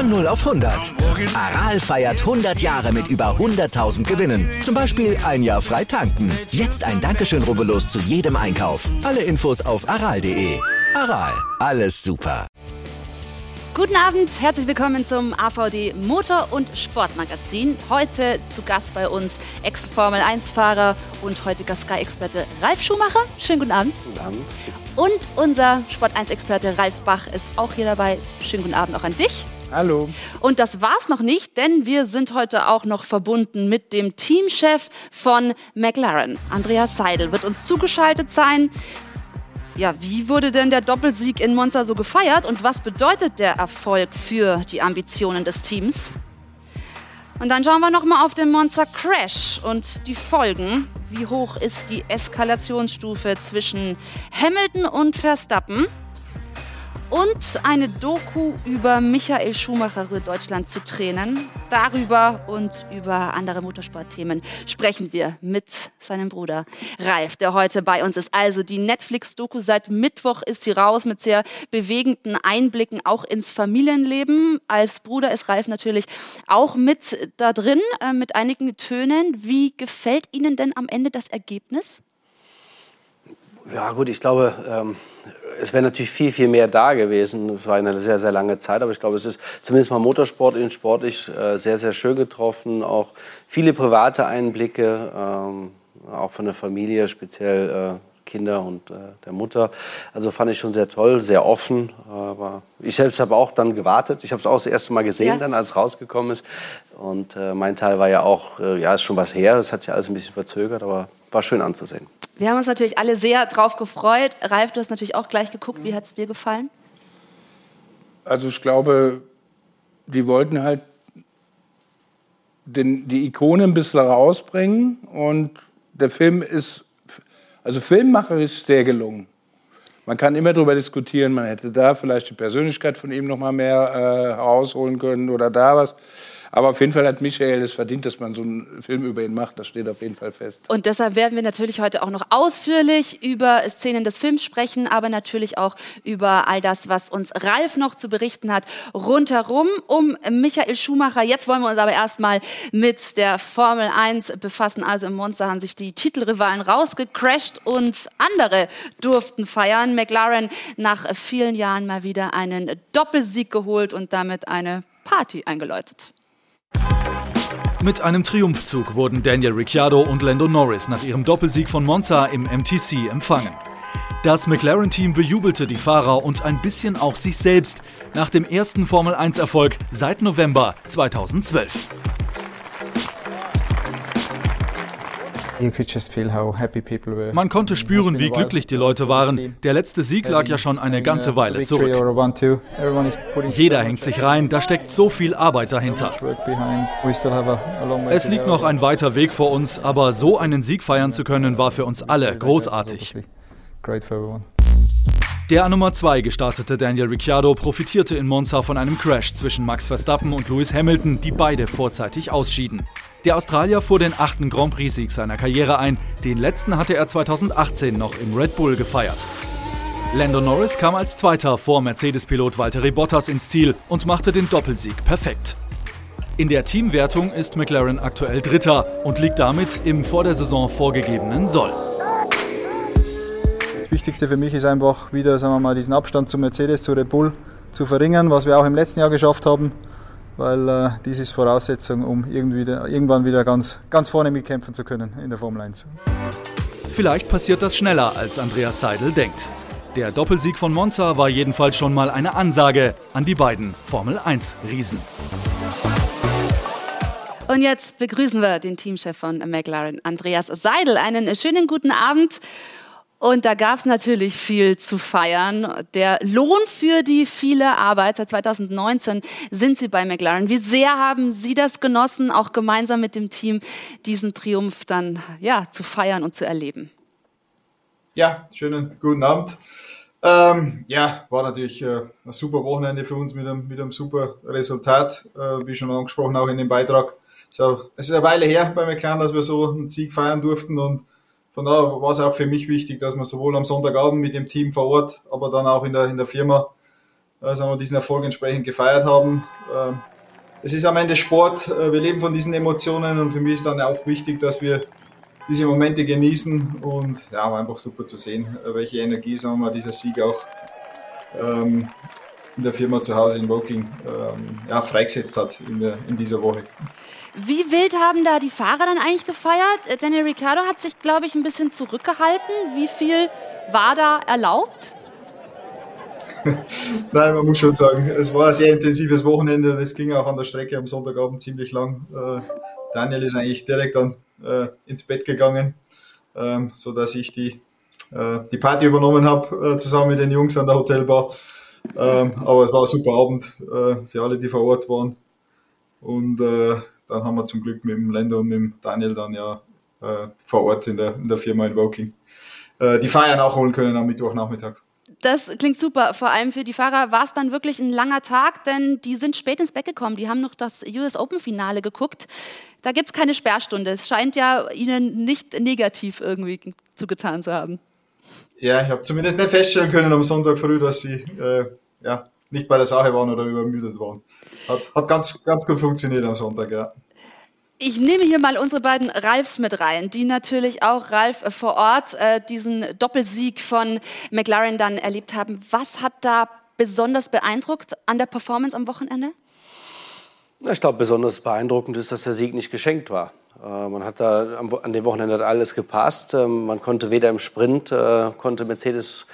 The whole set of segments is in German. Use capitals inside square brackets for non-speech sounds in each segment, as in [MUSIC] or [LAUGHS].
Von 0 auf 100. Aral feiert 100 Jahre mit über 100.000 Gewinnen. Zum Beispiel ein Jahr frei tanken. Jetzt ein Dankeschön, rubbellos zu jedem Einkauf. Alle Infos auf aral.de. Aral, alles super. Guten Abend, herzlich willkommen zum AVD Motor- und Sportmagazin. Heute zu Gast bei uns Ex-Formel-1-Fahrer und heutiger Sky-Experte Ralf Schumacher. Schönen guten Abend. Guten Abend. Und unser Sport1-Experte Ralf Bach ist auch hier dabei. Schönen guten Abend auch an dich. Hallo. Und das war's noch nicht, denn wir sind heute auch noch verbunden mit dem Teamchef von McLaren. Andreas Seidel wird uns zugeschaltet sein. Ja, wie wurde denn der Doppelsieg in Monza so gefeiert und was bedeutet der Erfolg für die Ambitionen des Teams? Und dann schauen wir noch mal auf den Monza Crash und die Folgen. Wie hoch ist die Eskalationsstufe zwischen Hamilton und Verstappen? Und eine Doku über Michael Schumacher rührt Deutschland zu Tränen. Darüber und über andere Motorsportthemen sprechen wir mit seinem Bruder Ralf, der heute bei uns ist. Also die Netflix-Doku seit Mittwoch ist sie raus mit sehr bewegenden Einblicken auch ins Familienleben. Als Bruder ist Ralf natürlich auch mit da drin, äh, mit einigen Tönen. Wie gefällt Ihnen denn am Ende das Ergebnis? Ja gut, ich glaube, ähm, es wäre natürlich viel, viel mehr da gewesen. Es war eine sehr, sehr lange Zeit, aber ich glaube, es ist zumindest mal Motorsport in sportlich äh, sehr, sehr schön getroffen. Auch viele private Einblicke, ähm, auch von der Familie, speziell äh, Kinder und äh, der Mutter. Also fand ich schon sehr toll, sehr offen. Aber ich selbst habe auch dann gewartet. Ich habe es auch das erste Mal gesehen, ja. dann als es rausgekommen ist. Und äh, mein Teil war ja auch, äh, ja, ist schon was her. Das hat sich alles ein bisschen verzögert, aber war schön anzusehen. Wir haben uns natürlich alle sehr drauf gefreut. Ralf, du hast natürlich auch gleich geguckt. Wie hat es dir gefallen? Also ich glaube, die wollten halt den, die Ikone ein bisschen rausbringen und der Film ist also filmmacherisch sehr gelungen. Man kann immer darüber diskutieren, man hätte da vielleicht die Persönlichkeit von ihm noch mal mehr äh, herausholen können oder da was. Aber auf jeden Fall hat Michael es verdient, dass man so einen Film über ihn macht. Das steht auf jeden Fall fest. Und deshalb werden wir natürlich heute auch noch ausführlich über Szenen des Films sprechen, aber natürlich auch über all das, was uns Ralf noch zu berichten hat, rundherum um Michael Schumacher. Jetzt wollen wir uns aber erstmal mit der Formel 1 befassen. Also im Monster haben sich die Titelrivalen rausgecrashed und andere durften feiern. McLaren nach vielen Jahren mal wieder einen Doppelsieg geholt und damit eine Party eingeläutet. Mit einem Triumphzug wurden Daniel Ricciardo und Lando Norris nach ihrem Doppelsieg von Monza im MTC empfangen. Das McLaren-Team bejubelte die Fahrer und ein bisschen auch sich selbst nach dem ersten Formel-1-Erfolg seit November 2012. Man konnte spüren, wie glücklich die Leute waren. Der letzte Sieg lag ja schon eine ganze Weile zurück. Jeder hängt sich rein, da steckt so viel Arbeit dahinter. Es liegt noch ein weiter Weg vor uns, aber so einen Sieg feiern zu können, war für uns alle großartig. Der an Nummer 2 gestartete Daniel Ricciardo profitierte in Monza von einem Crash zwischen Max Verstappen und Lewis Hamilton, die beide vorzeitig ausschieden. Der Australier fuhr den achten Grand Prix-Sieg seiner Karriere ein. Den letzten hatte er 2018 noch im Red Bull gefeiert. Lando Norris kam als Zweiter vor Mercedes-Pilot Valtteri Bottas ins Ziel und machte den Doppelsieg perfekt. In der Teamwertung ist McLaren aktuell Dritter und liegt damit im vor der Saison vorgegebenen Soll. Das Wichtigste für mich ist einfach wieder sagen wir mal, diesen Abstand zu Mercedes, zu Red Bull zu verringern, was wir auch im letzten Jahr geschafft haben weil äh, dies ist Voraussetzung, um wieder, irgendwann wieder ganz, ganz vorne mitkämpfen zu können in der Formel 1. Vielleicht passiert das schneller, als Andreas Seidel denkt. Der Doppelsieg von Monza war jedenfalls schon mal eine Ansage an die beiden Formel 1-Riesen. Und jetzt begrüßen wir den Teamchef von McLaren, Andreas Seidel. Einen schönen guten Abend. Und da gab es natürlich viel zu feiern. Der Lohn für die viele Arbeit seit 2019 sind Sie bei McLaren. Wie sehr haben Sie das genossen, auch gemeinsam mit dem Team diesen Triumph dann ja, zu feiern und zu erleben? Ja, schönen guten Abend. Ähm, ja, war natürlich äh, ein super Wochenende für uns mit einem, mit einem super Resultat, äh, wie schon angesprochen, auch in dem Beitrag. So, es ist eine Weile her bei McLaren, dass wir so einen Sieg feiern durften und von daher war es auch für mich wichtig, dass wir sowohl am Sonntagabend mit dem Team vor Ort, aber dann auch in der, in der Firma äh, sagen wir, diesen Erfolg entsprechend gefeiert haben. Äh, es ist am Ende Sport, äh, wir leben von diesen Emotionen und für mich ist dann auch wichtig, dass wir diese Momente genießen und ja, war einfach super zu sehen, äh, welche Energie sagen wir, dieser Sieg auch ähm, in der Firma zu Hause in Woking ähm, ja, freigesetzt hat in, der, in dieser Woche. Wie wild haben da die Fahrer dann eigentlich gefeiert? Äh, Daniel Ricciardo hat sich, glaube ich, ein bisschen zurückgehalten. Wie viel war da erlaubt? [LAUGHS] Nein, man muss schon sagen, es war ein sehr intensives Wochenende. Es ging auch an der Strecke am Sonntagabend ziemlich lang. Äh, Daniel ist eigentlich direkt dann äh, ins Bett gegangen, ähm, sodass ich die, die Party übernommen habe, zusammen mit den Jungs an der Hotelbar. Ähm, aber es war ein super Abend für alle, die vor Ort waren. Und dann haben wir zum Glück mit dem Lando und mit dem Daniel dann ja äh, vor Ort in der, in der Firma in Woking äh, die Feier nachholen können am Mittwochnachmittag. Das klingt super. Vor allem für die Fahrer war es dann wirklich ein langer Tag, denn die sind spät ins Bett gekommen. Die haben noch das US Open Finale geguckt. Da gibt es keine Sperrstunde. Es scheint ja ihnen nicht negativ irgendwie zugetan zu haben. Ja, ich habe zumindest nicht feststellen können am Sonntag früh, dass sie äh, ja, nicht bei der Sache waren oder übermüdet waren. Hat, hat ganz, ganz gut funktioniert am Sonntag, ja. Ich nehme hier mal unsere beiden Ralfs mit rein, die natürlich auch Ralf äh, vor Ort äh, diesen Doppelsieg von McLaren dann erlebt haben. Was hat da besonders beeindruckt an der Performance am Wochenende? Ich glaube, besonders beeindruckend ist, dass der Sieg nicht geschenkt war. Äh, man hat da an dem Wochenende alles gepasst. Ähm, man konnte weder im Sprint, äh, konnte Mercedes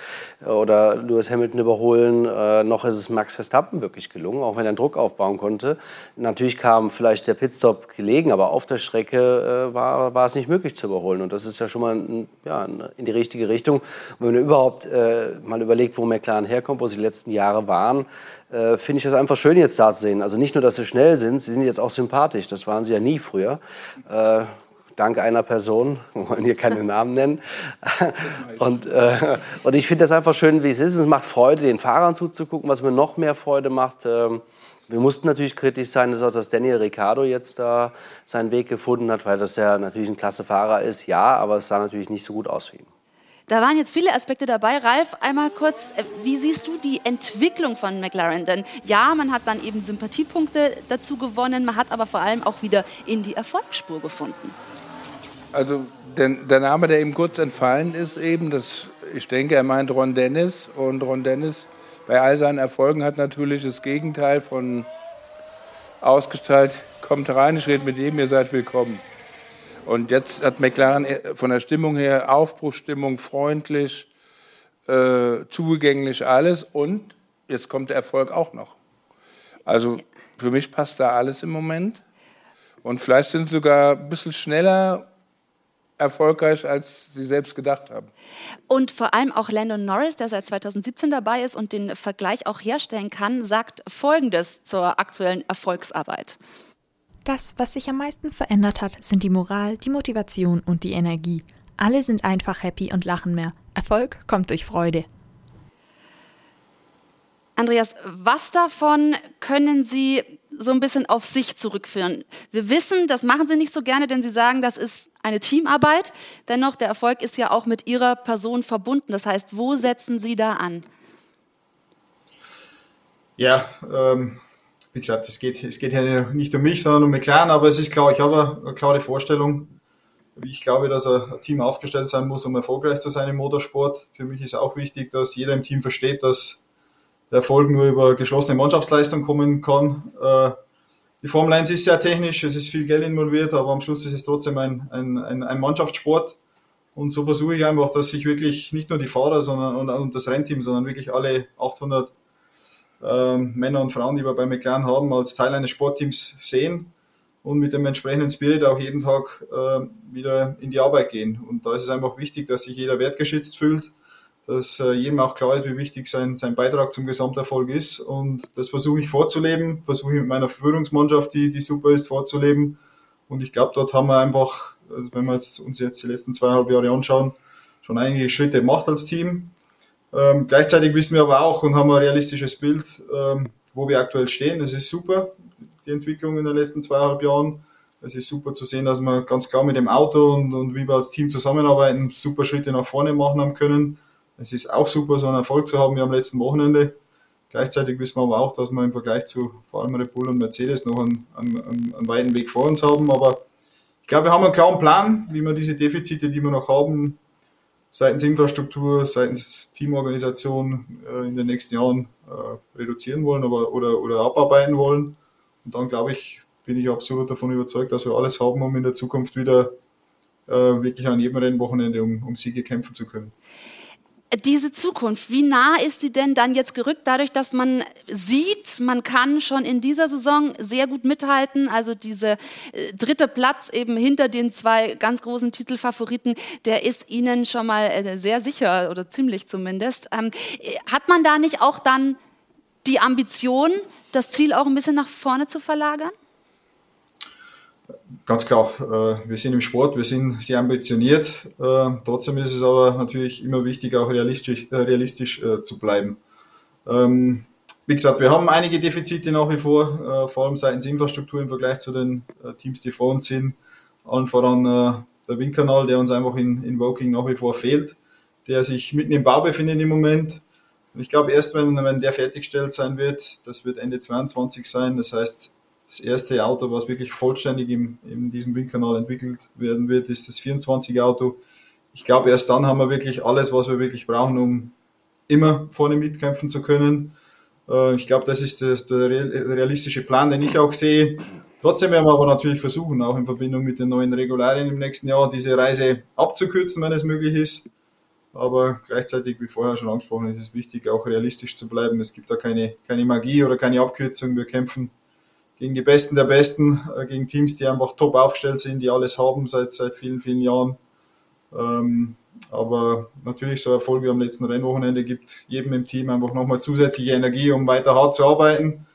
äh, oder Lewis Hamilton überholen, noch ist es Max Verstappen wirklich gelungen, auch wenn er Druck aufbauen konnte. Natürlich kam vielleicht der Pitstop gelegen, aber auf der Strecke war, war es nicht möglich zu überholen. Und das ist ja schon mal ja, in die richtige Richtung. Und wenn man überhaupt mal überlegt, wo McLaren herkommt, wo sie die letzten Jahre waren, äh, finde ich das einfach schön jetzt da zu sehen. Also nicht nur, dass sie schnell sind, sie sind jetzt auch sympathisch. Das waren sie ja nie früher. Äh, dank einer Person, [LAUGHS] wir wollen hier keine Namen nennen. [LAUGHS] und, äh, und ich finde das einfach schön, wie es ist. Es macht Freude, den Fahrern zuzugucken. Was mir noch mehr Freude macht, ähm, wir mussten natürlich kritisch sein, dass Daniel Ricciardo jetzt da seinen Weg gefunden hat, weil das ja natürlich ein klasse Fahrer ist, ja, aber es sah natürlich nicht so gut aus für ihn. Da waren jetzt viele Aspekte dabei. Ralf, einmal kurz, äh, wie siehst du die Entwicklung von McLaren? Denn ja, man hat dann eben Sympathiepunkte dazu gewonnen, man hat aber vor allem auch wieder in die Erfolgsspur gefunden. Also der, der Name, der ihm kurz entfallen ist, eben, das, ich denke, er meint Ron Dennis. Und Ron Dennis bei all seinen Erfolgen hat natürlich das Gegenteil von ausgestrahlt, kommt rein, ich rede mit jedem, ihr seid willkommen. Und jetzt hat McLaren äh, von der Stimmung her Aufbruchsstimmung, freundlich, äh, zugänglich alles und jetzt kommt der Erfolg auch noch. Also für mich passt da alles im Moment. Und vielleicht sind sie sogar ein bisschen schneller erfolgreich, als sie selbst gedacht haben. Und vor allem auch Landon Norris, der seit 2017 dabei ist und den Vergleich auch herstellen kann, sagt Folgendes zur aktuellen Erfolgsarbeit. Das, was sich am meisten verändert hat, sind die Moral, die Motivation und die Energie. Alle sind einfach happy und lachen mehr. Erfolg kommt durch Freude. Andreas, was davon können Sie so ein bisschen auf sich zurückführen? Wir wissen, das machen Sie nicht so gerne, denn Sie sagen, das ist eine Teamarbeit. Dennoch, der Erfolg ist ja auch mit Ihrer Person verbunden. Das heißt, wo setzen Sie da an? Ja, ähm, wie gesagt, es geht, es geht ja nicht um mich, sondern um McLaren, aber es ist klar, ich habe eine klare Vorstellung, wie ich glaube, dass ein Team aufgestellt sein muss, um erfolgreich zu sein im Motorsport. Für mich ist auch wichtig, dass jeder im Team versteht, dass der Erfolg nur über geschlossene Mannschaftsleistung kommen kann. Äh, die Formel 1 ist sehr technisch, es ist viel Geld involviert, aber am Schluss ist es trotzdem ein, ein, ein, ein Mannschaftssport. Und so versuche ich einfach, dass sich wirklich nicht nur die Fahrer sondern, und, und das Rennteam, sondern wirklich alle 800 ähm, Männer und Frauen, die wir bei McLaren haben, als Teil eines Sportteams sehen und mit dem entsprechenden Spirit auch jeden Tag äh, wieder in die Arbeit gehen. Und da ist es einfach wichtig, dass sich jeder wertgeschätzt fühlt, dass äh, jedem auch klar ist, wie wichtig sein, sein Beitrag zum Gesamterfolg ist. Und das versuche ich vorzuleben, versuche ich mit meiner Führungsmannschaft, die, die super ist, vorzuleben. Und ich glaube, dort haben wir einfach, also wenn wir jetzt, uns jetzt die letzten zweieinhalb Jahre anschauen, schon einige Schritte gemacht als Team. Ähm, gleichzeitig wissen wir aber auch und haben ein realistisches Bild, ähm, wo wir aktuell stehen. Das ist super die Entwicklung in den letzten zweieinhalb Jahren. Es ist super zu sehen, dass wir ganz klar mit dem Auto und, und wie wir als Team zusammenarbeiten, super Schritte nach vorne machen haben können. Es ist auch super, so einen Erfolg zu haben wie am letzten Wochenende. Gleichzeitig wissen wir aber auch, dass wir im Vergleich zu vor allem Red Bull und Mercedes noch einen, einen, einen weiten Weg vor uns haben. Aber ich glaube, wir haben einen klaren Plan, wie wir diese Defizite, die wir noch haben, seitens Infrastruktur, seitens Teamorganisation äh, in den nächsten Jahren äh, reduzieren wollen aber, oder, oder abarbeiten wollen. Und dann glaube ich, bin ich absolut davon überzeugt, dass wir alles haben, um in der Zukunft wieder äh, wirklich an jedem Rennwochenende um, um Siege kämpfen zu können diese Zukunft, wie nah ist sie denn dann jetzt gerückt, dadurch, dass man sieht, man kann schon in dieser Saison sehr gut mithalten. Also dieser äh, dritte Platz eben hinter den zwei ganz großen Titelfavoriten, der ist Ihnen schon mal äh, sehr sicher oder ziemlich zumindest. Ähm, hat man da nicht auch dann die Ambition, das Ziel auch ein bisschen nach vorne zu verlagern? Ganz klar, äh, wir sind im Sport, wir sind sehr ambitioniert. Äh, trotzdem ist es aber natürlich immer wichtig, auch realistisch, äh, realistisch zu bleiben. Ähm, wie gesagt, wir haben einige Defizite nach wie vor, vor allem seitens Infrastruktur im Vergleich zu den Teams, die vor uns sind. Allen voran der Windkanal, der uns einfach in, in Woking nach wie vor fehlt, der sich mitten im Bau befindet im Moment. Und ich glaube, erst wenn, wenn der fertiggestellt sein wird, das wird Ende 22 sein, das heißt, das erste Auto, was wirklich vollständig im, in diesem Windkanal entwickelt werden wird, ist das 24 Auto. Ich glaube, erst dann haben wir wirklich alles, was wir wirklich brauchen, um immer vorne mitkämpfen zu können. Äh, ich glaube, das ist der, der, realistische Plan, den ich auch sehe. Trotzdem werden wir aber natürlich versuchen, auch in Verbindung mit den neuen Regularien im nächsten Jahr, diese Reise abzukürzen, wenn es möglich ist. Aber gleichzeitig, wie vorher schon angesprochen, ist es wichtig, auch realistisch zu bleiben. Es gibt da keine, keine Magie oder keine Abkürzung. Wir kämpfen gegen die Besten der Besten, äh, gegen Teams, die einfach top aufgestellt sind, die alles haben seit, seit vielen, vielen Jahren. Ähm, aber natürlich so Erfolg wie am letzten Rennwochenende gibt jedem im Team einfach nochmal zusätzliche Energie, um weiter hart zu arbeiten.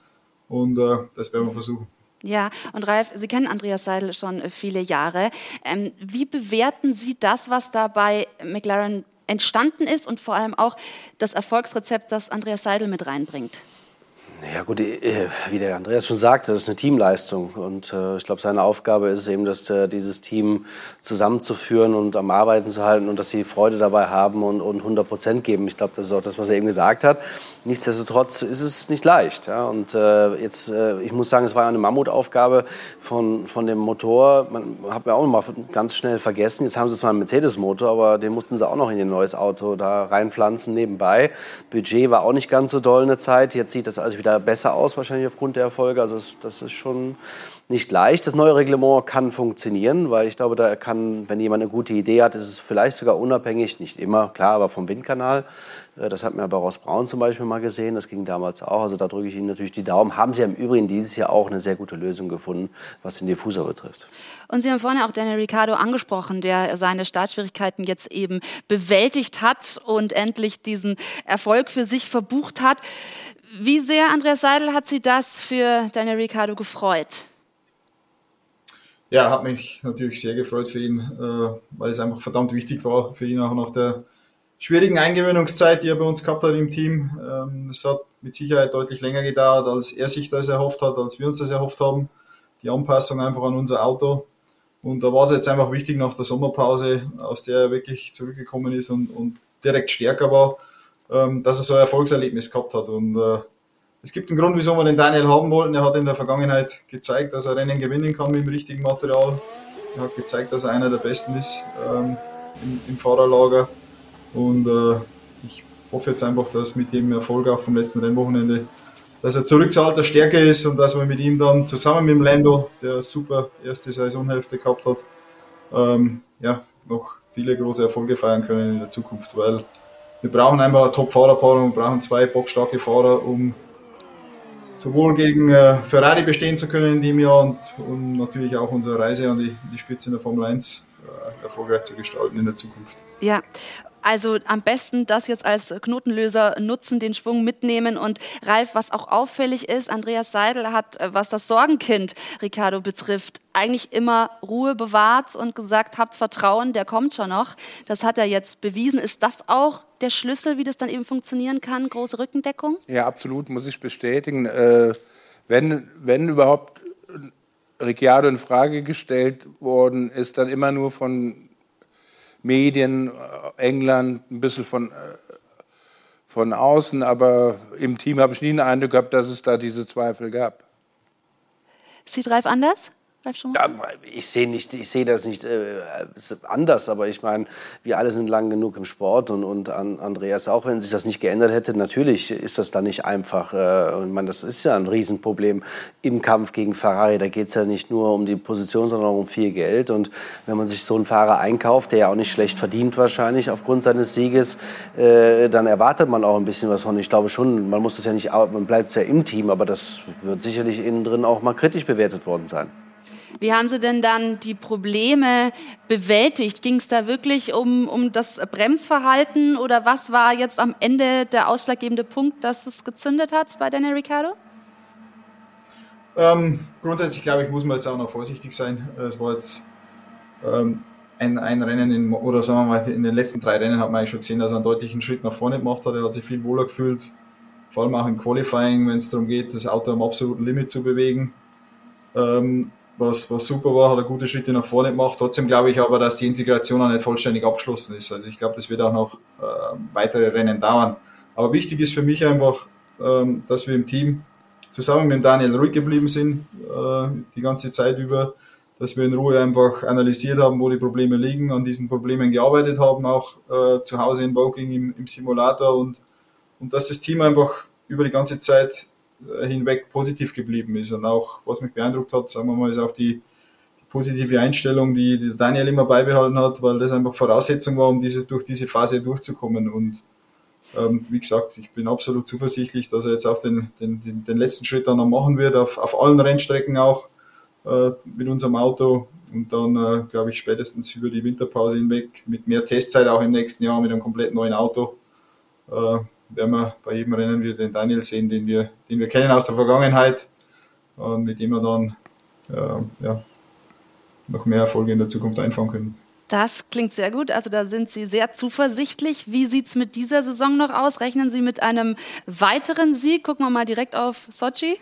Und äh, das werden wir versuchen. Ja, und Ralf, Sie kennen Andreas Seidel schon viele Jahre. Ähm, wie bewerten Sie das, was da bei McLaren entstanden ist und vor allem auch das Erfolgsrezept, das Andreas Seidel mit reinbringt? Ja gut, äh, wie der Andreas schon sagte, das ist eine Teamleistung und äh, ich glaube, seine Aufgabe ist eben, dass äh, dieses Team zusammenzuführen und am Arbeiten zu halten und dass sie Freude dabei haben und, und 100 Prozent geben. Ich glaube, das ist auch das, was er eben gesagt hat. Nichtsdestotrotz ist es nicht leicht. Ja? Und äh, jetzt, äh, ich muss sagen, es war eine Mammutaufgabe von, von dem Motor. Man hat mir auch mal ganz schnell vergessen. Jetzt haben sie zwar einen Mercedes-Motor, aber den mussten sie auch noch in ihr neues Auto da reinpflanzen nebenbei. Budget war auch nicht ganz so doll eine Zeit. Jetzt sieht das alles wieder besser aus, wahrscheinlich aufgrund der Erfolge. Also das, das ist schon nicht leicht. Das neue Reglement kann funktionieren, weil ich glaube, da kann, wenn jemand eine gute Idee hat, ist es vielleicht sogar unabhängig, nicht immer, klar, aber vom Windkanal. Äh, das hat mir bei Ross Braun zum Beispiel mal gesehen, das ging damals auch. Also da drücke ich Ihnen natürlich die Daumen. Haben Sie im Übrigen dieses Jahr auch eine sehr gute Lösung gefunden, was den Diffuser betrifft. Und Sie haben vorhin auch Daniel Ricciardo angesprochen, der seine Startschwierigkeiten jetzt eben bewältigt hat und endlich diesen Erfolg für sich verbucht hat. Wie sehr, Andreas Seidel, hat Sie das für Daniel Ricciardo gefreut? Ja, hat mich natürlich sehr gefreut für ihn, äh, weil es einfach verdammt wichtig war für ihn auch nach der schwierigen Eingewöhnungszeit, die er bei uns gehabt hat im Team. Ähm, es hat mit Sicherheit deutlich länger gedauert, als er sich das erhofft hat, als wir uns das erhofft haben. Die Anpassung einfach an unser Auto. Und da war es jetzt einfach wichtig nach der Sommerpause, aus der er wirklich zurückgekommen ist und, und direkt stärker war, ähm, dass er so ein Erfolgserlebnis gehabt hat. Und äh, es gibt einen Grund, wieso wir den Daniel haben wollten. Er hat in der Vergangenheit gezeigt, dass er Rennen gewinnen kann mit dem richtigen Material. Er hat gezeigt, dass er einer der Besten ist ähm, im, im, Fahrerlager. Und äh, ich hoffe jetzt einfach, dass mit dem Erfolg auch vom letzten Rennwochenende, dass er zurück zur alter Stärke ist und dass wir mit ihm dann zusammen mit dem Lando, der super erste Saisonhälfte gehabt hat, ähm, ja, noch viele große Erfolge feiern können in der Zukunft, weil wir brauchen einfach eine Top-Fahrerpaarung, wir brauchen zwei bockstarke Fahrer, um sowohl gegen äh, Ferrari bestehen zu können in dem Jahr und, und natürlich auch unsere Reise an die, die Spitze in der Formel 1 äh, erfolgreich zu gestalten in der Zukunft. Ja, also am besten das jetzt als Knotenlöser nutzen, den Schwung mitnehmen. Und Ralf, was auch auffällig ist, Andreas Seidel hat, äh, was das Sorgenkind Ricardo betrifft, eigentlich immer Ruhe bewahrt und gesagt, habt Vertrauen, der kommt schon noch. Das hat er jetzt bewiesen. Ist das auch der Schlüssel, wie das dann eben funktionieren kann? Große Rückendeckung? Ja, absolut, muss ich bestätigen. Äh, wenn, wenn überhaupt Ricciardo in Frage gestellt worden ist, dann immer nur von Medien, äh, England, ein bisschen von, äh, von außen, aber im Team habe ich nie den Eindruck gehabt, dass es da diese Zweifel gab. Sieht Ralf anders? Ja, ich sehe nicht, ich sehe das nicht äh, anders, aber ich meine, wir alle sind lang genug im Sport und, und an Andreas, auch wenn sich das nicht geändert hätte, natürlich ist das dann nicht einfach. Äh, und man, das ist ja ein Riesenproblem im Kampf gegen Ferrari. Da geht es ja nicht nur um die Position, sondern auch um viel Geld. Und wenn man sich so einen Fahrer einkauft, der ja auch nicht schlecht verdient wahrscheinlich aufgrund seines Sieges, äh, dann erwartet man auch ein bisschen was von. Ich glaube schon, man muss es ja nicht, man bleibt ja im Team, aber das wird sicherlich innen drin auch mal kritisch bewertet worden sein. Wie haben Sie denn dann die Probleme bewältigt? Ging es da wirklich um, um das Bremsverhalten oder was war jetzt am Ende der ausschlaggebende Punkt, dass es gezündet hat bei Daniel Ricciardo? Ähm, grundsätzlich glaube ich, muss man jetzt auch noch vorsichtig sein. Es war jetzt ähm, ein, ein, Rennen, in, oder sagen wir mal, in den letzten drei Rennen hat man eigentlich schon gesehen, dass er einen deutlichen Schritt nach vorne gemacht hat. Er hat sich viel wohler gefühlt, vor allem auch im Qualifying, wenn es darum geht, das Auto am absoluten Limit zu bewegen. Ähm, was, was super war, hat er gute Schritte nach vorne gemacht. Trotzdem glaube ich aber, dass die Integration auch nicht vollständig abgeschlossen ist. Also ich glaube, das wird auch noch äh, weitere Rennen dauern. Aber wichtig ist für mich einfach, ähm, dass wir im Team zusammen mit Daniel ruhig geblieben sind, äh, die ganze Zeit über, dass wir in Ruhe einfach analysiert haben, wo die Probleme liegen, an diesen Problemen gearbeitet haben, auch äh, zu Hause in Woking im, im Simulator und, und dass das Team einfach über die ganze Zeit hinweg positiv geblieben ist. Und auch, was mich beeindruckt hat, sagen wir mal, ist auch die, positive Einstellung, die, die Daniel immer beibehalten hat, weil das einfach Voraussetzung war, um diese, durch diese Phase durchzukommen. Und ähm, wie gesagt, ich bin absolut zuversichtlich, dass er jetzt auch den, den, den, den letzten Schritt dann noch machen wird, auf, auf allen Rennstrecken auch äh, mit unserem Auto. Und dann, äh, glaube ich, spätestens über die Winterpause hinweg mit mehr Testzeit auch im nächsten Jahr mit einem komplett neuen Auto äh, werden wir bei jedem Rennen wieder den Daniel sehen, den wir, den wir kennen aus der Vergangenheit und mit dem wir dann äh, ja, noch mehr Erfolge in der Zukunft einfahren können. Das klingt sehr gut. Also da sind Sie sehr zuversichtlich. Wie sieht es mit dieser Saison noch aus? Rechnen Sie mit einem weiteren Sieg? Gucken wir mal direkt auf Sochi.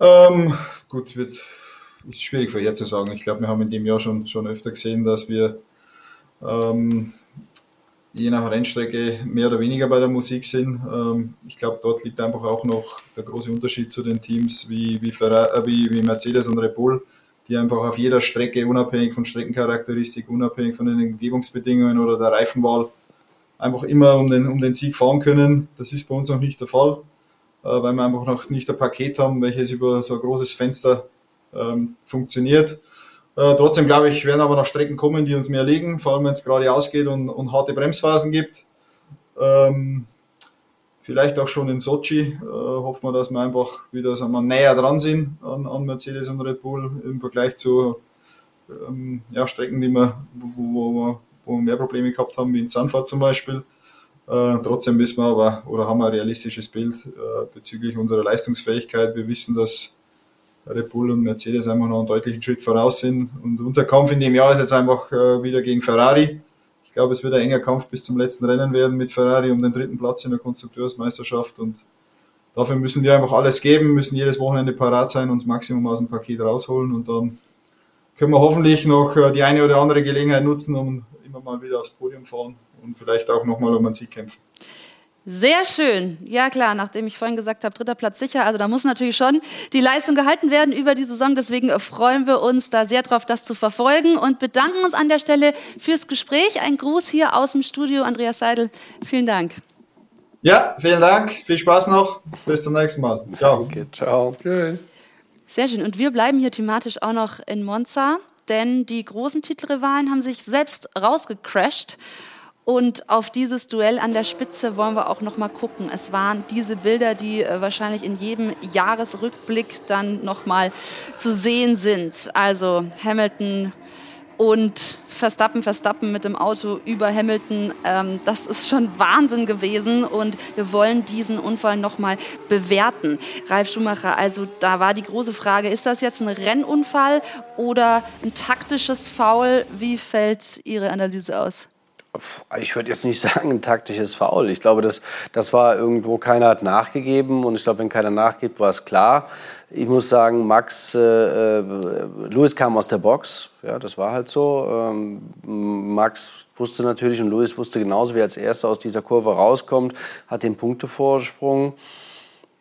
Ähm, gut, wird, ist schwierig vorherzusagen. Ich glaube, wir haben in dem Jahr schon, schon öfter gesehen, dass wir ähm, je nach Rennstrecke mehr oder weniger bei der Musik sind. Ähm, ich glaube, dort liegt einfach auch noch der große Unterschied zu den Teams wie, wie, Ferrari, äh, wie, Mercedes und Red Bull, die einfach auf jeder Strecke, unabhängig von Streckencharakteristik, unabhängig von den Umgebungsbedingungen oder der Reifenwahl, einfach immer um den, um den Sieg fahren können. Das ist bei uns noch nicht der Fall, äh, weil wir einfach noch nicht ein Paket haben, welches über so ein großes Fenster ähm, funktioniert. Äh, trotzdem glaube ich, werden aber noch Strecken kommen, die uns mehr liegen, vor allem wenn es gerade ausgeht und, und, harte Bremsphasen gibt. Ähm, vielleicht auch schon in Sochi. Äh, hoffen wir, dass wir einfach wieder sagen wir, näher dran sind an, an, Mercedes und Red Bull im Vergleich zu ähm, ja, Strecken, die wir, wo, wo, wo, wir mehr Probleme gehabt haben, wie in Sanford zum Beispiel. Äh, trotzdem wissen wir aber oder haben wir ein realistisches Bild äh, bezüglich unserer Leistungsfähigkeit. Wir wissen, dass Red Bull und Mercedes einfach noch einen deutlichen Schritt voraus sind. Und unser Kampf in dem Jahr ist jetzt einfach äh, wieder gegen Ferrari. Ich glaube, es wird ein enger Kampf bis zum letzten Rennen werden mit Ferrari um den dritten Platz in der Konstrukteursmeisterschaft. Und dafür müssen wir einfach alles geben, müssen jedes Wochenende parat sein, uns Maximum aus dem Paket rausholen und dann können wir hoffentlich noch äh, die eine oder andere Gelegenheit nutzen, um immer mal wieder aufs Podium fahren und vielleicht auch nochmal um einen Sieg kämpfen. Sehr schön. Ja klar, nachdem ich vorhin gesagt habe, dritter Platz sicher. Also da muss natürlich schon die Leistung gehalten werden über die Saison. Deswegen freuen wir uns da sehr drauf, das zu verfolgen und bedanken uns an der Stelle fürs Gespräch. Ein Gruß hier aus dem Studio, Andreas Seidel. Vielen Dank. Ja, vielen Dank. Viel Spaß noch. Bis zum nächsten Mal. Ciao. Danke, ciao. Tschüss. Sehr schön. Und wir bleiben hier thematisch auch noch in Monza, denn die großen Titelrivalen haben sich selbst rausgecrashed. Und auf dieses Duell an der Spitze wollen wir auch noch mal gucken. Es waren diese Bilder, die äh, wahrscheinlich in jedem Jahresrückblick dann noch mal zu sehen sind. Also Hamilton und Verstappen, Verstappen mit dem Auto über Hamilton. Ähm, das ist schon Wahnsinn gewesen und wir wollen diesen Unfall nochmal bewerten. Ralf Schumacher, also da war die große Frage, ist das jetzt ein Rennunfall oder ein taktisches Foul? Wie fällt Ihre Analyse aus? Ich würde jetzt nicht [LAUGHS] sagen, ein taktisches Foul. Ich glaube, das, das war irgendwo, keiner hat nachgegeben. Und ich glaube, wenn keiner nachgibt, war es klar. Ich muss sagen, Max, äh, äh, Louis kam aus der Box. Ja, das war halt so. Ähm, Max wusste natürlich und Louis wusste genauso, wie als Erster aus dieser Kurve rauskommt, hat den Punktevorsprung.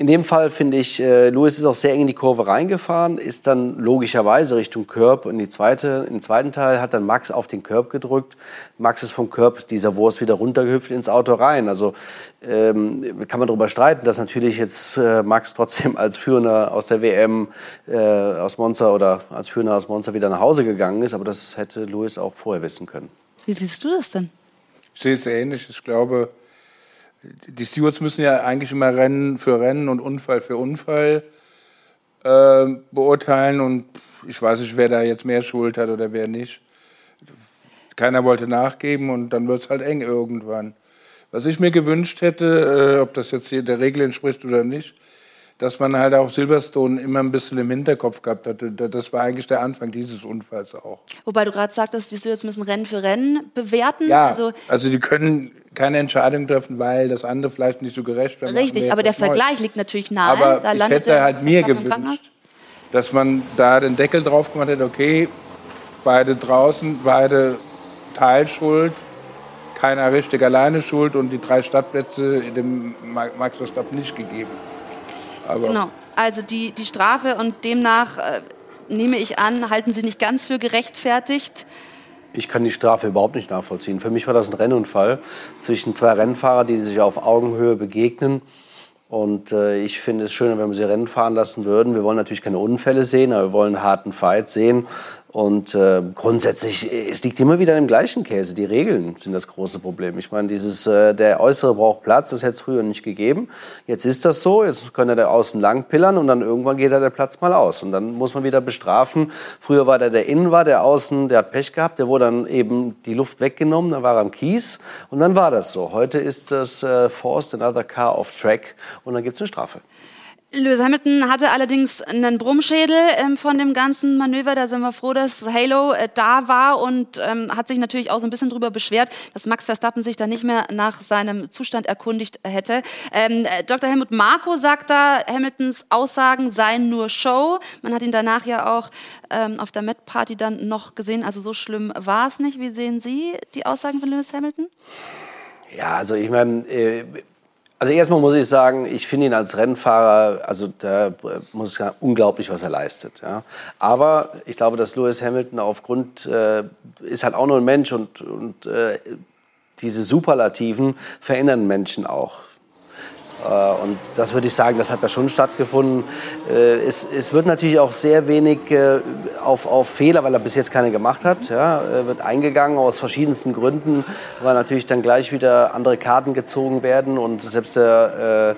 In dem Fall finde ich, äh, Lewis ist auch sehr eng in die Kurve reingefahren, ist dann logischerweise Richtung Körb in, die zweite, den zweiten Teil, hat dann Max auf den Körb gedrückt. Max ist vom Körb dieser Wurst wieder runtergehüpft ins Auto rein. Also ähm, kann man darüber streiten, dass natürlich jetzt äh, Max trotzdem als Führender aus der WM äh, aus Monza oder als Führender aus Monza wieder nach Hause gegangen ist, aber das hätte Lewis auch vorher wissen können. Wie siehst du das denn? Ich sehe es ähnlich. Ich glaube, die Stewards müssen ja eigentlich immer Rennen für Rennen und Unfall für Unfall äh, beurteilen und ich weiß nicht, wer da jetzt mehr Schuld hat oder wer nicht. Keiner wollte nachgeben und dann wird es halt eng irgendwann. Was ich mir gewünscht hätte, äh, ob das jetzt hier der Regel entspricht oder nicht, dass man halt auch Silverstone immer ein bisschen im Hinterkopf gehabt hatte. Das war eigentlich der Anfang dieses Unfalls auch. Wobei du gerade sagtest, die Stewards müssen Rennen für Rennen bewerten. Ja, also, also die können keine Entscheidung treffen, weil das andere vielleicht nicht so gerecht wäre. Richtig, aber der Vergleich neu. liegt natürlich nahe. Aber da ich hätte halt mir gewünscht, dass man da den Deckel drauf gemacht hätte, okay, beide draußen, beide Teilschuld, keiner richtig alleine schuld und die drei Stadtplätze dem Max Verstappen nicht gegeben. Aber genau. Also die, die Strafe und demnach äh, nehme ich an, halten Sie nicht ganz für gerechtfertigt. Ich kann die Strafe überhaupt nicht nachvollziehen. Für mich war das ein Rennunfall zwischen zwei Rennfahrern, die sich auf Augenhöhe begegnen. Und äh, ich finde es schöner, wenn wir sie Rennen fahren lassen würden. Wir wollen natürlich keine Unfälle sehen, aber wir wollen einen harten Fight sehen. Und äh, grundsätzlich, es liegt immer wieder im gleichen Käse. Die Regeln sind das große Problem. Ich meine, dieses, äh, der Äußere braucht Platz, das hätte es früher nicht gegeben. Jetzt ist das so, jetzt kann er der Außen lang pillern und dann irgendwann geht er der Platz mal aus. Und dann muss man wieder bestrafen. Früher war der, der innen war, der außen, der hat Pech gehabt, der wurde dann eben die Luft weggenommen, dann war er am Kies und dann war das so. Heute ist das äh, Forced Another Car off Track und dann gibt es eine Strafe. Lewis Hamilton hatte allerdings einen Brummschädel ähm, von dem ganzen Manöver. Da sind wir froh, dass Halo äh, da war und ähm, hat sich natürlich auch so ein bisschen darüber beschwert, dass Max Verstappen sich da nicht mehr nach seinem Zustand erkundigt hätte. Ähm, äh, Dr. Helmut Marko sagt da, Hamiltons Aussagen seien nur Show. Man hat ihn danach ja auch ähm, auf der Met Party dann noch gesehen. Also so schlimm war es nicht. Wie sehen Sie die Aussagen von Lewis Hamilton? Ja, also ich meine, äh, also erstmal muss ich sagen, ich finde ihn als Rennfahrer, also da muss ich sagen, unglaublich, was er leistet. Ja. Aber ich glaube, dass Lewis Hamilton aufgrund, äh, ist halt auch nur ein Mensch und, und äh, diese Superlativen verändern Menschen auch. Äh, und das würde ich sagen, das hat da schon stattgefunden. Äh, es, es wird natürlich auch sehr wenig äh, auf, auf Fehler, weil er bis jetzt keine gemacht hat, ja, wird eingegangen aus verschiedensten Gründen, weil natürlich dann gleich wieder andere Karten gezogen werden und selbst der,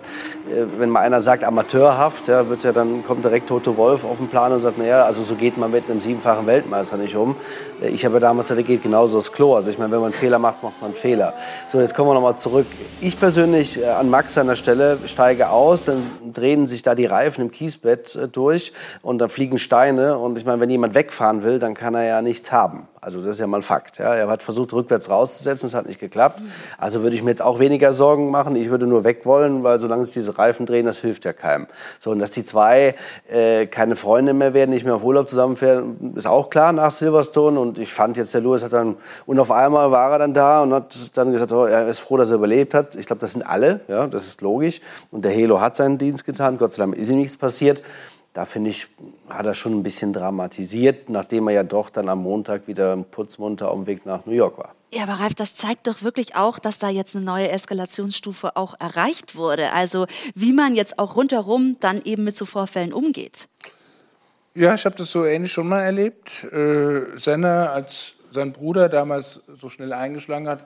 wenn mal einer sagt amateurhaft, ja, wird ja dann kommt direkt Toto Wolf auf den Plan und sagt, naja, also so geht man mit einem siebenfachen Weltmeister nicht um. Ich habe damals gesagt, der geht genauso das Klo. Also ich meine, wenn man einen Fehler macht, macht man einen Fehler. So, jetzt kommen wir nochmal zurück. Ich persönlich an Max seiner Stelle Stelle, steige aus, dann drehen sich da die Reifen im Kiesbett äh, durch und da fliegen Steine. Und ich meine, wenn jemand wegfahren will, dann kann er ja nichts haben. Also das ist ja mal Fakt. Ja. Er hat versucht, rückwärts rauszusetzen, es hat nicht geklappt. Also würde ich mir jetzt auch weniger Sorgen machen. Ich würde nur weg wollen, weil solange sich diese Reifen drehen, das hilft ja keinem. So, und dass die zwei äh, keine Freunde mehr werden, nicht mehr auf Urlaub zusammenfahren, ist auch klar nach Silverstone. Und ich fand jetzt, der Lewis hat dann, und auf einmal war er dann da und hat dann gesagt, oh, er ist froh, dass er überlebt hat. Ich glaube, das sind alle, ja, das ist logisch. Und der Halo hat seinen Dienst getan, Gott sei Dank ist ihm nichts passiert da finde ich, hat er schon ein bisschen dramatisiert, nachdem er ja doch dann am Montag wieder putzmunter auf dem Weg nach New York war. Ja, aber Ralf, das zeigt doch wirklich auch, dass da jetzt eine neue Eskalationsstufe auch erreicht wurde. Also wie man jetzt auch rundherum dann eben mit so Vorfällen umgeht. Ja, ich habe das so ähnlich schon mal erlebt. Äh, Senna, als sein Bruder damals so schnell eingeschlagen hat,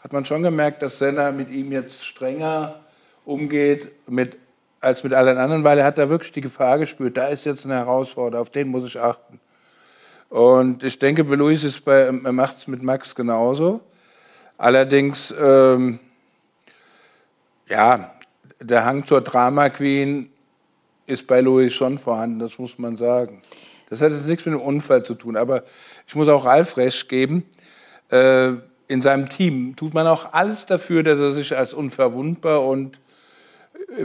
hat man schon gemerkt, dass Senna mit ihm jetzt strenger umgeht mit, als mit allen anderen, weil er hat da wirklich die Gefahr gespürt. Da ist jetzt eine Herausforderung, auf den muss ich achten. Und ich denke, bei Luis ist bei, er macht es mit Max genauso. Allerdings, ähm, ja, der Hang zur Drama Queen ist bei Louis schon vorhanden, das muss man sagen. Das hat jetzt nichts mit einem Unfall zu tun, aber ich muss auch Ralf recht geben. Äh, in seinem Team tut man auch alles dafür, dass er sich als unverwundbar und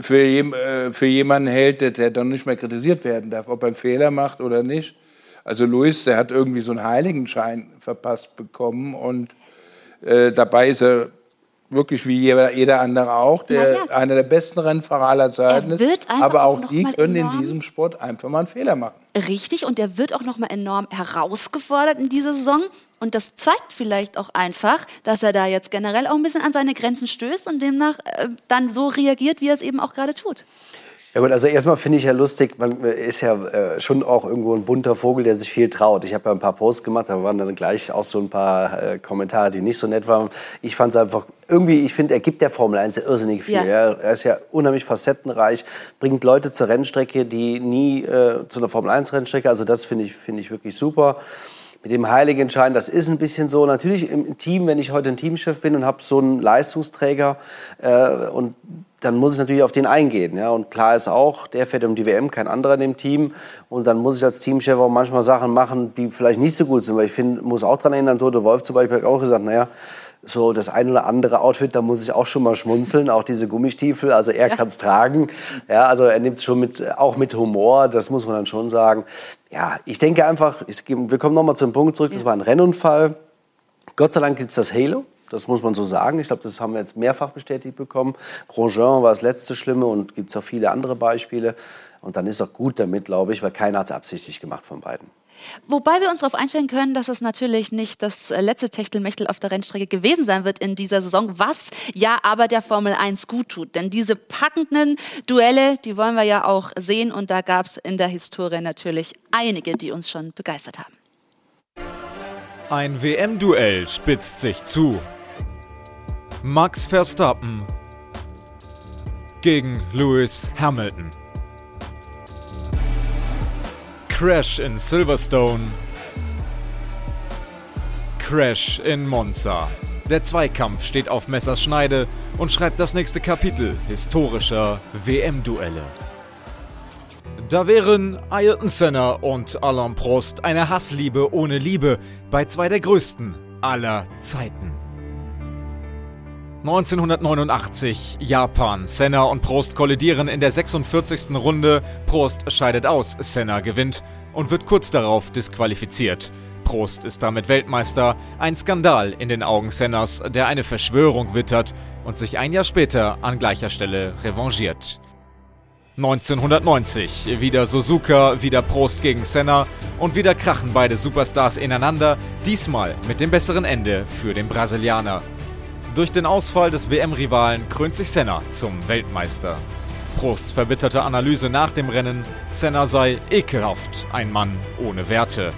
für, äh, für jemanden hält, der, der dann nicht mehr kritisiert werden darf, ob er einen Fehler macht oder nicht. Also Luis, der hat irgendwie so einen Heiligenschein verpasst bekommen und äh, dabei ist er wirklich wie jeder, jeder andere auch, der ja. einer der besten Rennfahrer aller Zeiten ist. Aber auch, auch die können in diesem Sport einfach mal einen Fehler machen. Richtig, und der wird auch noch mal enorm herausgefordert in dieser Saison. Und das zeigt vielleicht auch einfach, dass er da jetzt generell auch ein bisschen an seine Grenzen stößt und demnach äh, dann so reagiert, wie er es eben auch gerade tut. Ja gut, also erstmal finde ich ja lustig, man ist ja äh, schon auch irgendwo ein bunter Vogel, der sich viel traut. Ich habe ja ein paar Posts gemacht, da waren dann gleich auch so ein paar äh, Kommentare, die nicht so nett waren. Ich fand es einfach irgendwie, ich finde, er gibt der Formel 1 ja irrsinnig viel. Ja. Er ist ja unheimlich facettenreich, bringt Leute zur Rennstrecke, die nie äh, zu einer Formel 1 Rennstrecke, also das finde ich, finde ich wirklich super mit dem Heiligenschein, das ist ein bisschen so. Natürlich im Team, wenn ich heute ein Teamchef bin und habe so einen Leistungsträger äh, und dann muss ich natürlich auf den eingehen. Ja? Und klar ist auch, der fährt um die WM, kein anderer in dem Team. Und dann muss ich als Teamchef auch manchmal Sachen machen, die vielleicht nicht so gut sind. Weil ich find, muss auch daran erinnern, Tote Wolf zum Beispiel hat auch gesagt, naja, so das ein oder andere Outfit, da muss ich auch schon mal schmunzeln, auch diese Gummistiefel. Also er ja. kann es tragen. Ja, also er nimmt es schon mit, auch mit Humor, das muss man dann schon sagen. Ja, ich denke einfach, ich, wir kommen nochmal zum Punkt zurück, das war ein Rennunfall. Gott sei Dank gibt es das Halo. Das muss man so sagen. Ich glaube, das haben wir jetzt mehrfach bestätigt bekommen. Grosjean war das letzte Schlimme und gibt es auch viele andere Beispiele. Und dann ist auch gut damit, glaube ich, weil keiner hat es absichtlich gemacht von beiden. Wobei wir uns darauf einstellen können, dass es natürlich nicht das letzte Techtelmechtel auf der Rennstrecke gewesen sein wird in dieser Saison, was ja aber der Formel 1 gut tut. Denn diese packenden Duelle, die wollen wir ja auch sehen und da gab es in der Historie natürlich einige, die uns schon begeistert haben. Ein WM-Duell spitzt sich zu. Max Verstappen gegen Lewis Hamilton. Crash in Silverstone. Crash in Monza. Der Zweikampf steht auf Messers Schneide und schreibt das nächste Kapitel historischer WM-Duelle. Da wären Ayrton Senna und Alain Prost eine Hassliebe ohne Liebe bei zwei der größten aller Zeiten. 1989, Japan. Senna und Prost kollidieren in der 46. Runde. Prost scheidet aus, Senna gewinnt und wird kurz darauf disqualifiziert. Prost ist damit Weltmeister, ein Skandal in den Augen Sennas, der eine Verschwörung wittert und sich ein Jahr später an gleicher Stelle revanchiert. 1990, wieder Suzuka, wieder Prost gegen Senna und wieder krachen beide Superstars ineinander, diesmal mit dem besseren Ende für den Brasilianer. Durch den Ausfall des WM-Rivalen krönt sich Senna zum Weltmeister. Prosts verbitterte Analyse nach dem Rennen, Senna sei ekelhaft, ein Mann ohne Werte.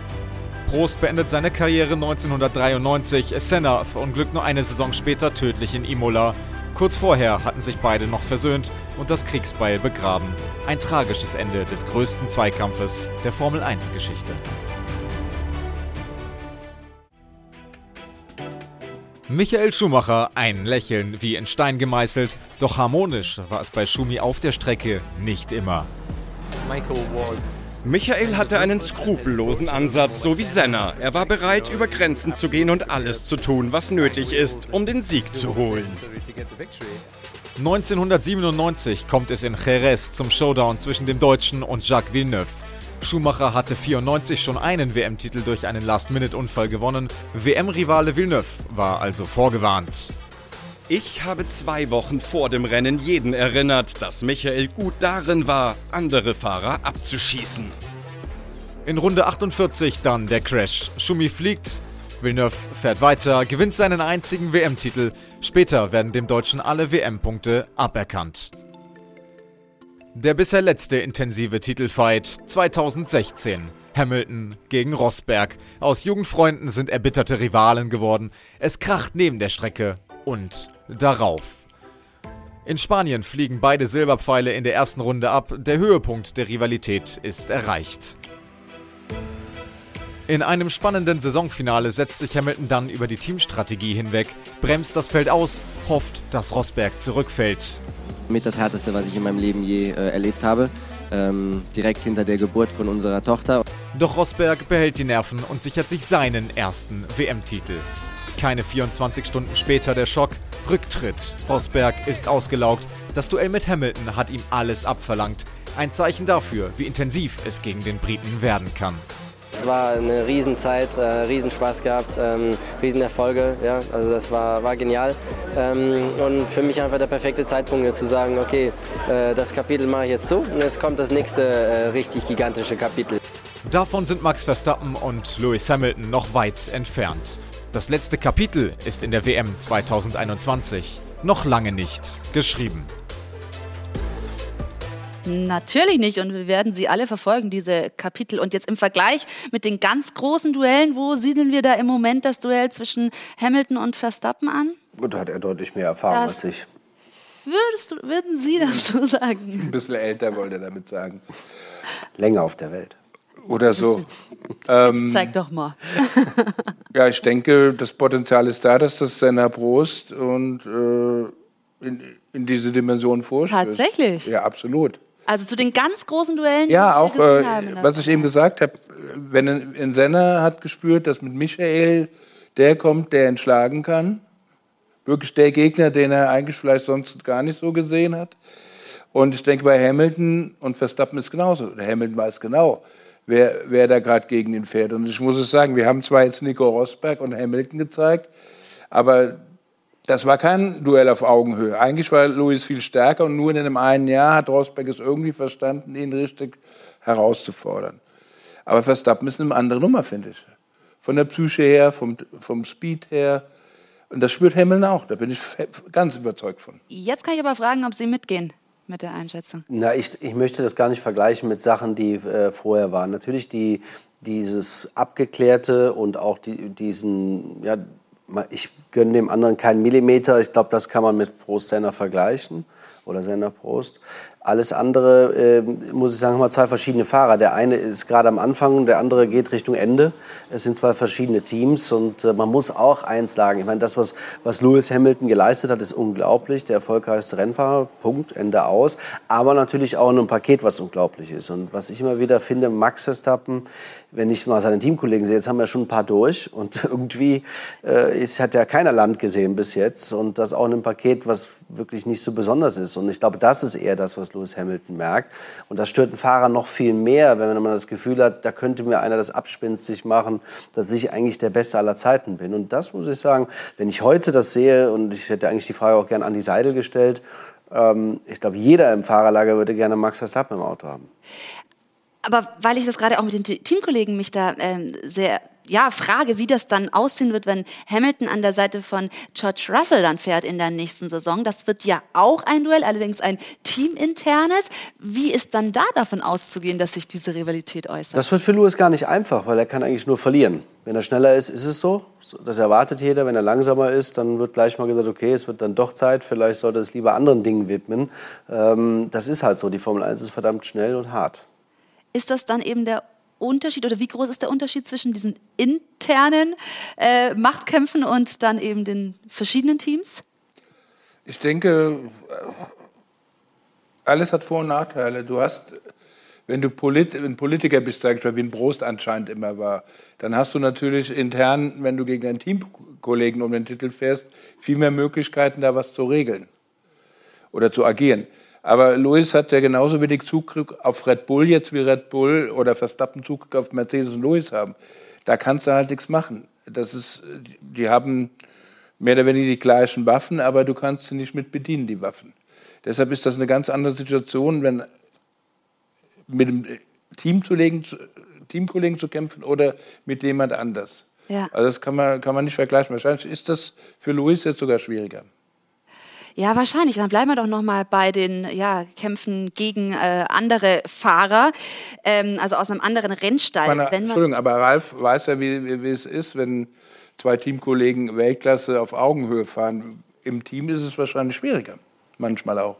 Prost beendet seine Karriere 1993, Senna verunglückt nur eine Saison später tödlich in Imola. Kurz vorher hatten sich beide noch versöhnt und das Kriegsbeil begraben. Ein tragisches Ende des größten Zweikampfes der Formel 1-Geschichte. Michael Schumacher, ein Lächeln wie in Stein gemeißelt, doch harmonisch war es bei Schumi auf der Strecke nicht immer. Michael hatte einen skrupellosen Ansatz, so wie Senna. Er war bereit, über Grenzen zu gehen und alles zu tun, was nötig ist, um den Sieg zu holen. 1997 kommt es in Jerez zum Showdown zwischen dem Deutschen und Jacques Villeneuve. Schumacher hatte 94 schon einen WM-Titel durch einen Last-Minute-Unfall gewonnen. WM-Rivale Villeneuve war also vorgewarnt. Ich habe zwei Wochen vor dem Rennen jeden erinnert, dass Michael gut darin war, andere Fahrer abzuschießen. In Runde 48 dann der Crash. Schumi fliegt, Villeneuve fährt weiter, gewinnt seinen einzigen WM-Titel. Später werden dem Deutschen alle WM-Punkte aberkannt. Der bisher letzte intensive Titelfight 2016. Hamilton gegen Rosberg. Aus Jugendfreunden sind erbitterte Rivalen geworden. Es kracht neben der Strecke und darauf. In Spanien fliegen beide Silberpfeile in der ersten Runde ab. Der Höhepunkt der Rivalität ist erreicht. In einem spannenden Saisonfinale setzt sich Hamilton dann über die Teamstrategie hinweg, bremst das Feld aus, hofft, dass Rosberg zurückfällt. Mit das Härteste, was ich in meinem Leben je äh, erlebt habe. Ähm, direkt hinter der Geburt von unserer Tochter. Doch Rosberg behält die Nerven und sichert sich seinen ersten WM-Titel. Keine 24 Stunden später der Schock. Rücktritt. Rosberg ist ausgelaugt. Das Duell mit Hamilton hat ihm alles abverlangt. Ein Zeichen dafür, wie intensiv es gegen den Briten werden kann. Es war eine Riesenzeit, äh, Riesenspaß gehabt, ähm, Riesenerfolge. Ja? Also das war, war genial. Ähm, und für mich einfach der perfekte Zeitpunkt, zu sagen, okay, äh, das Kapitel mache ich jetzt zu und jetzt kommt das nächste äh, richtig gigantische Kapitel. Davon sind Max Verstappen und Lewis Hamilton noch weit entfernt. Das letzte Kapitel ist in der WM 2021 noch lange nicht geschrieben. Natürlich nicht. Und wir werden sie alle verfolgen, diese Kapitel. Und jetzt im Vergleich mit den ganz großen Duellen, wo siedeln wir da im Moment das Duell zwischen Hamilton und Verstappen an? Gut, da hat er deutlich mehr Erfahrung das als ich. Würdest du, würden Sie das so sagen? Ein bisschen älter wollte er damit sagen. Länger auf der Welt. Oder so. ähm, zeig doch mal. [LAUGHS] ja, ich denke, das Potenzial ist da, dass das Senna Prost und äh, in, in diese Dimension vorstößt. Tatsächlich? Ja, absolut. Also zu den ganz großen Duellen? Ja, auch, äh, was ich eben gesagt habe, wenn ein Senna hat gespürt, dass mit Michael der kommt, der ihn schlagen kann. Wirklich der Gegner, den er eigentlich vielleicht sonst gar nicht so gesehen hat. Und ich denke, bei Hamilton und Verstappen ist genauso. Der Hamilton weiß genau, wer, wer da gerade gegen ihn fährt. Und ich muss es sagen, wir haben zwar jetzt Nico Rosberg und Hamilton gezeigt, aber das war kein Duell auf Augenhöhe. Eigentlich war Louis viel stärker und nur in einem einen Jahr hat Rosberg es irgendwie verstanden, ihn richtig herauszufordern. Aber Verstappen ist eine andere Nummer, finde ich. Von der Psyche her, vom, vom Speed her. Und das spürt Hamilton auch. Da bin ich ganz überzeugt von. Jetzt kann ich aber fragen, ob Sie mitgehen mit der Einschätzung. Na, ich, ich möchte das gar nicht vergleichen mit Sachen, die äh, vorher waren. Natürlich die, dieses Abgeklärte und auch die, diesen, ja, ich gönne dem anderen keinen Millimeter. Ich glaube, das kann man mit Prost Senna vergleichen oder Senna Prost. Alles andere, äh, muss ich sagen, haben wir zwei verschiedene Fahrer. Der eine ist gerade am Anfang, der andere geht Richtung Ende. Es sind zwei verschiedene Teams und äh, man muss auch eins sagen. Ich meine, das, was, was Lewis Hamilton geleistet hat, ist unglaublich. Der erfolgreichste Rennfahrer, Punkt, Ende aus. Aber natürlich auch in einem Paket, was unglaublich ist. Und was ich immer wieder finde, Max Verstappen, wenn ich mal seine Teamkollegen sehe, jetzt haben wir schon ein paar durch und [LAUGHS] irgendwie äh, ist, hat ja keiner Land gesehen bis jetzt und das auch in einem Paket, was wirklich nicht so besonders ist. Und ich glaube, das ist eher das, was Lewis Hamilton merkt. Und das stört einen Fahrer noch viel mehr, wenn man das Gefühl hat, da könnte mir einer das abspenstig machen, dass ich eigentlich der Beste aller Zeiten bin. Und das muss ich sagen, wenn ich heute das sehe, und ich hätte eigentlich die Frage auch gerne an die Seidel gestellt, ähm, ich glaube, jeder im Fahrerlager würde gerne Max Verstappen im Auto haben. Aber weil ich das gerade auch mit den Teamkollegen mich da ähm, sehr ja, frage, wie das dann aussehen wird, wenn Hamilton an der Seite von George Russell dann fährt in der nächsten Saison. Das wird ja auch ein Duell, allerdings ein teaminternes. Wie ist dann da davon auszugehen, dass sich diese Rivalität äußert? Das wird für Lewis gar nicht einfach, weil er kann eigentlich nur verlieren. Wenn er schneller ist, ist es so. Das erwartet jeder. Wenn er langsamer ist, dann wird gleich mal gesagt, okay, es wird dann doch Zeit. Vielleicht sollte es lieber anderen Dingen widmen. Ähm, das ist halt so. Die Formel 1 ist verdammt schnell und hart. Ist das dann eben der Unterschied oder wie groß ist der Unterschied zwischen diesen internen äh, Machtkämpfen und dann eben den verschiedenen Teams? Ich denke, alles hat Vor- und Nachteile. Du hast, wenn du Polit ein Politiker bist, sag ich mal, wie ein Prost anscheinend immer war, dann hast du natürlich intern, wenn du gegen deinen Teamkollegen um den Titel fährst, viel mehr Möglichkeiten, da was zu regeln oder zu agieren. Aber Lewis hat ja genauso wenig Zugriff auf Red Bull jetzt wie Red Bull oder Verstappen Zugriff auf Mercedes und Lewis haben. Da kannst du halt nichts machen. Das ist, die haben mehr oder weniger die gleichen Waffen, aber du kannst sie nicht mit bedienen, die Waffen. Deshalb ist das eine ganz andere Situation, wenn mit einem Teamkollegen, Teamkollegen zu kämpfen oder mit jemand anders. Ja. Also das kann man, kann man nicht vergleichen. Wahrscheinlich ist das für Luis jetzt sogar schwieriger. Ja, wahrscheinlich. Dann bleiben wir doch noch mal bei den ja, Kämpfen gegen äh, andere Fahrer, ähm, also aus einem anderen Rennstall. Meine, Entschuldigung, aber Ralf weiß ja, wie, wie, wie es ist, wenn zwei Teamkollegen Weltklasse auf Augenhöhe fahren. im Team ist es wahrscheinlich schwieriger. Manchmal auch.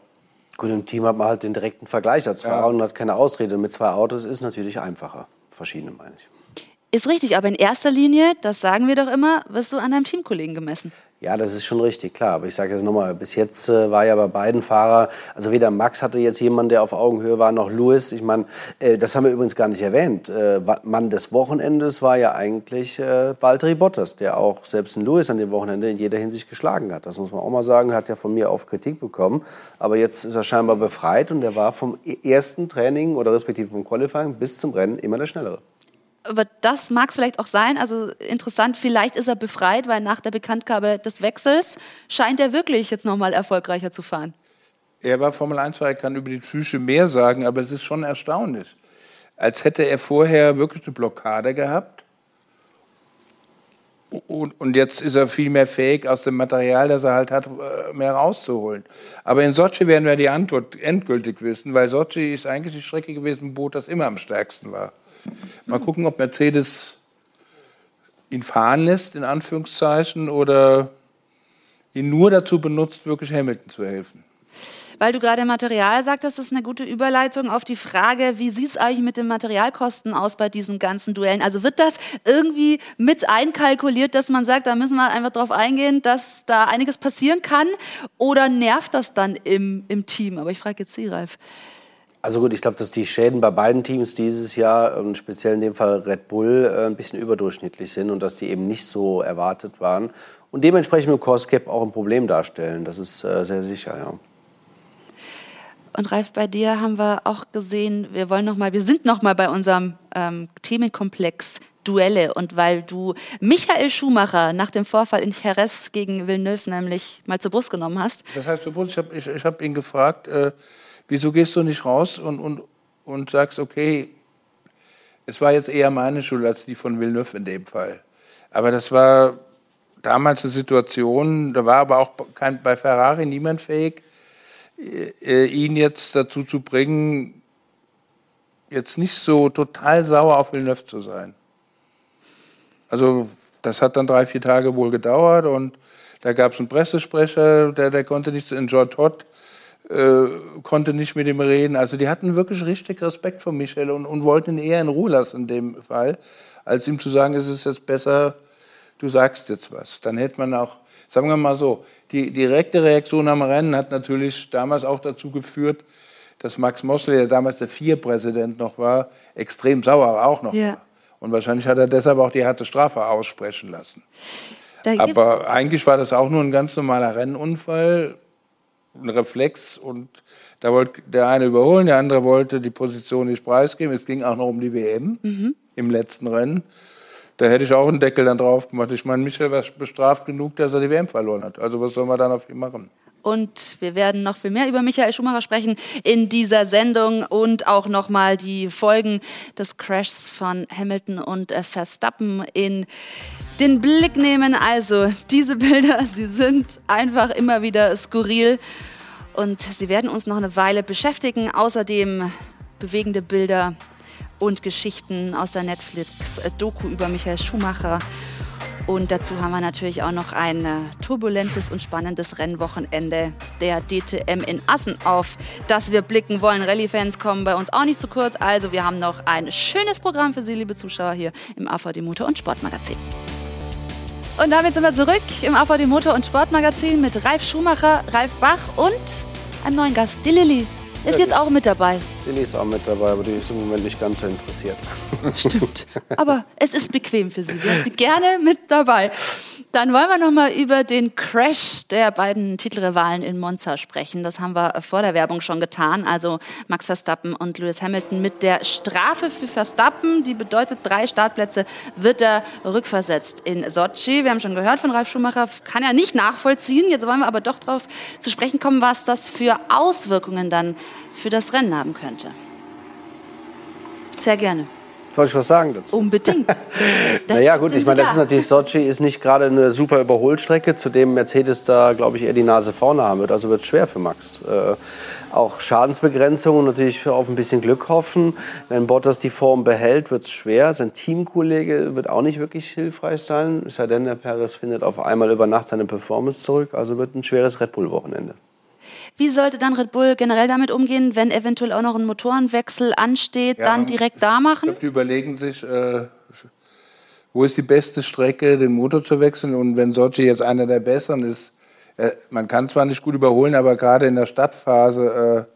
Gut, im Team hat man halt den direkten Vergleich als Fahrer ja. und hat keine Ausrede. Mit zwei Autos ist es natürlich einfacher. Verschiedene, meine ich. Ist richtig, aber in erster Linie, das sagen wir doch immer, wirst du an deinem Teamkollegen gemessen. Ja, das ist schon richtig, klar. Aber ich sage jetzt nochmal, bis jetzt äh, war ja bei beiden Fahrern, also weder Max hatte jetzt jemanden, der auf Augenhöhe war, noch Lewis. Ich meine, äh, das haben wir übrigens gar nicht erwähnt. Äh, Mann des Wochenendes war ja eigentlich äh, Valtteri Bottas, der auch selbst einen Lewis an dem Wochenende in jeder Hinsicht geschlagen hat. Das muss man auch mal sagen, hat ja von mir auf Kritik bekommen. Aber jetzt ist er scheinbar befreit und er war vom ersten Training oder respektive vom Qualifying bis zum Rennen immer der Schnellere aber das mag vielleicht auch sein. Also interessant, vielleicht ist er befreit, weil nach der Bekanntgabe des Wechsels scheint er wirklich jetzt nochmal erfolgreicher zu fahren. Er war Formel 1 er kann über die Psyche mehr sagen, aber es ist schon erstaunlich. Als hätte er vorher wirklich eine Blockade gehabt. Und, und jetzt ist er viel mehr fähig, aus dem Material, das er halt hat, äh, mehr rauszuholen. Aber in Sochi werden wir die Antwort endgültig wissen, weil Sochi ist eigentlich die Strecke gewesen, wo das immer am stärksten war. Mal gucken, ob Mercedes ihn fahren lässt, in Anführungszeichen, oder ihn nur dazu benutzt, wirklich Hamilton zu helfen. Weil du gerade Material sagtest, das ist eine gute Überleitung auf die Frage, wie sieht es eigentlich mit den Materialkosten aus bei diesen ganzen Duellen? Also wird das irgendwie mit einkalkuliert, dass man sagt, da müssen wir einfach drauf eingehen, dass da einiges passieren kann? Oder nervt das dann im, im Team? Aber ich frage jetzt Sie, Ralf. Also gut, ich glaube, dass die Schäden bei beiden Teams dieses Jahr, und speziell in dem Fall Red Bull, äh, ein bisschen überdurchschnittlich sind und dass die eben nicht so erwartet waren. Und dementsprechend mit Course Cap auch ein Problem darstellen. Das ist äh, sehr sicher, ja. Und Ralf, bei dir haben wir auch gesehen, wir wollen noch mal, wir sind noch mal bei unserem ähm, Themenkomplex Duelle und weil du Michael Schumacher nach dem Vorfall in Jerez gegen Villeneuve nämlich mal zur Brust genommen hast. Das heißt, zur Brust, ich habe ich, ich hab ihn gefragt, äh, Wieso gehst du nicht raus und, und, und sagst, okay, es war jetzt eher meine Schuld als die von Villeneuve in dem Fall. Aber das war damals eine Situation, da war aber auch kein, bei Ferrari niemand fähig, äh, ihn jetzt dazu zu bringen, jetzt nicht so total sauer auf Villeneuve zu sein. Also das hat dann drei, vier Tage wohl gedauert und da gab es einen Pressesprecher, der, der konnte nichts in George Todd äh, konnte nicht mit ihm reden. Also die hatten wirklich richtig Respekt vor Michel und, und wollten ihn eher in Ruhe lassen in dem Fall, als ihm zu sagen, es ist jetzt besser, du sagst jetzt was. Dann hätte man auch, sagen wir mal so, die direkte Reaktion am Rennen hat natürlich damals auch dazu geführt, dass Max Mosley, der damals der Vier-Präsident noch war, extrem sauer auch noch ja. war. Und wahrscheinlich hat er deshalb auch die harte Strafe aussprechen lassen. Aber eigentlich war das auch nur ein ganz normaler Rennunfall ein Reflex und da wollte der eine überholen, der andere wollte die Position nicht preisgeben. Es ging auch noch um die WM mhm. im letzten Rennen. Da hätte ich auch einen Deckel dann drauf gemacht. Ich meine, Michel war bestraft genug, dass er die WM verloren hat. Also was soll man dann auf ihn machen? Und wir werden noch viel mehr über Michael Schumacher sprechen in dieser Sendung und auch nochmal die Folgen des Crashs von Hamilton und Verstappen in den Blick nehmen. Also diese Bilder, [LAUGHS] sie sind einfach immer wieder skurril und sie werden uns noch eine Weile beschäftigen. Außerdem bewegende Bilder und Geschichten aus der Netflix-Doku über Michael Schumacher und dazu haben wir natürlich auch noch ein äh, turbulentes und spannendes Rennwochenende der DTM in Assen, auf das wir blicken wollen. Rallye-Fans kommen bei uns auch nicht zu kurz. Also wir haben noch ein schönes Programm für Sie, liebe Zuschauer, hier im AVD Motor- und Sportmagazin. Und damit sind wir zurück im AVD Motor- und Sportmagazin mit Ralf Schumacher, Ralf Bach und einem neuen Gast, die Lilly. Ist jetzt auch mit dabei. Lilly ist auch mit dabei, aber die ist im Moment nicht ganz so interessiert. Stimmt. Aber es ist bequem für sie. Wir haben sie gerne mit dabei. Dann wollen wir noch mal über den Crash der beiden Titelrivalen in Monza sprechen. Das haben wir vor der Werbung schon getan. Also Max Verstappen und Lewis Hamilton mit der Strafe für Verstappen, die bedeutet drei Startplätze, wird er rückversetzt in Sochi. Wir haben schon gehört von Ralf Schumacher, kann er nicht nachvollziehen. Jetzt wollen wir aber doch darauf zu sprechen kommen, was das für Auswirkungen dann für das Rennen haben könnte. Sehr gerne. Soll ich was sagen dazu? Unbedingt. [LAUGHS] naja, gut, ich meine, das ist natürlich, Sochi ist nicht gerade eine super Überholstrecke, zu dem Mercedes da, glaube ich, eher die Nase vorne haben wird. Also wird es schwer für Max. Äh, auch Schadensbegrenzung und natürlich auf ein bisschen Glück hoffen. Wenn Bottas die Form behält, wird es schwer. Sein Teamkollege wird auch nicht wirklich hilfreich sein. Es sei denn, der Perez findet auf einmal über Nacht seine Performance zurück. Also wird ein schweres Red Bull-Wochenende. Wie sollte dann Red Bull generell damit umgehen, wenn eventuell auch noch ein Motorenwechsel ansteht, ja, dann direkt da machen? Ich glaub, die überlegen sich, äh, wo ist die beste Strecke, den Motor zu wechseln. Und wenn Sochi jetzt einer der besseren ist, äh, man kann zwar nicht gut überholen, aber gerade in der Stadtphase,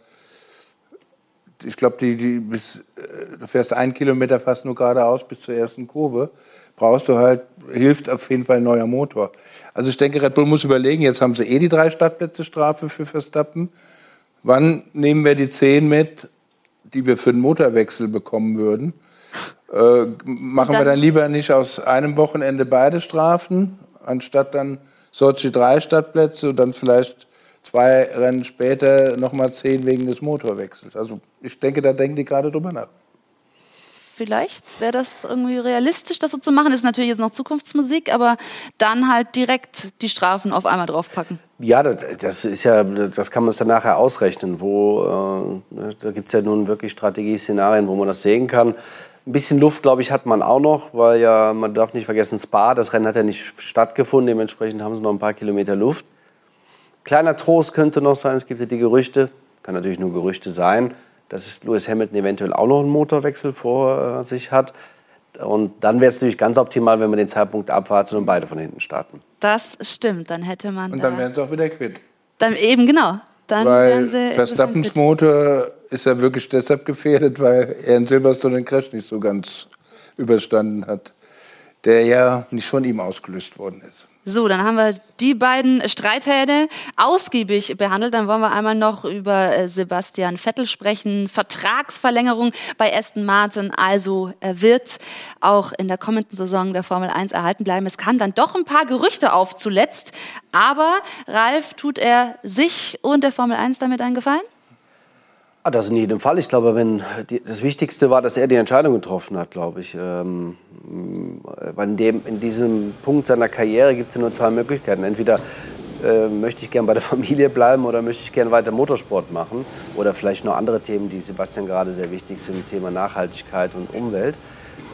äh, ich glaube, die, die bis, äh, du fährst einen Kilometer fast nur geradeaus bis zur ersten Kurve brauchst du halt, hilft auf jeden Fall ein neuer Motor. Also ich denke, Red Bull muss überlegen, jetzt haben sie eh die drei Startplätze Strafe für Verstappen. Wann nehmen wir die zehn mit, die wir für den Motorwechsel bekommen würden? Äh, machen dann, wir dann lieber nicht aus einem Wochenende beide Strafen, anstatt dann Sochi drei Startplätze und dann vielleicht zwei Rennen später nochmal zehn wegen des Motorwechsels. Also ich denke, da denken die gerade drüber nach vielleicht wäre das irgendwie realistisch, das so zu machen. Ist natürlich jetzt noch Zukunftsmusik, aber dann halt direkt die Strafen auf einmal draufpacken. Ja, das, ist ja, das kann man dann nachher ausrechnen. Wo, äh, da gibt es ja nun wirklich Strategie-Szenarien, wo man das sehen kann. Ein bisschen Luft, glaube ich, hat man auch noch, weil ja, man darf nicht vergessen, Spa, das Rennen hat ja nicht stattgefunden, dementsprechend haben sie noch ein paar Kilometer Luft. Kleiner Trost könnte noch sein, es gibt ja die Gerüchte, kann natürlich nur Gerüchte sein, dass Lewis Hamilton eventuell auch noch einen Motorwechsel vor äh, sich hat. Und dann wäre es natürlich ganz optimal, wenn man den Zeitpunkt abwartet und beide von hinten starten. Das stimmt, dann hätte man. Und dann da wären sie auch wieder quitt. Dann eben genau. Dann weil Verstappens Motor ist ja wirklich deshalb gefährdet, weil er in Silverstone den Crash nicht so ganz überstanden hat, der ja nicht von ihm ausgelöst worden ist. So, dann haben wir die beiden Streithähne ausgiebig behandelt. Dann wollen wir einmal noch über äh, Sebastian Vettel sprechen. Vertragsverlängerung bei Aston Martin. Also er wird auch in der kommenden Saison der Formel 1 erhalten bleiben. Es kamen dann doch ein paar Gerüchte auf zuletzt. Aber Ralf, tut er sich und der Formel 1 damit einen Gefallen? Ah, das in jedem Fall. Ich glaube, wenn die, das Wichtigste war, dass er die Entscheidung getroffen hat, glaube ich. Ähm, in, dem, in diesem Punkt seiner Karriere gibt es nur zwei Möglichkeiten. Entweder äh, möchte ich gern bei der [LAUGHS] Familie bleiben oder möchte ich gern weiter Motorsport machen oder vielleicht noch andere Themen, die Sebastian gerade sehr wichtig sind, Thema Nachhaltigkeit und Umwelt.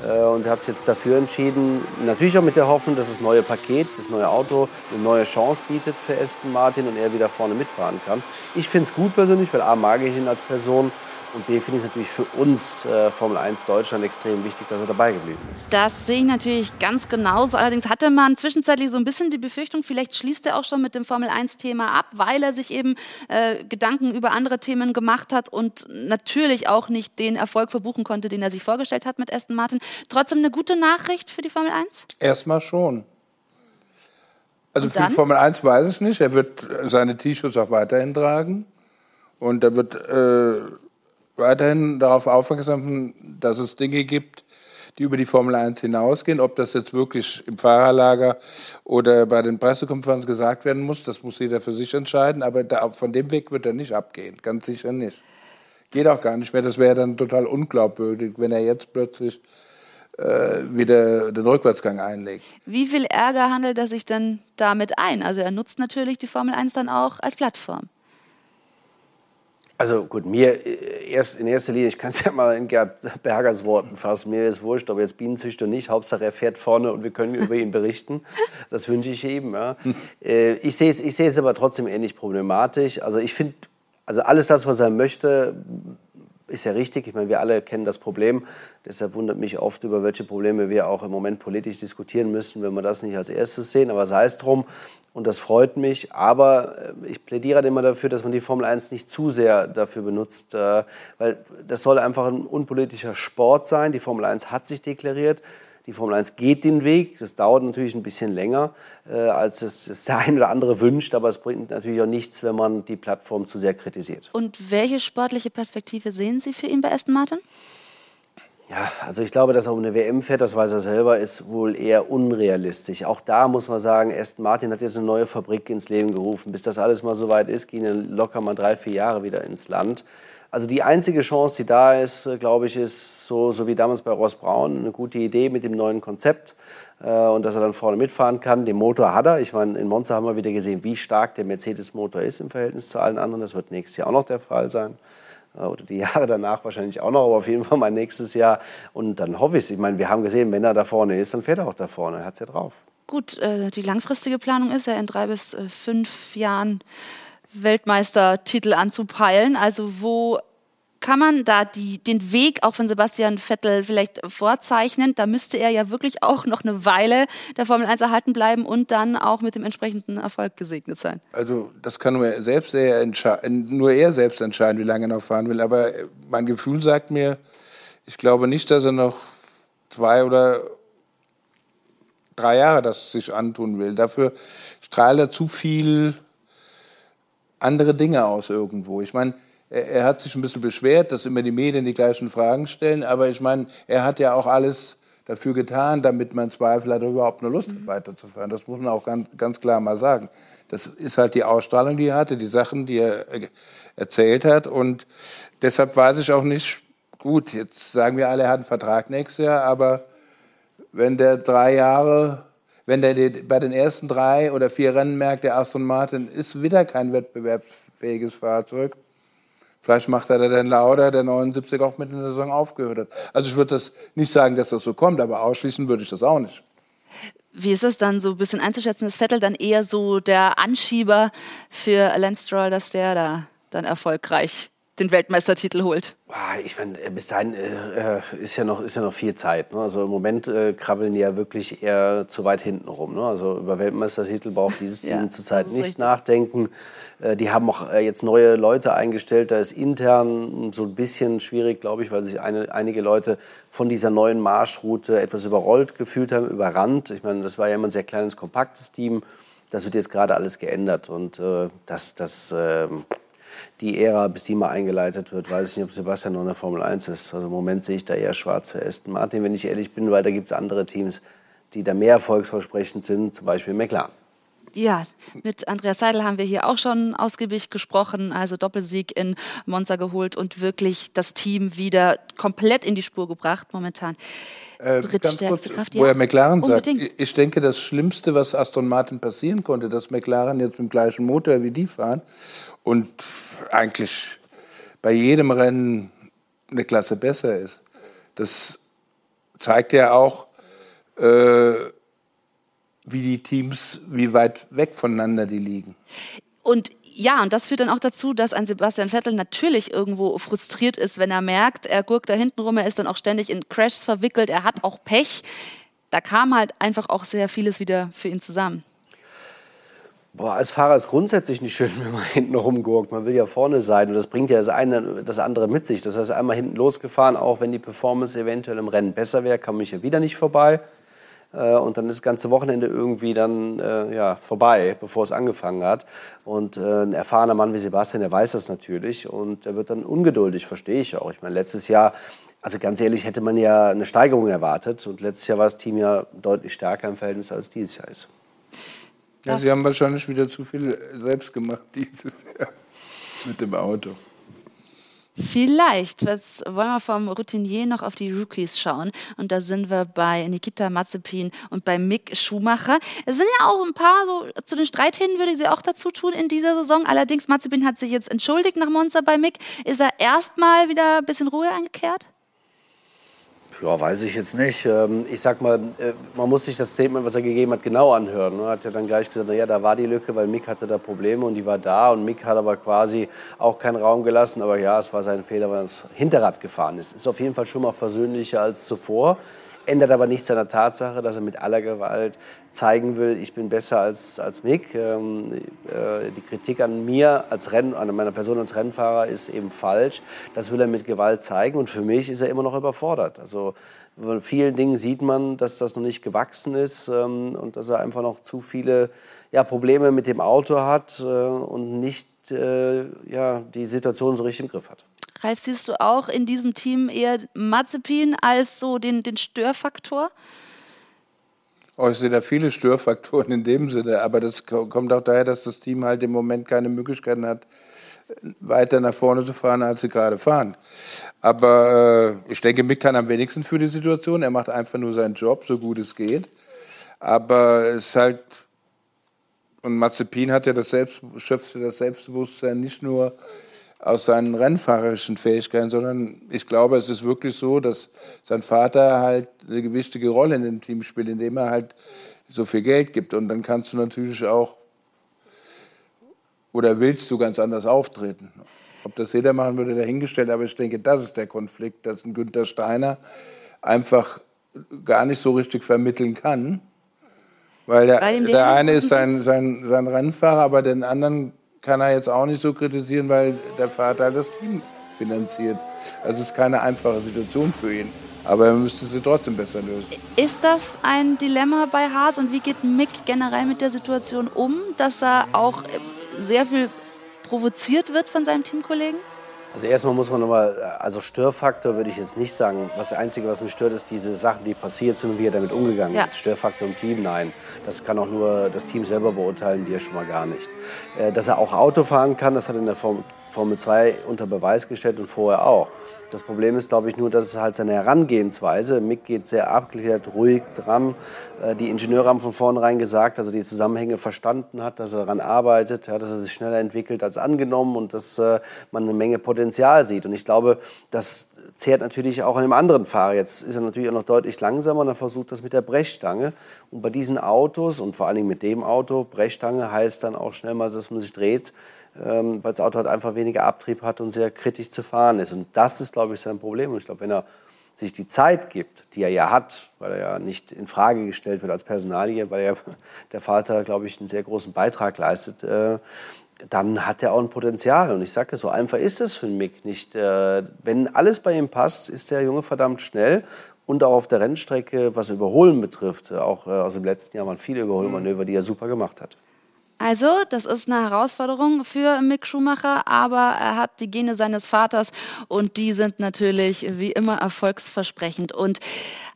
Äh, und hat sich jetzt dafür entschieden, natürlich auch mit der Hoffnung, dass das neue Paket, das neue Auto eine neue Chance bietet für Aston Martin und er wieder vorne mitfahren kann. Ich finde es gut persönlich, weil A mag ich ihn als Person und B finde ich es natürlich für uns äh, Formel 1 Deutschland extrem wichtig, dass er dabei geblieben ist. Das sehe ich natürlich ganz genauso. Allerdings hatte man zwischenzeitlich so ein bisschen die Befürchtung, vielleicht schließt er auch schon mit dem Formel 1 Thema ab, weil er sich eben äh, Gedanken über andere Themen gemacht hat und natürlich auch nicht den Erfolg verbuchen konnte, den er sich vorgestellt hat mit Aston Martin. Trotzdem eine gute Nachricht für die Formel 1? Erstmal schon. Also für die Formel 1 weiß ich nicht. Er wird seine T-Shirts auch weiterhin tragen. Und er wird äh, weiterhin darauf aufmerksam, dass es Dinge gibt, die über die Formel 1 hinausgehen. Ob das jetzt wirklich im Fahrerlager oder bei den Pressekonferenzen gesagt werden muss, das muss jeder für sich entscheiden. Aber da, von dem Weg wird er nicht abgehen, ganz sicher nicht. Geht auch gar nicht mehr. Das wäre dann total unglaubwürdig, wenn er jetzt plötzlich äh, wieder den Rückwärtsgang einlegt. Wie viel Ärger handelt er sich denn damit ein? Also er nutzt natürlich die Formel 1 dann auch als Plattform. Also gut, mir äh, erst in erster Linie, ich kann es [LAUGHS] ja mal in Gerd Bergers Worten fassen, mir ist wurscht, ob jetzt Bienenzüchter nicht, Hauptsache er fährt vorne und wir können über ihn berichten. [LAUGHS] Das wünsche ich ihm. Ja. Äh, ich sehe es ich sehe es aber trotzdem ähnlich problematisch. Also ich finde, also alles das, was er möchte, ist ja richtig. Ich meine, wir alle kennen das Problem. Deshalb wundert mich oft, über welche Probleme wir auch im Moment politisch diskutieren müssen, wenn wir das nicht als erstes sehen. Aber sei es drum und das freut mich. Aber äh, ich plädiere halt immer dafür, dass man die Formel 1 nicht zu sehr dafür benutzt, äh, weil das soll einfach ein unpolitischer Sport sein. Die Formel 1 hat sich deklariert. Die Formel 1 geht den Weg. Das dauert natürlich ein bisschen länger, äh, als es, es der ein oder andere wünscht. Aber es bringt natürlich auch nichts, wenn man die Plattform zu sehr kritisiert. Und welche sportliche Perspektive sehen Sie für ihn bei Aston Martin? Ja, also ich glaube, dass er um eine WM fährt, das weiß er selber, ist wohl eher unrealistisch. Auch da muss man sagen, Aston Martin hat jetzt eine neue Fabrik ins Leben gerufen. Bis das alles mal so weit ist, gehen locker mal drei, vier Jahre wieder ins Land. Also die einzige Chance, die da ist, äh, glaube ich, ist so, so wie damals bei Ross Braun, eine gute Idee mit dem neuen Konzept äh, und dass er dann vorne mitfahren kann. Den Motor hat er. Ich meine, in Monza haben wir wieder gesehen, wie stark der Mercedes-Motor ist im Verhältnis zu allen anderen. Das wird nächstes Jahr auch noch der Fall sein. Äh, oder die [LAUGHS] Jahre danach wahrscheinlich auch noch, aber auf jeden Fall mal nächstes Jahr. Und dann hoffe ich es. Ich meine, wir haben gesehen, wenn er da vorne ist, dann fährt er auch da vorne. Er hat es ja drauf. Gut, äh, die langfristige Planung ist ja in drei bis äh, fünf Jahren Weltmeistertitel anzupeilen. Also wo kann man da die, den Weg auch von Sebastian Vettel vielleicht vorzeichnen? Da müsste er ja wirklich auch noch eine Weile der Formel 1 erhalten bleiben und dann auch mit dem entsprechenden Erfolg gesegnet sein. Also das kann nur, selbst er nur er selbst entscheiden, wie lange er noch fahren will. Aber mein Gefühl sagt mir, ich glaube nicht, dass er noch zwei oder drei Jahre das sich antun will. Dafür strahlt er zu viel andere Dinge aus irgendwo. Ich meine, er, hat sich ein bisschen beschwert, dass immer die Medien die gleichen Fragen stellen, aber ich meine, er hat ja auch alles dafür getan, damit man Zweifel hat, überhaupt eine Lust hat, weiterzufahren. Das muss man auch ganz, ganz klar mal sagen. Das ist halt die Ausstrahlung, die er hatte, die Sachen, die er erzählt hat. Und deshalb weiß ich auch nicht, gut, jetzt sagen wir alle, er hat einen Vertrag nächstes Jahr, aber wenn der drei Jahre, wenn der bei den ersten drei oder vier Rennen merkt, der Aston Martin ist wieder kein wettbewerbsfähiges Fahrzeug, Vielleicht macht er dann Lauder, der 79 auch mit in der Saison aufgehört hat. Also ich würde das nicht sagen, dass das so kommt, aber ausschließen würde ich das auch nicht. Wie ist es dann so ein bisschen einzuschätzen? Ist Vettel dann eher so der Anschieber für Lance Stroll, dass der da dann erfolgreich den Weltmeistertitel holt? Ich meine, äh, bis dahin äh, äh, ist, ja noch, ist ja noch viel Zeit. Ne? Also im Moment äh, krabbeln die ja wirklich eher zu weit hinten rum. Ne? Also über Weltmeistertitel braucht dieses [LAUGHS] Team ja, zurzeit nicht richtig. nachdenken. Äh, die haben auch äh, jetzt neue Leute eingestellt. Da ist intern so ein bisschen schwierig, glaube ich, weil sich eine, einige Leute von dieser neuen Marschroute etwas überrollt gefühlt haben, überrannt. Ich meine, das war ja immer ein sehr kleines, kompaktes Team. Das wird jetzt gerade alles geändert. Und das, das ähm, die Ära, bis die mal eingeleitet wird, weiß ich nicht, ob Sebastian noch in der Formel 1 ist. Also im Moment sehe ich da eher schwarz für Aston Martin, wenn ich ehrlich bin, weil da gibt es andere Teams, die da mehr erfolgsversprechend sind, zum Beispiel McLaren. Ja, mit Andreas Seidel haben wir hier auch schon ausgiebig gesprochen, also Doppelsieg in Monza geholt und wirklich das Team wieder komplett in die Spur gebracht momentan. Äh, ganz kurz, Kraft, ja. er McLaren Unbedingt. sagt, ich denke, das Schlimmste, was Aston Martin passieren konnte, dass McLaren jetzt mit dem gleichen Motor wie die fahren und eigentlich bei jedem Rennen eine Klasse besser ist. Das zeigt ja auch, äh, wie die Teams, wie weit weg voneinander die liegen. Und ja, und das führt dann auch dazu, dass ein Sebastian Vettel natürlich irgendwo frustriert ist, wenn er merkt, er gurkt da hinten rum, er ist dann auch ständig in Crashs verwickelt, er hat auch Pech. Da kam halt einfach auch sehr vieles wieder für ihn zusammen. Boah, als Fahrer ist grundsätzlich nicht schön, [LAUGHS] wenn man hinten rumgurkt. Man will ja vorne sein und das bringt ja das eine das andere mit sich. Das heißt, einmal hinten losgefahren, auch wenn die Performance eventuell im Rennen besser wäre, kam ich ja wieder nicht vorbei. Äh, und dann ist das ganze Wochenende irgendwie dann äh, ja, vorbei, bevor es angefangen hat. Und äh, ein erfahrener Mann wie Sebastian, der weiß das natürlich und er wird dann ungeduldig, verstehe ich auch. Ich meine, letztes Jahr, also ganz ehrlich, hätte man ja eine Steigerung erwartet und letztes Jahr war das Team ja deutlich stärker im Verhältnis, als dieses Jahr ist. Ja, Sie haben wahrscheinlich wieder zu viel selbst gemacht dieses Jahr mit dem Auto. Vielleicht. Jetzt wollen wir vom Routinier noch auf die Rookies schauen. Und da sind wir bei Nikita Mazepin und bei Mick Schumacher. Es sind ja auch ein paar, so zu den Streithähnen würde ich sie auch dazu tun in dieser Saison. Allerdings, Mazepin hat sich jetzt entschuldigt nach Monza bei Mick. Ist er erstmal wieder ein bisschen Ruhe eingekehrt? Ja, weiß ich jetzt nicht. Ähm, ich sag mal, äh, man muss sich das Statement, was er gegeben hat, genau anhören. Er hat ja dann gleich gesagt, naja, da war die Lücke, weil Mick hatte da Probleme und die war da. Und Mick hat aber quasi auch keinen Raum gelassen. Aber ja, es war sein Fehler, weil er das Hinterrad gefahren ist. Ist auf jeden Fall schon mal versöhnlicher als zuvor ändert aber nichts an der Tatsache, dass er mit aller Gewalt zeigen will, ich bin besser als, als Mick. Ähm, äh, die Kritik an mir als Renn, an meiner Person als Rennfahrer ist eben falsch. Das will er mit Gewalt zeigen und für mich ist er immer noch überfordert. Also von vielen Dingen sieht man, dass das noch nicht gewachsen ist ähm, und dass er einfach noch zu viele ja, Probleme mit dem Auto hat äh, und nicht äh, ja, die Situation so richtig im Griff hat. Ralf, siehst du auch in diesem Team eher Mazepin als so den, den Störfaktor? Oh, ich sehe da viele Störfaktoren in dem Sinne, aber das kommt auch daher, dass das Team halt im Moment keine Möglichkeiten hat, weiter nach vorne zu fahren, als sie gerade fahren. Aber äh, ich denke, Mick kann am wenigsten für die Situation. Er macht einfach nur seinen Job, so gut es geht. Aber es ist halt, und Mazepin hat ja das Selbst, schöpfte das Selbstbewusstsein nicht nur aus seinen rennfahrerischen Fähigkeiten, sondern ich glaube, es ist wirklich so, dass sein Vater halt eine gewichtige Rolle in dem Team spielt, indem er halt so viel Geld gibt. Und dann kannst du natürlich auch oder willst du ganz anders auftreten? Ob das jeder machen würde, dahingestellt, aber ich denke, das ist der Konflikt, dass ein Günther Steiner einfach gar nicht so richtig vermitteln kann. Weil der, der eine ist sein, sein, sein Rennfahrer, aber den anderen kann er jetzt auch nicht so kritisieren, weil der Vater halt das Team finanziert. Also es ist keine einfache Situation für ihn. Aber er müsste sie trotzdem besser lösen. Ist das ein Dilemma bei Haas und wie geht Mick generell mit der Situation um, dass er auch sehr viel provoziert wird von seinem Teamkollegen? Also erstmal muss man nochmal, also Störfaktor würde ich jetzt nicht sagen. Das Einzige, was mich stört, ist diese Sachen, die passiert sind und wie er damit umgegangen ja. ist. Störfaktor im Team, nein. Das kann auch nur das Team selber beurteilen, wir schon mal gar nicht. Äh, dass er auch Auto fahren kann, das hat er in der Formel 2 unter Beweis gestellt und vorher auch. Das Problem ist, glaube ich, nur, dass es halt seine Herangehensweise, Mick geht sehr abgeklärt, ruhig dran. Äh, die Ingenieure haben von vornherein gesagt, dass er die Zusammenhänge verstanden hat, dass er daran arbeitet, dass er sich schneller entwickelt als angenommen und dass äh, man eine Menge Potenzial sieht. Und ich glaube, das zehrt natürlich auch an dem anderen Fahrer. Jetzt ist er natürlich auch noch deutlich langsamer und er versucht das mit der Brechstange. Und bei diesen Autos und vor allen Dingen mit dem Auto, Brechstange heißt dann auch schnell mal, dass man sich dreht, weil das Auto halt einfach weniger Abtrieb hat und sehr kritisch zu fahren ist. Und das ist, glaube ich, sein Problem. Und ich glaube, wenn er sich die Zeit gibt, die er ja hat, weil er ja nicht in Frage gestellt wird als Personalie, weil er, [LAUGHS] der Vater, glaube ich, einen sehr großen Beitrag leistet, äh, dann hat er auch ein Potenzial. Und ich sage, so einfach ist es für Mick nicht. Äh, wenn alles bei ihm passt, ist der Junge verdammt schnell und auch auf der Rennstrecke, was Überholen betrifft. Auch äh, aus dem letzten Jahr waren viele Überholmanöver, die er super gemacht hat. Also, das ist eine Herausforderung für Mick Schumacher, aber er hat die Gene seines Vaters und die sind natürlich wie immer erfolgsversprechend. Und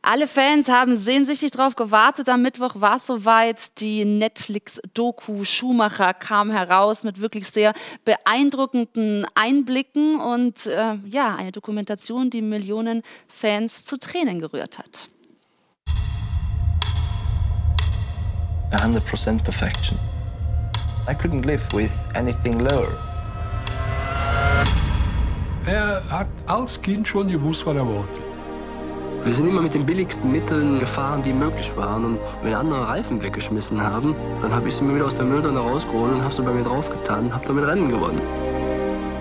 alle Fans haben sehnsüchtig darauf gewartet. Am Mittwoch war es soweit. Die Netflix-Doku Schumacher kam heraus mit wirklich sehr beeindruckenden Einblicken und äh, ja, eine Dokumentation, die Millionen Fans zu Tränen gerührt hat. 100% perfection. I couldn't live with anything lower. Er hat als Kind schon gewusst, was er wollte. Wir sind immer mit den billigsten Mitteln gefahren, die möglich waren. Und wenn andere Reifen weggeschmissen haben, dann habe ich sie mir wieder aus der Mülltonne rausgeholt und habe sie bei mir draufgetan und habe damit Rennen gewonnen.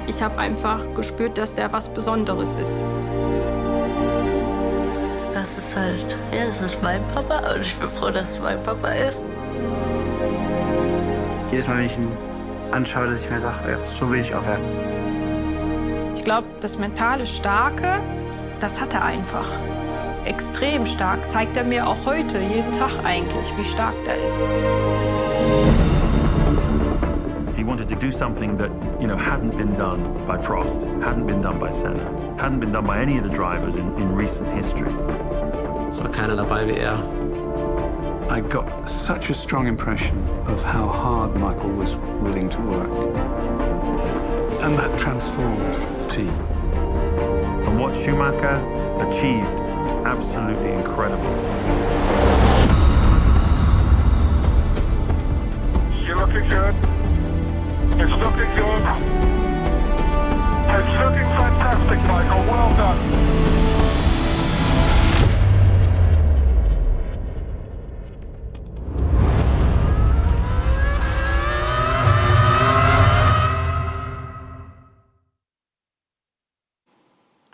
Ich habe einfach gespürt, dass der was Besonderes ist. Das ist halt, ja, das ist mein Papa und ich bin froh, dass es mein Papa ist jedes Mal, wenn ich ihn anschaue, dass ich mir sage, ja, so will ich aufhören. Ich glaube, das mentale Starke, das hat er einfach. Extrem stark zeigt er mir auch heute, jeden Tag eigentlich, wie stark er ist. He wanted to do something that, you know, hadn't been done by Prost, hadn't been done by Senna, hadn't been done by any of the drivers in, in recent history. Es war keiner dabei wie er. I got such a strong impression of how hard Michael was willing to work. And that transformed the team. And what Schumacher achieved was absolutely incredible. You're looking good. It's looking good. It's looking fantastic, Michael. Well done.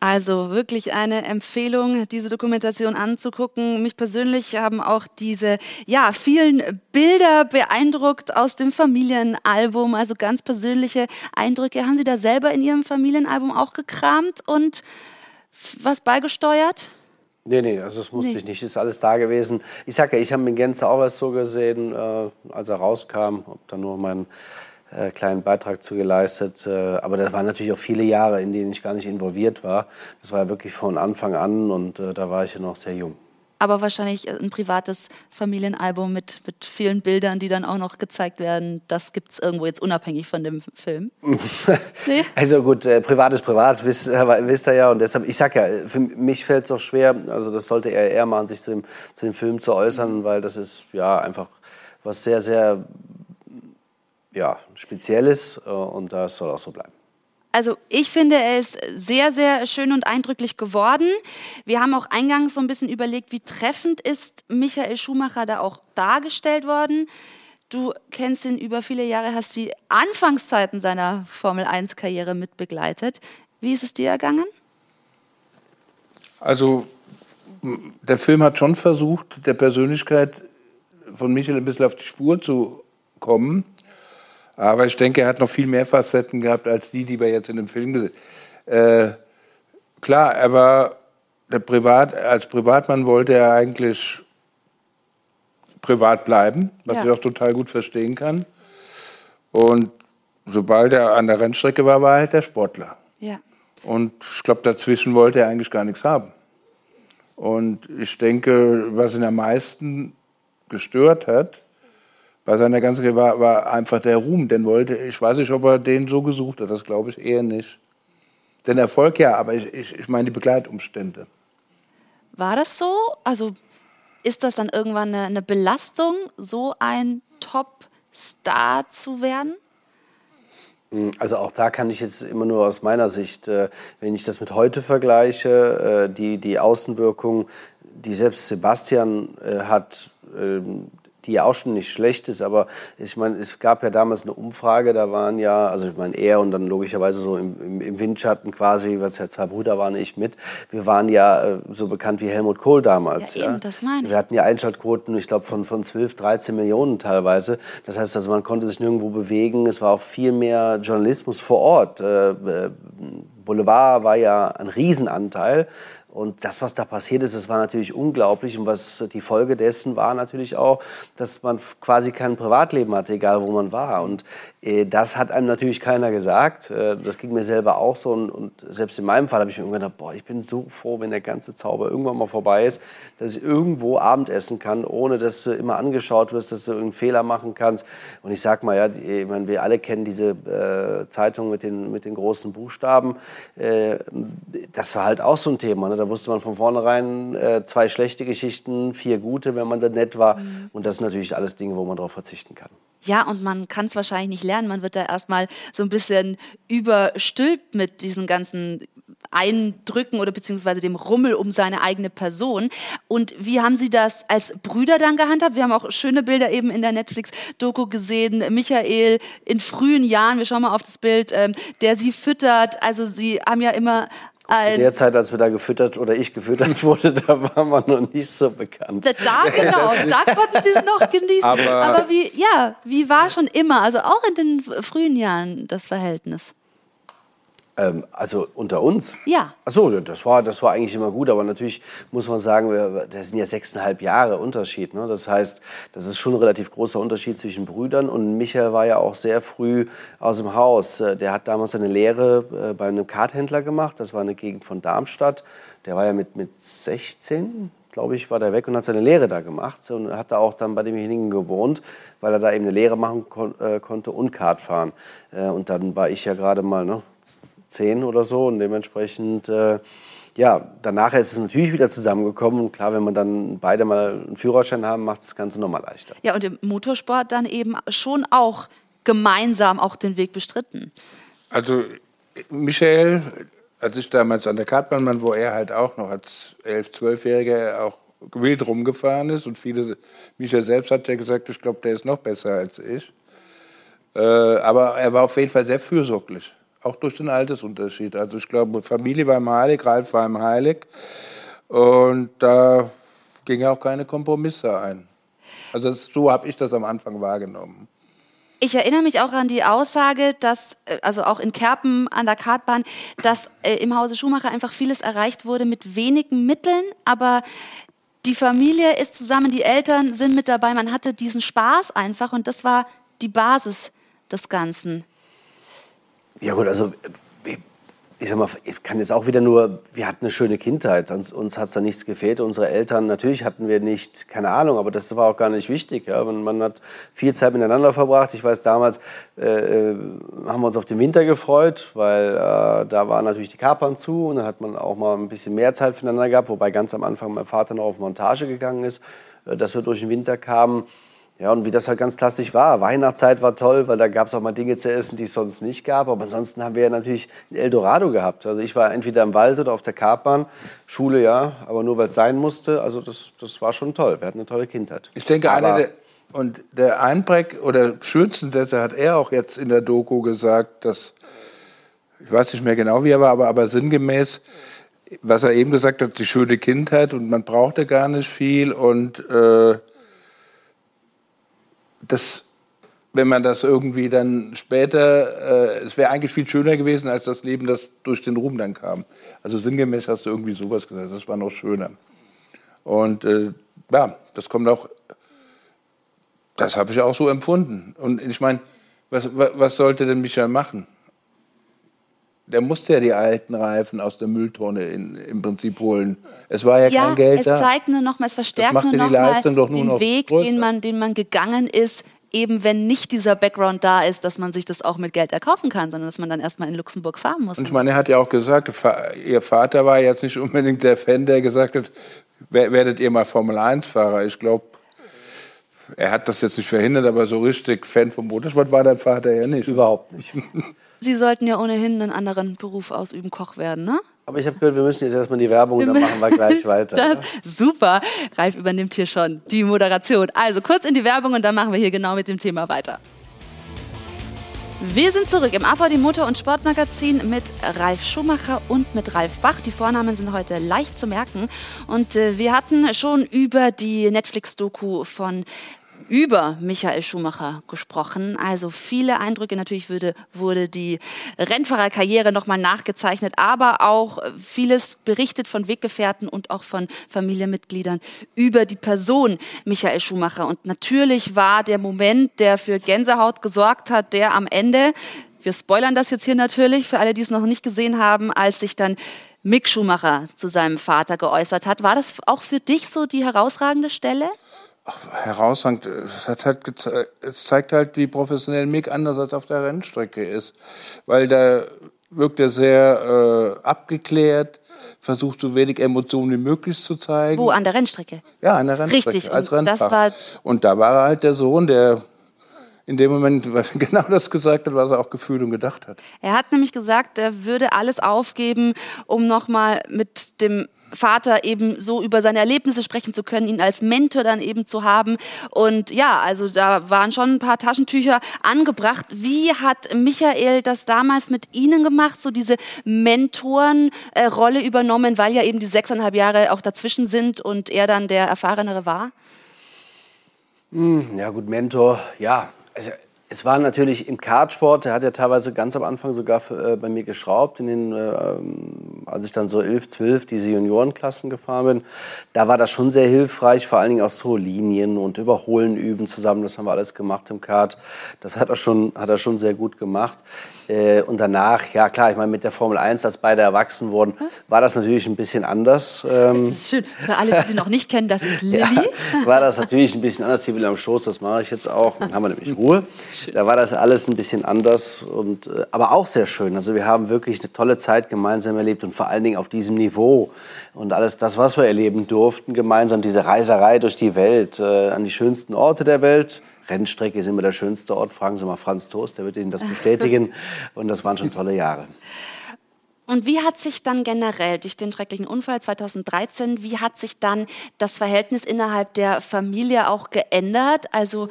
Also wirklich eine Empfehlung, diese Dokumentation anzugucken. Mich persönlich haben auch diese ja, vielen Bilder beeindruckt aus dem Familienalbum, also ganz persönliche Eindrücke. Haben Sie da selber in Ihrem Familienalbum auch gekramt und was beigesteuert? Nee, nee, also das musste nee. ich nicht, ist alles da gewesen. Ich sage ja, ich habe ihn Gänze auch erst so gesehen, äh, als er rauskam, ob da nur mein äh, kleinen Beitrag zu geleistet. Äh, aber das waren natürlich auch viele Jahre, in denen ich gar nicht involviert war. Das war ja wirklich von Anfang an und äh, da war ich ja noch sehr jung. aber wahrscheinlich ein privates Familienalbum mit, mit vielen Bildern, die dann auch noch gezeigt werden. Das gibt es irgendwo jetzt unabhängig von dem Film. [LAUGHS] nee? Also gut, äh, privat ist privat, wisst, äh, wisst ihr ja. Und deshalb, ich sag ja, für mich fällt es auch schwer, also das sollte er eher machen, sich zu dem, zu dem Film zu äußern, weil das ist ja einfach was sehr, sehr ja, Spezielles äh, und das soll auch so bleiben. Also ich finde, er ist sehr, sehr schön und eindrücklich geworden. Wir haben auch eingangs so ein bisschen überlegt, wie treffend ist Michael Schumacher da auch dargestellt worden. Du kennst ihn über viele Jahre, hast die Anfangszeiten seiner Formel-1-Karriere mitbegleitet. Wie ist es dir ergangen? Also der Film hat schon versucht, der Persönlichkeit von Michael ein bisschen auf die Spur zu kommen. Aber ich denke, er hat noch viel mehr Facetten gehabt als die, die wir jetzt in dem Film gesehen haben. Äh, klar, er war der Privat, als Privatmann wollte er eigentlich privat bleiben, was ja. ich auch total gut verstehen kann. Und sobald er an der Rennstrecke war, war er halt der Sportler. Ja. Und ich glaube, dazwischen wollte er eigentlich gar nichts haben. Und ich denke, was ihn am meisten gestört hat, bei seiner ganzen war, war einfach der Ruhm. Den wollte, ich weiß nicht, ob er den so gesucht hat, das glaube ich eher nicht. Den Erfolg ja, aber ich, ich, ich meine die Begleitumstände. War das so? Also ist das dann irgendwann eine, eine Belastung, so ein Top-Star zu werden? Hm, also auch da kann ich jetzt immer nur aus meiner Sicht, äh, wenn ich das mit heute vergleiche, äh, die, die Außenwirkung, die selbst Sebastian äh, hat, ähm, die ja auch schon nicht schlecht ist, aber ich meine, es gab ja damals eine Umfrage, da waren ja, also ich meine, er und dann logischerweise so im, im, Windschatten quasi, es ja zwei Brüder waren, ich mit, wir waren ja äh, so bekannt wie Helmut Kohl damals. Ja, eben, das meine ich. Wir hatten ja Einschaltquoten, ich glaube, von, von 12, 13 Millionen teilweise. Das heißt also, man konnte sich nirgendwo bewegen, es war auch viel mehr Journalismus vor Ort. Äh, äh Boulevard war ja ein Riesenanteil. Und das, was da passiert ist, das war natürlich unglaublich. Und was die Folge dessen war natürlich auch, dass man quasi kein Privatleben hatte, egal wo man war. Und äh, das hat einem natürlich keiner gesagt. Äh, das ging mir selber auch so. Und, und selbst in meinem Fall habe ich mir gedacht, boah, ich bin so froh, wenn der ganze Zauber irgendwann mal vorbei ist, dass ich irgendwo Abendessen kann, ohne dass du immer angeschaut wirst, dass du irgendeinen Fehler machen kannst. Und ich sag mal, ja, ich meine, wir alle kennen diese äh, Zeitung mit den, mit den großen Buchstaben. Äh, das war halt auch so ein Thema. Ne? Da wusste man von vornherein äh, zwei schlechte Geschichten, vier gute, wenn man da nett war. Mhm. Und das sind natürlich alles Dinge, wo man darauf verzichten kann. Ja, und man kann es wahrscheinlich nicht lernen. Man wird da erstmal so ein bisschen überstülpt mit diesen ganzen Eindrücken oder beziehungsweise dem Rummel um seine eigene Person. Und wie haben Sie das als Brüder dann gehandhabt? Wir haben auch schöne Bilder eben in der Netflix-Doku gesehen. Michael in frühen Jahren, wir schauen mal auf das Bild, ähm, der Sie füttert. Also Sie haben ja immer in der Zeit, als wir da gefüttert oder ich gefüttert [LAUGHS] wurde, da war man noch nicht so bekannt. Da, genau, [LAUGHS] da konnten Sie es noch genießen. Aber, Aber, wie, ja, wie war schon immer, also auch in den frühen Jahren das Verhältnis? Ähm, also unter uns? Ja. Achso, das war, das war eigentlich immer gut, aber natürlich muss man sagen, wir, das sind ja sechseinhalb Jahre Unterschied. Ne? Das heißt, das ist schon ein relativ großer Unterschied zwischen Brüdern und Michael war ja auch sehr früh aus dem Haus. Äh, der hat damals eine Lehre äh, bei einem Karthändler gemacht, das war eine Gegend von Darmstadt. Der war ja mit, mit 16, glaube ich, war der weg und hat seine Lehre da gemacht und hat da auch dann bei demjenigen gewohnt, weil er da eben eine Lehre machen kon äh, konnte und Kart fahren. Äh, und dann war ich ja gerade mal ne, zehn oder so und dementsprechend äh, ja, danach ist es natürlich wieder zusammengekommen und klar, wenn man dann beide mal einen Führerschein haben, macht das Ganze nochmal leichter. Ja, und im Motorsport dann eben schon auch gemeinsam auch den Weg bestritten. Also Michael, als ich damals an der Kartbahn war, wo er halt auch noch als 11-, 12-Jähriger auch wild rumgefahren ist und viele, Michael selbst hat ja gesagt, ich glaube, der ist noch besser als ich. Äh, aber er war auf jeden Fall sehr fürsorglich auch durch den Altersunterschied. Also ich glaube, Familie war ihm heilig, Ralf war ihm heilig. Und da ging auch keine Kompromisse ein. Also so habe ich das am Anfang wahrgenommen. Ich erinnere mich auch an die Aussage, dass, äh, also auch in Kerpen an der Kartbahn, dass äh, im Hause Schumacher einfach vieles erreicht wurde mit wenigen Mitteln, aber die Familie ist zusammen, die Eltern sind mit dabei, man hatte diesen Spaß einfach und das war die Basis des Ganzen. Ja gut, also ich, ich sag mal, ich kann jetzt auch wieder nur, wir hatten eine schöne Kindheit, uns, uns hat da nichts gefehlt. Unsere Eltern, natürlich hatten wir nicht, keine Ahnung, aber das war auch gar nicht wichtig. Ja. Man, man hat viel Zeit miteinander verbracht. Ich weiß, damals äh, äh haben wir uns auf den Winter gefreut, weil äh, da waren natürlich die Kapern zu und dann hat man auch mal ein bisschen mehr Zeit füreinander gehabt, wobei ganz am Anfang mein Vater noch auf Montage gegangen ist, äh, dass wir durch den Winter kamen. Ja, und wie das halt ganz klassisch war. Weihnachtszeit war toll, weil da gab es auch mal Dinge zu essen, die es sonst nicht gab. Aber ansonsten haben wir ja natürlich Eldorado gehabt. Also ich war entweder im Wald oder auf der Kartbahn. Schule ja, aber nur weil es sein musste. Also das, das war schon toll. Wir hatten eine tolle Kindheit. Ich denke, aber einer der, und der Einbreck oder schönsten Sätze hat er auch jetzt in der Doku gesagt, dass, ich weiß nicht mehr genau, wie er war, aber, aber sinngemäß, was er eben gesagt hat, die schöne Kindheit und man brauchte gar nicht viel und äh, das, wenn man das irgendwie dann später, äh, es wäre eigentlich viel schöner gewesen als das Leben, das durch den Ruhm dann kam. Also sinngemäß hast du irgendwie sowas gesagt, das war noch schöner. Und äh, ja, das kommt auch, das habe ich auch so empfunden. Und ich meine, was, was sollte denn Michael machen? Der musste ja die alten Reifen aus der Mülltonne in, im Prinzip holen. Es war ja, ja kein Geld es da. Es zeigt nur noch mal, es verstärkt nur die noch Leistung mal doch nur den noch Weg, größer. den man, den man gegangen ist, eben wenn nicht dieser Background da ist, dass man sich das auch mit Geld erkaufen kann, sondern dass man dann erstmal in Luxemburg fahren muss. Und ich meine, er hat ja auch gesagt, ihr Vater war jetzt nicht unbedingt der Fan, der gesagt hat, werdet ihr mal Formel-1-Fahrer. Ich glaube, er hat das jetzt nicht verhindert, aber so richtig Fan vom Motorsport war dein Vater ja nicht. Überhaupt nicht. [LAUGHS] Sie sollten ja ohnehin einen anderen Beruf ausüben, Koch werden, ne? Aber ich habe gehört, wir müssen jetzt erstmal die Werbung und dann machen wir gleich [LAUGHS] weiter. Das, super. Ralf übernimmt hier schon die Moderation. Also kurz in die Werbung und dann machen wir hier genau mit dem Thema weiter. Wir sind zurück im AVD Motor- und Sportmagazin mit Ralf Schumacher und mit Ralf Bach. Die Vornamen sind heute leicht zu merken. Und äh, wir hatten schon über die Netflix-Doku von über Michael Schumacher gesprochen. Also viele Eindrücke. Natürlich wurde, wurde die Rennfahrerkarriere nochmal nachgezeichnet, aber auch vieles berichtet von Weggefährten und auch von Familienmitgliedern über die Person Michael Schumacher. Und natürlich war der Moment, der für Gänsehaut gesorgt hat, der am Ende, wir spoilern das jetzt hier natürlich für alle, die es noch nicht gesehen haben, als sich dann Mick Schumacher zu seinem Vater geäußert hat. War das auch für dich so die herausragende Stelle? Herausragend. Es, hat halt es zeigt halt, wie professionell Mick anders als auf der Rennstrecke ist. Weil da wirkt er sehr äh, abgeklärt, versucht so wenig Emotionen wie möglich zu zeigen. Wo, an der Rennstrecke? Ja, an der Rennstrecke, Richtig. als Rennfahrer. Und da war er halt der Sohn, der in dem Moment [LAUGHS] genau das gesagt hat, was er auch gefühlt und gedacht hat. Er hat nämlich gesagt, er würde alles aufgeben, um nochmal mit dem Vater eben so über seine Erlebnisse sprechen zu können, ihn als Mentor dann eben zu haben. Und ja, also da waren schon ein paar Taschentücher angebracht. Wie hat Michael das damals mit Ihnen gemacht, so diese Mentorenrolle äh, übernommen, weil ja eben die sechseinhalb Jahre auch dazwischen sind und er dann der Erfahrenere war? Hm, Ja gut, Mentor, ja. Also, es war natürlich im Kartsport, der hat ja teilweise ganz am Anfang sogar für, äh, bei mir geschraubt, in den, äh, als ich dann so 11, 12 diese Juniorenklassen gefahren bin. Da war das schon sehr hilfreich, vor allen Dingen auch so Linien und Überholen üben zusammen. Das haben wir alles gemacht im Kart. Das hat er schon, hat er schon sehr gut gemacht. Äh, und danach, ja klar, ich meine, mit der Formel 1, als beide erwachsen wurden, war das natürlich ein bisschen anders. Ähm, Das ist schön. Für alle, die sie noch nicht kennen, das ist [LAUGHS] Lilly. ja, war das natürlich ein bisschen anders. Hier wieder am Schoß, das mache ich jetzt auch. Dann haben wir nämlich Ruhe. Da war das alles ein bisschen anders, und, äh, aber auch sehr schön. Also wir haben wirklich eine tolle Zeit gemeinsam erlebt und vor allen Dingen auf diesem Niveau. Und alles das, was wir erleben durften, gemeinsam diese Reiserei durch die Welt, äh, an die schönsten Orte der Welt. Rennstrecke ist immer der schönste Ort. Fragen Sie mal Franz Toast, der wird Ihnen das bestätigen. [LAUGHS] Und das waren schon tolle Jahre. Und wie hat sich dann generell durch den schrecklichen Unfall 2013, wie hat sich dann das Verhältnis innerhalb der Familie auch geändert? Also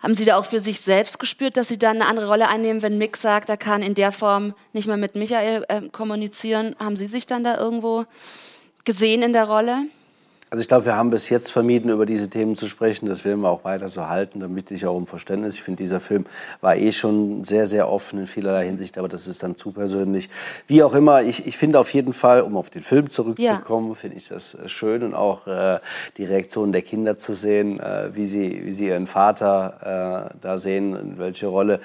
haben Sie da auch für sich selbst gespürt, dass Sie dann eine andere Rolle einnehmen, wenn Mick sagt, er kann in der Form nicht mehr mit Michael äh, kommunizieren? Haben Sie sich dann da irgendwo gesehen in der Rolle? Also ich glaube, wir haben bis jetzt vermieden, über diese Themen zu sprechen. Das werden wir auch weiter so halten, damit ich auch um Verständnis. Ich finde, dieser Film war eh schon sehr, sehr offen in vielerlei Hinsicht, aber das ist dann zu persönlich. Wie auch immer, ich, ich finde auf jeden Fall, um auf den Film zurückzukommen, ja. finde ich das äh, schön und auch äh, die Reaktion der Kinder zu sehen, äh, wie, sie, wie sie ihren Vater äh, da sehen, welche Rolle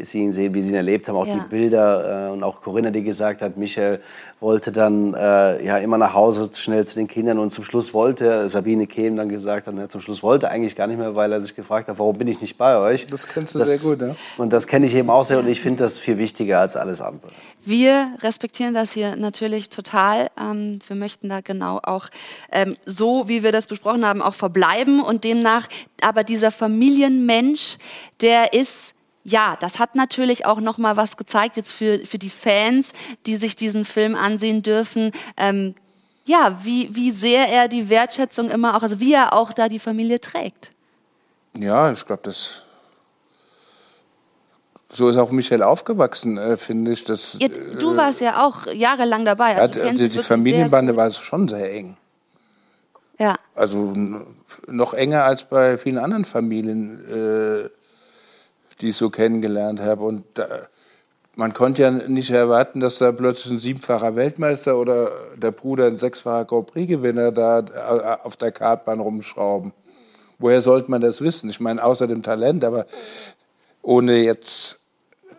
sie ihn sehen, wie sie ihn erlebt haben, auch ja. die Bilder äh, und auch Corinna, die gesagt hat, Michael wollte dann äh, ja immer nach Hause schnell zu den Kindern und zum Schluss wollte, Sabine Kehm dann gesagt hat, ne, zum Schluss wollte eigentlich gar nicht mehr, weil er sich gefragt hat, warum bin ich nicht bei euch? Das kennst du das, sehr gut, ne? Und das kenne ich eben auch sehr und ich finde das viel wichtiger als alles andere. Wir respektieren das hier natürlich total. Ähm, wir möchten da genau auch ähm, so, wie wir das besprochen haben, auch verbleiben und demnach aber dieser Familienmensch, der ist ja, das hat natürlich auch noch mal was gezeigt jetzt für, für die Fans, die sich diesen Film ansehen dürfen. Ähm, ja, wie, wie sehr er die Wertschätzung immer auch, also wie er auch da die Familie trägt. Ja, ich glaube, das so ist auch Michel aufgewachsen, äh, finde ich. Das, ja, du äh, warst ja auch jahrelang dabei. Also ja, die, die Familienbande war schon sehr eng. Ja. Also noch enger als bei vielen anderen Familien. Äh, die ich so kennengelernt habe. Und da, man konnte ja nicht erwarten, dass da plötzlich ein siebenfacher Weltmeister oder der Bruder ein sechsfacher Grand Prix-Gewinner da äh, auf der Kartbahn rumschrauben. Woher sollte man das wissen? Ich meine, außer dem Talent, aber ohne jetzt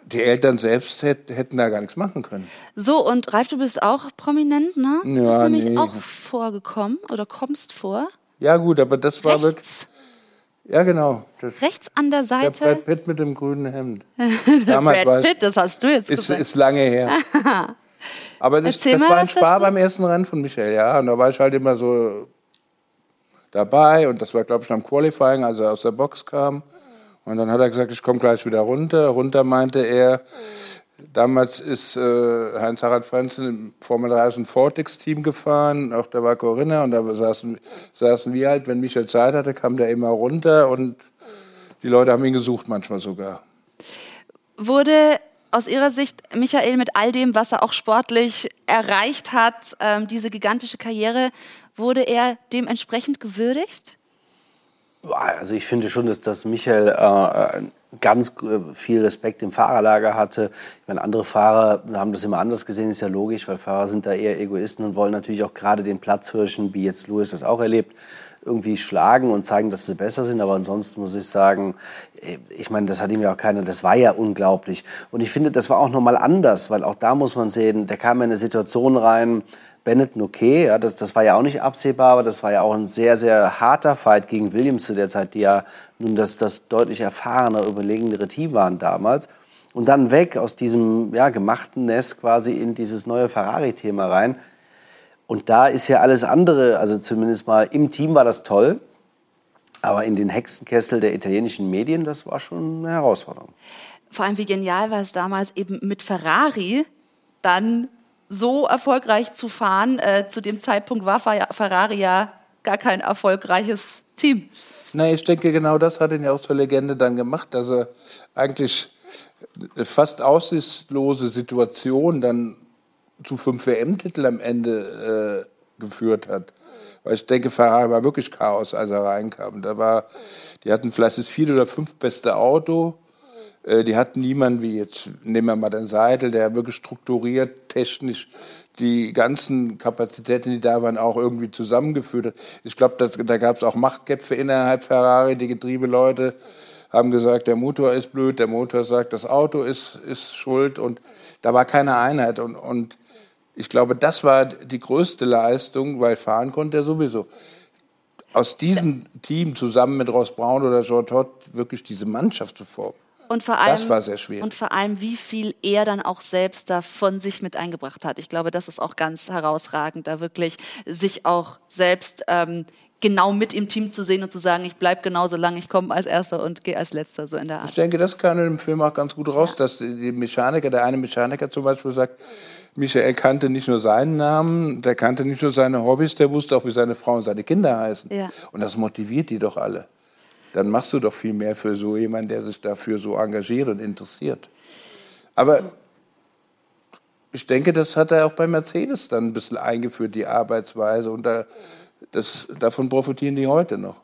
die Eltern selbst hätten da gar nichts machen können. So, und Ralf, du bist auch prominent, ne? Ja, du bist nämlich nee. auch vorgekommen oder kommst vor. Ja, gut, aber das war Rechts. wirklich. Ja, genau. Das Rechts an der Seite. Der Brad Pitt mit dem grünen Hemd. [LAUGHS] Damals Brad Pitt, das hast du jetzt ist, gesagt. Ist lange her. [LAUGHS] Aber das, das war ein Spar beim ersten Rennen von Michael, ja. Und da war ich halt immer so dabei. Und das war, glaube ich, am Qualifying, als er aus der Box kam. Und dann hat er gesagt, ich komme gleich wieder runter. Runter meinte er, Damals ist äh, Heinz-Harald Frenzen im Formel 3 aus dem Vortex-Team gefahren, auch da war Corinna und da saßen, saßen wir halt, wenn Michael Zeit hatte, kam der immer runter und die Leute haben ihn gesucht manchmal sogar. Wurde aus Ihrer Sicht Michael mit all dem, was er auch sportlich erreicht hat, ähm, diese gigantische Karriere, wurde er dementsprechend gewürdigt? Also ich finde schon, dass, dass Michael äh, ganz äh, viel Respekt im Fahrerlager hatte. Ich meine, andere Fahrer haben das immer anders gesehen, ist ja logisch, weil Fahrer sind da eher Egoisten und wollen natürlich auch gerade den Platzhirschen, wie jetzt Louis das auch erlebt, irgendwie schlagen und zeigen, dass sie besser sind. Aber ansonsten muss ich sagen, äh, ich meine, das hat ihm ja auch keiner, das war ja unglaublich. Und ich finde, das war auch nochmal anders, weil auch da muss man sehen, der kam in eine Situation rein, Benetton okay, ja, das, das war ja auch nicht absehbar, aber das war ja auch ein sehr, sehr harter Fight gegen Williams zu der Zeit, die ja nun das, das deutlich erfahrener, überlegendere Team waren damals. Und dann weg aus diesem ja, gemachten Nest quasi in dieses neue Ferrari-Thema rein. Und da ist ja alles andere, also zumindest mal im Team war das toll, aber in den Hexenkessel der italienischen Medien, das war schon eine Herausforderung. Vor allem, wie genial war es damals eben mit Ferrari dann so erfolgreich zu fahren. Äh, zu dem Zeitpunkt war Ferrari ja gar kein erfolgreiches Team. Nein, ich denke, genau das hat ihn ja auch zur Legende dann gemacht, dass er eigentlich eine fast aussichtslose Situation dann zu fünf WM-Titel am Ende äh, geführt hat. Weil ich denke, Ferrari war wirklich Chaos, als er reinkam. Da war, die hatten vielleicht das vierte oder fünf beste Auto äh, die hatten niemanden wie jetzt, nehmen wir mal den Seidel, der wirklich strukturiert, technisch die ganzen Kapazitäten, die da waren, auch irgendwie zusammengeführt hat. Ich glaube, da gab es auch Machtkämpfe innerhalb Ferrari. Die Getriebeleute haben gesagt, der Motor ist blöd, der Motor sagt, das Auto ist, ist schuld. Und da war keine Einheit. Und, und ich glaube, das war die größte Leistung, weil fahren konnte er sowieso. Aus diesem Team zusammen mit Ross Braun oder Jean Todt wirklich diese Mannschaft zu formen. Und vor allem, das war sehr schwierig. Und vor allem, wie viel er dann auch selbst da von sich mit eingebracht hat. Ich glaube, das ist auch ganz herausragend, da wirklich sich auch selbst ähm, genau mit im Team zu sehen und zu sagen, ich bleibe genauso lange, ich komme als Erster und gehe als Letzter, so in der Art. Ich denke, das kam im Film auch ganz gut raus, ja. dass die Mechaniker, der eine Mechaniker zum Beispiel sagt, Michael kannte nicht nur seinen Namen, der kannte nicht nur seine Hobbys, der wusste auch, wie seine Frau und seine Kinder heißen. Ja. Und das motiviert die doch alle dann machst du doch viel mehr für so jemanden, der sich dafür so engagiert und interessiert. Aber ich denke, das hat er auch bei Mercedes dann ein bisschen eingeführt, die Arbeitsweise. Und da das, davon profitieren die heute noch.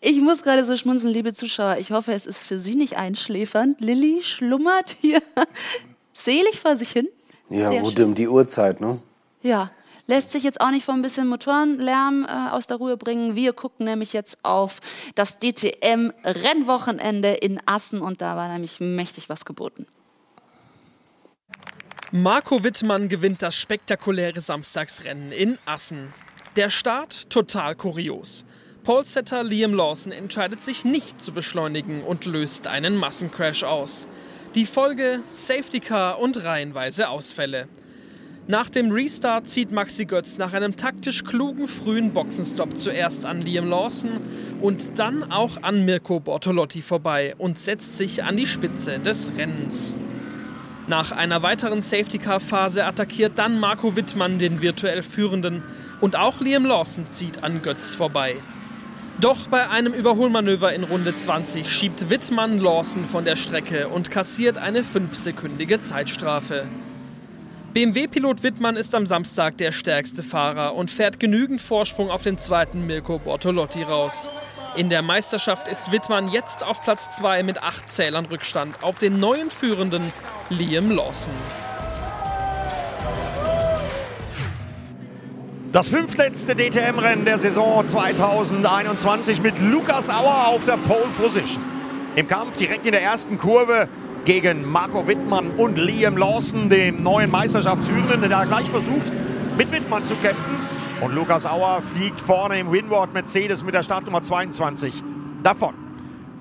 Ich muss gerade so schmunzeln, liebe Zuschauer. Ich hoffe, es ist für Sie nicht einschläfernd. Lilly schlummert hier [LAUGHS] selig vor sich hin. Ja, Sehr gut, schön. um die Uhrzeit, ne? Ja, lässt sich jetzt auch nicht von ein bisschen Motorenlärm äh, aus der Ruhe bringen. Wir gucken nämlich jetzt auf das DTM-Rennwochenende in Assen und da war nämlich mächtig was geboten. Marco Wittmann gewinnt das spektakuläre Samstagsrennen in Assen. Der Start total kurios. Polsetter Liam Lawson entscheidet sich nicht zu beschleunigen und löst einen Massencrash aus. Die Folge Safety Car und reihenweise Ausfälle. Nach dem Restart zieht Maxi Götz nach einem taktisch klugen frühen Boxenstopp zuerst an Liam Lawson und dann auch an Mirko Bortolotti vorbei und setzt sich an die Spitze des Rennens. Nach einer weiteren Safety-Car-Phase attackiert dann Marco Wittmann den virtuell Führenden und auch Liam Lawson zieht an Götz vorbei. Doch bei einem Überholmanöver in Runde 20 schiebt Wittmann Lawson von der Strecke und kassiert eine fünfsekündige Zeitstrafe. BMW-Pilot Wittmann ist am Samstag der stärkste Fahrer und fährt genügend Vorsprung auf den zweiten Mirko Bortolotti raus. In der Meisterschaft ist Wittmann jetzt auf Platz 2 mit acht Zählern Rückstand auf den neuen Führenden Liam Lawson. Das fünftletzte DTM-Rennen der Saison 2021 mit Lukas Auer auf der Pole Position. Im Kampf direkt in der ersten Kurve gegen Marco Wittmann und Liam Lawson, dem neuen Meisterschaftsführenden, der gleich versucht, mit Wittmann zu kämpfen. Und Lukas Auer fliegt vorne im Winward Mercedes mit der Startnummer 22 davon.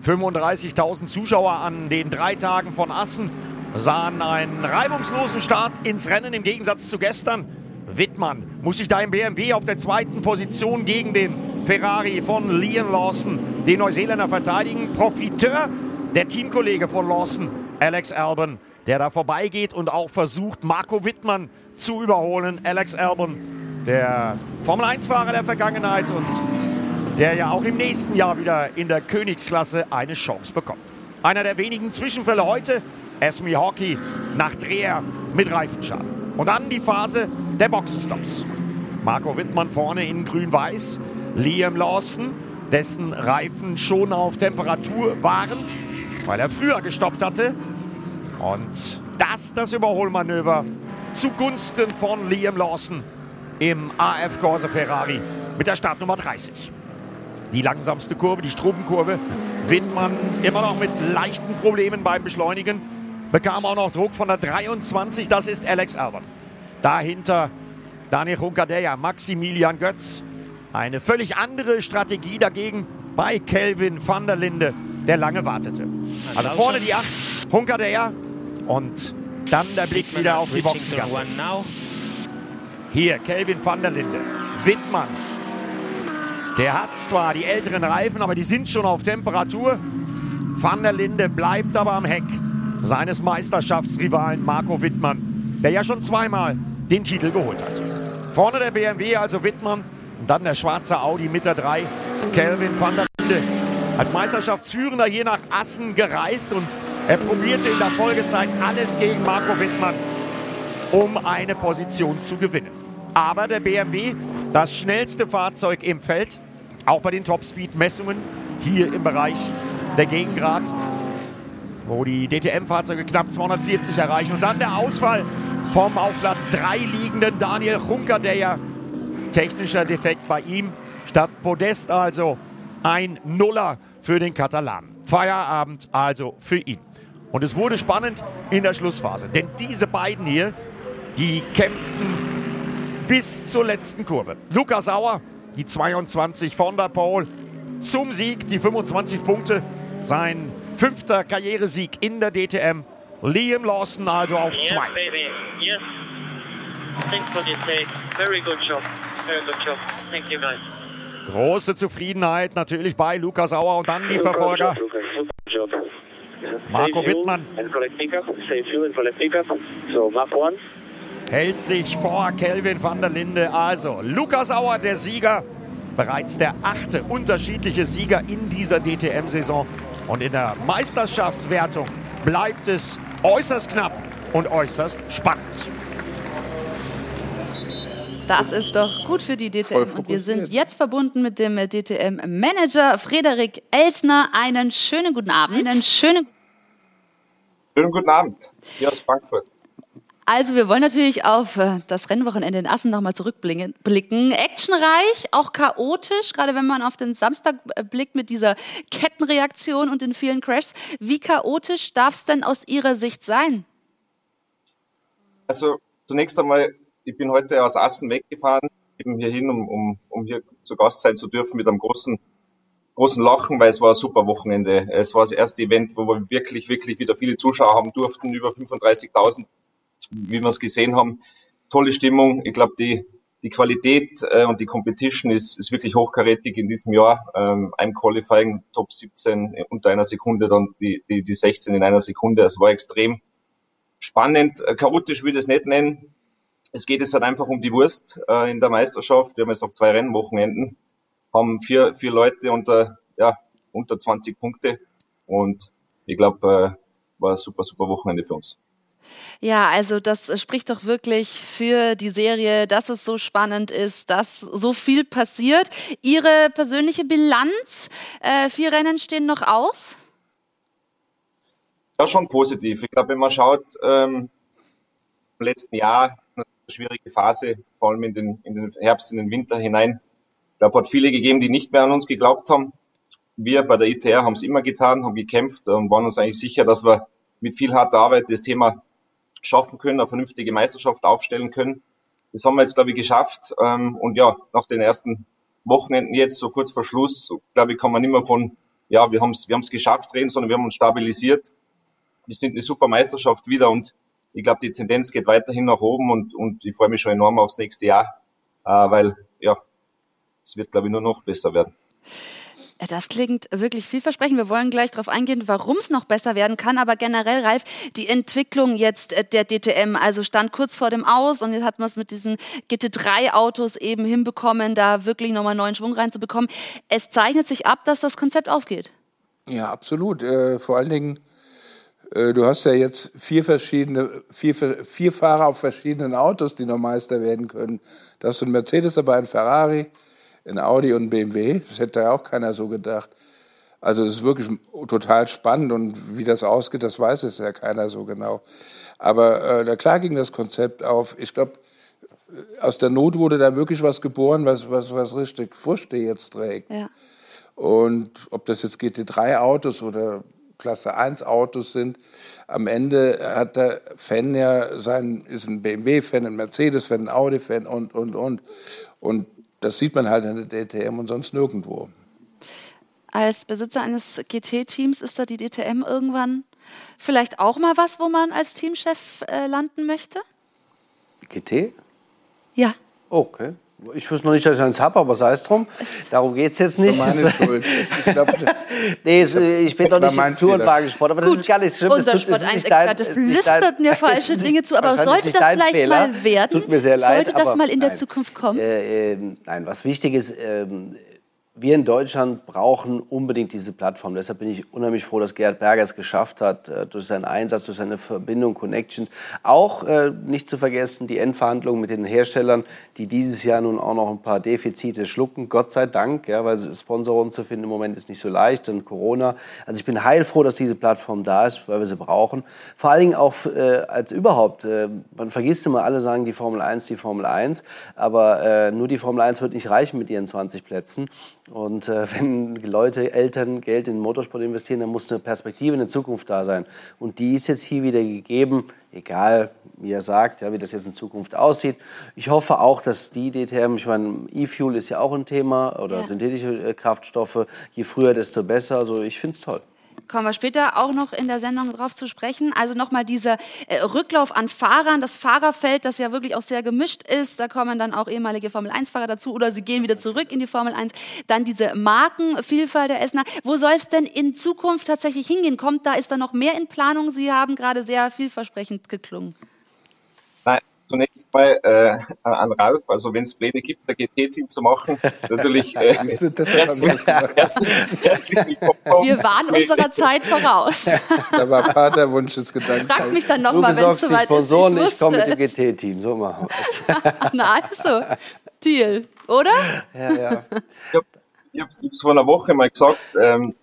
35.000 Zuschauer an den drei Tagen von Assen sahen einen reibungslosen Start ins Rennen im Gegensatz zu gestern. Wittmann muss sich da im BMW auf der zweiten Position gegen den Ferrari von Liam Lawson, den Neuseeländer, verteidigen. Profiteur, der Teamkollege von Lawson, Alex Albon, der da vorbeigeht und auch versucht, Marco Wittmann zu überholen. Alex Albon, der Formel-1-Fahrer der Vergangenheit und der ja auch im nächsten Jahr wieder in der Königsklasse eine Chance bekommt. Einer der wenigen Zwischenfälle heute, Esme Hockey nach Dreher mit Reifenschaden. Und dann die Phase der Boxenstops. Marco Wittmann vorne in grün-weiß, Liam Lawson, dessen Reifen schon auf Temperatur waren, weil er früher gestoppt hatte. Und das das Überholmanöver zugunsten von Liam Lawson im AF Corse Ferrari mit der Startnummer 30. Die langsamste Kurve, die Strumpenkurve. Wittmann immer noch mit leichten Problemen beim Beschleunigen. Bekam auch noch Druck von der 23, das ist Alex Albon. Dahinter Daniel Juncadeja, Maximilian Götz. Eine völlig andere Strategie dagegen bei Kelvin van der Linde, der lange wartete. Also vorne die 8, Juncadeja und dann der Blick wieder auf die Boxengasse. Hier Kelvin van der Linde, Wittmann. Der hat zwar die älteren Reifen, aber die sind schon auf Temperatur. Van der Linde bleibt aber am Heck seines Meisterschaftsrivalen Marco Wittmann, der ja schon zweimal den Titel geholt hat. Vorne der BMW, also Wittmann, und dann der schwarze Audi mit der 3, Kelvin van der Linde. Als Meisterschaftsführender hier nach Assen gereist und er probierte in der Folgezeit alles gegen Marco Wittmann, um eine Position zu gewinnen. Aber der BMW, das schnellste Fahrzeug im Feld, auch bei den Topspeed-Messungen hier im Bereich der Gegengrad, wo die DTM-Fahrzeuge knapp 240 erreichen. Und dann der Ausfall vom auf Platz 3 liegenden Daniel Juncker, der ja technischer Defekt bei ihm statt Podest also ein Nuller für den Katalanen. Feierabend also für ihn. Und es wurde spannend in der Schlussphase, denn diese beiden hier, die kämpften bis zur letzten Kurve. Lukas Sauer, die 22 von der Pole, zum Sieg, die 25 Punkte, sein fünfter Karrieresieg in der DTM. Liam Lawson also auf Yes, zwei. baby. Yes. Thanks for the take. Very good job. Very good job. Thank you, guys. Große Zufriedenheit natürlich bei Lukas Sauer und dann die Verfolger. Marco Wittmann hält sich vor Kelvin van der Linde. Also Lukas Auer, der Sieger, bereits der achte unterschiedliche Sieger in dieser DTM-Saison. Und in der Meisterschaftswertung bleibt es äußerst knapp und äußerst spannend. Das ist doch gut für die DTM. Und wir sind jetzt verbunden mit dem DTM-Manager Frederik Elsner. Einen schönen guten Abend. Einen schönen Schönen guten Abend. Hier aus Frankfurt. Also wir wollen natürlich auf äh, das Rennwochenende in Assen nochmal zurückblicken. Actionreich, auch chaotisch, gerade wenn man auf den Samstag äh, blickt mit dieser Kettenreaktion und den vielen Crashs. Wie chaotisch darf es denn aus Ihrer Sicht sein? Also zunächst einmal, ich bin heute aus Assen weggefahren, eben hierhin, um, um, um hier zu Gast sein zu dürfen mit einem großen großen Lachen, weil es war ein super Wochenende. Es war das erste Event, wo wir wirklich, wirklich wieder viele Zuschauer haben durften, über 35.000 wie wir es gesehen haben. Tolle Stimmung. Ich glaube, die, die Qualität äh, und die Competition ist, ist wirklich hochkarätig in diesem Jahr. Ähm, ein Qualifying Top 17 unter einer Sekunde, dann die, die, die 16 in einer Sekunde. Es war extrem spannend. Chaotisch würde ich es nicht nennen. Es geht jetzt halt einfach um die Wurst äh, in der Meisterschaft. Wir haben jetzt noch zwei Rennwochenenden, haben vier, vier Leute unter, ja, unter 20 Punkte und ich glaube, äh, war ein super, super Wochenende für uns. Ja, also das spricht doch wirklich für die Serie, dass es so spannend ist, dass so viel passiert. Ihre persönliche Bilanz, äh, vier Rennen stehen noch aus? Ja, schon positiv. Ich glaube, wenn man schaut, ähm, im letzten Jahr schwierige Phase, vor allem in den, in den Herbst, in den Winter hinein. Ich glaube, hat viele gegeben, die nicht mehr an uns geglaubt haben. Wir bei der ITR haben es immer getan, haben gekämpft und waren uns eigentlich sicher, dass wir mit viel harter Arbeit das Thema schaffen können, eine vernünftige Meisterschaft aufstellen können. Das haben wir jetzt, glaube ich, geschafft. Ähm, und ja, nach den ersten Wochenenden jetzt, so kurz vor Schluss, glaube ich, kann man nicht mehr von, ja, wir haben es wir haben's geschafft reden, sondern wir haben uns stabilisiert. Wir sind eine super Meisterschaft wieder und ich glaube, die Tendenz geht weiterhin nach oben und, und ich freue mich schon enorm aufs nächste Jahr, äh, weil ja, es wird, glaube ich, nur noch besser werden. Das klingt wirklich vielversprechend. Wir wollen gleich darauf eingehen, warum es noch besser werden kann. Aber generell, Ralf, die Entwicklung jetzt äh, der DTM, also stand kurz vor dem Aus und jetzt hat man es mit diesen GT3-Autos eben hinbekommen, da wirklich nochmal neuen Schwung reinzubekommen. Es zeichnet sich ab, dass das Konzept aufgeht. Ja, absolut. Äh, vor allen Dingen, äh, du hast ja jetzt vier verschiedene, vier, vier Fahrer auf verschiedenen Autos, die noch Meister werden können. Da hast du einen Mercedes dabei, einen Ferrari, in Audi und BMW. Das hätte ja auch keiner so gedacht. Also es ist wirklich total spannend und wie das ausgeht, das weiß es ja keiner so genau. Aber äh, klar ging das Konzept auf. Ich glaube, aus der Not wurde da wirklich was geboren, was, was, was richtig Früchte jetzt trägt. Ja. Und ob das jetzt GT3-Autos oder Klasse 1 Autos sind. Am Ende hat der Fan ja sein, ist ein BMW-Fan, ein Mercedes-Fan, ein Audi-Fan und, und, und. Und das sieht man halt in der DTM und sonst nirgendwo. Als Besitzer eines GT-Teams ist da die DTM irgendwann vielleicht auch mal was, wo man als Teamchef äh, landen möchte? GT? Ja. Okay. Ich wusste noch nicht, dass ich eins habe, aber sei es drum. Darum geht es jetzt nicht. Das meine [LAUGHS] Schuld. Ich, glaub, nee, ich bin doch nicht im Tourenwagensport, aber das Gut. ist gar nicht schlimm. Unser Sport 1-Experte flüstert mir [LAUGHS] falsche Dinge zu, aber sollte das vielleicht Fehler. mal werden? Tut mir sehr leid. Sollte das mal in der nein. Zukunft kommen? Äh, äh, nein, was wichtig ist, äh, wir in Deutschland brauchen unbedingt diese Plattform. Deshalb bin ich unheimlich froh, dass Gerhard Berger es geschafft hat, äh, durch seinen Einsatz, durch seine Verbindung, Connections. Auch äh, nicht zu vergessen die Endverhandlungen mit den Herstellern, die dieses Jahr nun auch noch ein paar Defizite schlucken. Gott sei Dank, ja, weil Sponsoren zu finden im Moment ist nicht so leicht und Corona. Also ich bin heilfroh, dass diese Plattform da ist, weil wir sie brauchen. Vor allen Dingen auch äh, als überhaupt. Man vergisst immer, alle sagen die Formel 1, die Formel 1. Aber nur die Formel 1 wird nicht reichen mit ihren 20 Plätzen. Und äh, [LAUGHS] wenn Leute, Eltern Geld in den Motorsport investieren, dann muss eine Perspektive, eine Zukunft da sein. Und die ist jetzt hier wieder gegeben, egal wie er sagt, ja, wie das jetzt in Zukunft aussieht. Ich hoffe auch, dass die DTM, ich meine, E-Fuel ist ja auch ein Thema oder ja. synthetische äh, Kraftstoffe, je früher, desto besser. Also ich finde es toll kommen wir später auch noch in der Sendung drauf zu sprechen. Also nochmal dieser äh, Rücklauf an Fahrern, das Fahrerfeld, das ja wirklich auch sehr gemischt ist. Da kommen dann auch ehemalige Formel-1-Fahrer dazu oder sie gehen wieder zurück in die Formel 1. Dann diese Markenvielfalt der Essener. Wo soll es denn in Zukunft tatsächlich hingehen? Kommt da, ist da noch mehr in Planung? Sie haben gerade sehr vielversprechend geklungen. Zunächst mal äh, an Ralf. Also wenn es Pläne gibt, der GT-Team zu machen, natürlich äh, [LAUGHS] Das- das herzlich, herzlich, herzlich willkommen. Wir waren unserer Zeit voraus. Da war Vaterwunsch des Gedanken. Frag mich dann nochmal, wenn es soweit Sponsoren, ist. ich komme mit dem GT-Team. So machen wir es. [LAUGHS] Na also, Deal, oder? Ja, ja. Ich habe es vor einer Woche mal gesagt. Ähm,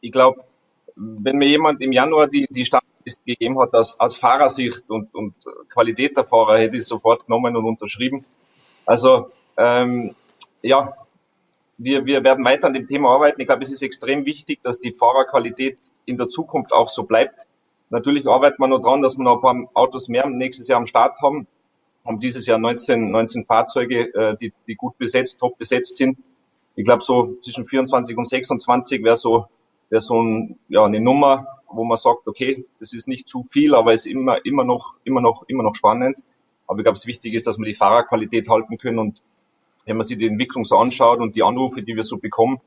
ich glaube, wenn mir jemand im Januar die, die Startliste gegeben hat aus, aus Fahrersicht und, und Qualität der Fahrer, hätte ich sofort genommen und unterschrieben. Also ähm, ja, wir, wir werden weiter an dem Thema arbeiten. Ich glaube, es ist extrem wichtig, dass die Fahrerqualität in der Zukunft auch so bleibt. Natürlich arbeiten wir noch dran, dass wir noch ein paar Autos mehr nächstes Jahr am Start haben. Haben dieses Jahr 19, 19 Fahrzeuge, äh, die, die gut besetzt, top besetzt sind. Ich glaube, so zwischen 24 und 26 wäre so, wäre so ein, ja, eine Nummer, wo man sagt, okay, das ist nicht zu viel, aber ist immer, immer noch, immer noch, immer noch spannend. Aber ich glaube, das Wichtige ist, dass wir die Fahrerqualität halten können und wenn man sich die Entwicklung so anschaut und die Anrufe, die wir so bekommen,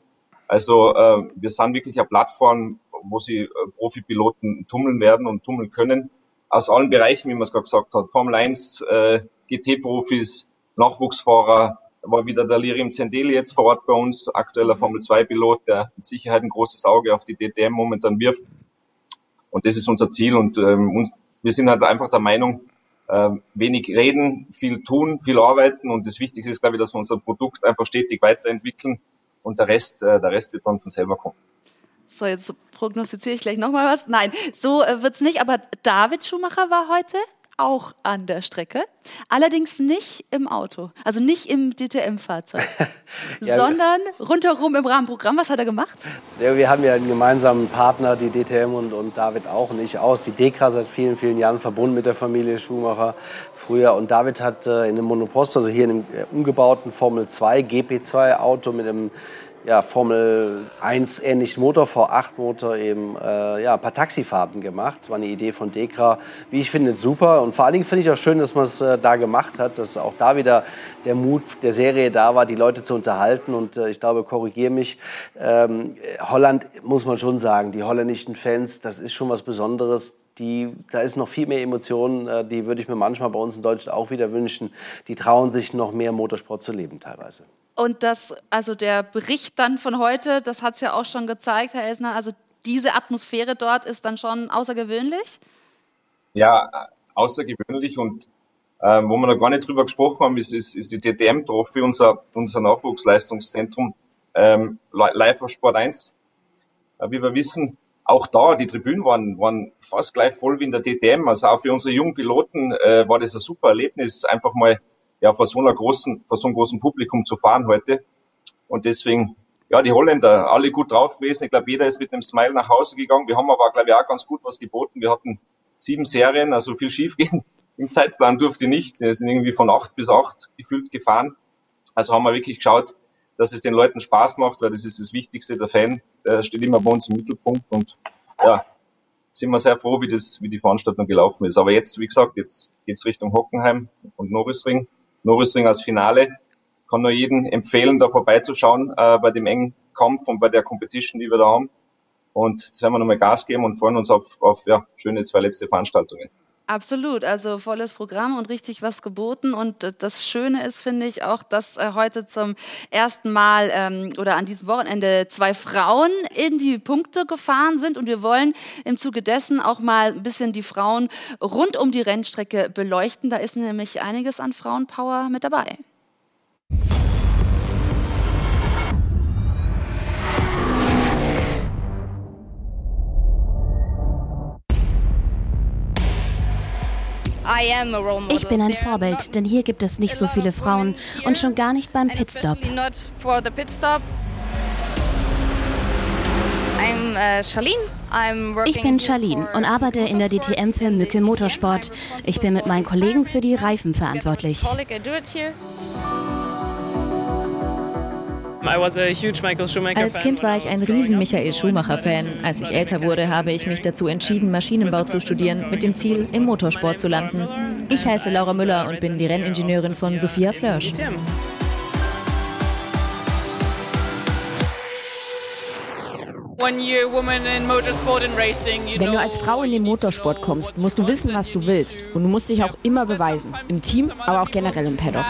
also äh, wir sind wirklich eine Plattform, wo sie äh, Profipiloten tummeln werden und tummeln können, aus allen Bereichen, wie man es gerade gesagt hat. Formel 1, äh, GT-Profis, Nachwuchsfahrer, war wieder der Lirium Zendeli jetzt vor Ort bei uns, aktueller Formel 2-Pilot, der mit Sicherheit ein großes Auge auf die DTM momentan wirft. Und das ist unser Ziel und ähm, uns, wir sind halt einfach der Meinung, äh, wenig reden, viel tun, viel arbeiten und das Wichtigste ist, glaube ich, dass wir unser Produkt einfach stetig weiterentwickeln und der Rest, äh, der Rest wird dann von selber kommen. So, jetzt prognostiziere ich gleich nochmal was. Nein, so äh, wird's nicht. Aber David Schumacher war heute auch an der Strecke. Allerdings nicht im Auto, also nicht im DTM-Fahrzeug, [LAUGHS] Ja, sondern rundherum im Rahmenprogramm. Was hat er gemacht? Ja, wir haben ja einen gemeinsamen Partner, die DTM und, und David auch und ich aus. Die DEKRA seit vielen, vielen Jahren verbunden mit der Familie Schumacher früher. Und David hat äh, in einem Monopost, also hier in einem äh, umgebauten Formel 2, GP2 Auto mit einem ja, Formel 1 ähnlichen Motor, V8 Motor eben äh, ja, ein paar Taxifahrten gemacht. Das war eine Idee von Dekra. Wie ich finde, super. Und vor allen Dingen finde ich auch schön, dass man es äh, da gemacht hat, dass auch da wieder der Mut der Serie da war, die Leute zu unterhalten. Und äh, ich glaube, korrigiere mich, ähm, Holland muss man schon sagen, die holländischen Fans, das ist schon was Besonderes. Die, da ist noch viel mehr Emotionen, äh, die würde ich mir manchmal bei uns in Deutschland auch wieder wünschen. Die trauen sich noch mehr Motorsport zu leben teilweise. Und das, also der Bericht dann von heute, das hat es ja auch schon gezeigt, Herr Elsner, also diese Atmosphäre dort ist dann schon außergewöhnlich. Ja, äh, außergewöhnlich und ähm, wo wir noch gar nicht drüber gesprochen haben, ist, ist, ist die DTM-Trophy, unser, unser Nachwuchsleistungszentrum, ähm, Li- Live auf Sport 1. Äh, wie wir wissen, auch da, die Tribünen waren, waren fast gleich voll wie in der DTM. Also auch für unsere jungen Piloten äh, war das ein super Erlebnis, einfach mal ja, vor so einer großen, vor so einem großen Publikum zu fahren heute. Und deswegen, ja, die Holländer, alle gut drauf gewesen. Ich glaube, jeder ist mit einem Smile nach Hause gegangen. Wir haben aber, glaube ich, auch ganz gut was geboten. Wir hatten sieben Serien, also viel schiefgehen. [LAUGHS] Im Zeitplan durfte nicht. Wir sind irgendwie von acht bis acht gefühlt gefahren. Also haben wir wirklich geschaut, dass es den Leuten Spaß macht, weil das ist das Wichtigste. Der Fan der steht immer bei uns im Mittelpunkt und ja, sind wir sehr froh, wie das, wie die Veranstaltung gelaufen ist. Aber jetzt, wie gesagt, jetzt geht's Richtung Hockenheim und Norrisring. Norrisring als Finale. Kann nur jeden empfehlen, da vorbeizuschauen äh, bei dem engen Kampf und bei der Competition, die wir da haben. Und jetzt werden wir nochmal Gas geben und freuen uns auf, auf ja, schöne zwei letzte Veranstaltungen. Absolut, also volles Programm und richtig was geboten. Und äh, das Schöne ist, finde ich, auch, dass äh, heute zum ersten Mal ähm, oder an diesem Wochenende zwei Frauen in die Punkte gefahren sind. Und wir wollen im Zuge dessen auch mal ein bisschen die Frauen rund um die Rennstrecke beleuchten. Da ist nämlich einiges an Frauenpower mit dabei. Ich bin ein Vorbild, denn hier gibt es nicht so viele Frauen und schon gar nicht beim Pitstop. Ich bin Charlene und arbeite in der DTM für Mücke Motorsport. Ich bin mit meinen Kollegen für die Reifen verantwortlich. Als Kind war ich ein riesen Michael Schumacher-Fan. Als ich älter wurde, habe ich mich dazu entschieden, Maschinenbau zu studieren, mit dem Ziel, im Motorsport zu landen. Ich heiße Laura Müller und bin die Renningenieurin von Sophia Flörsch. Wenn du als Frau in den Motorsport kommst, musst du wissen, was du willst. Und du musst dich auch immer beweisen. Im Team, aber auch generell im Paddock.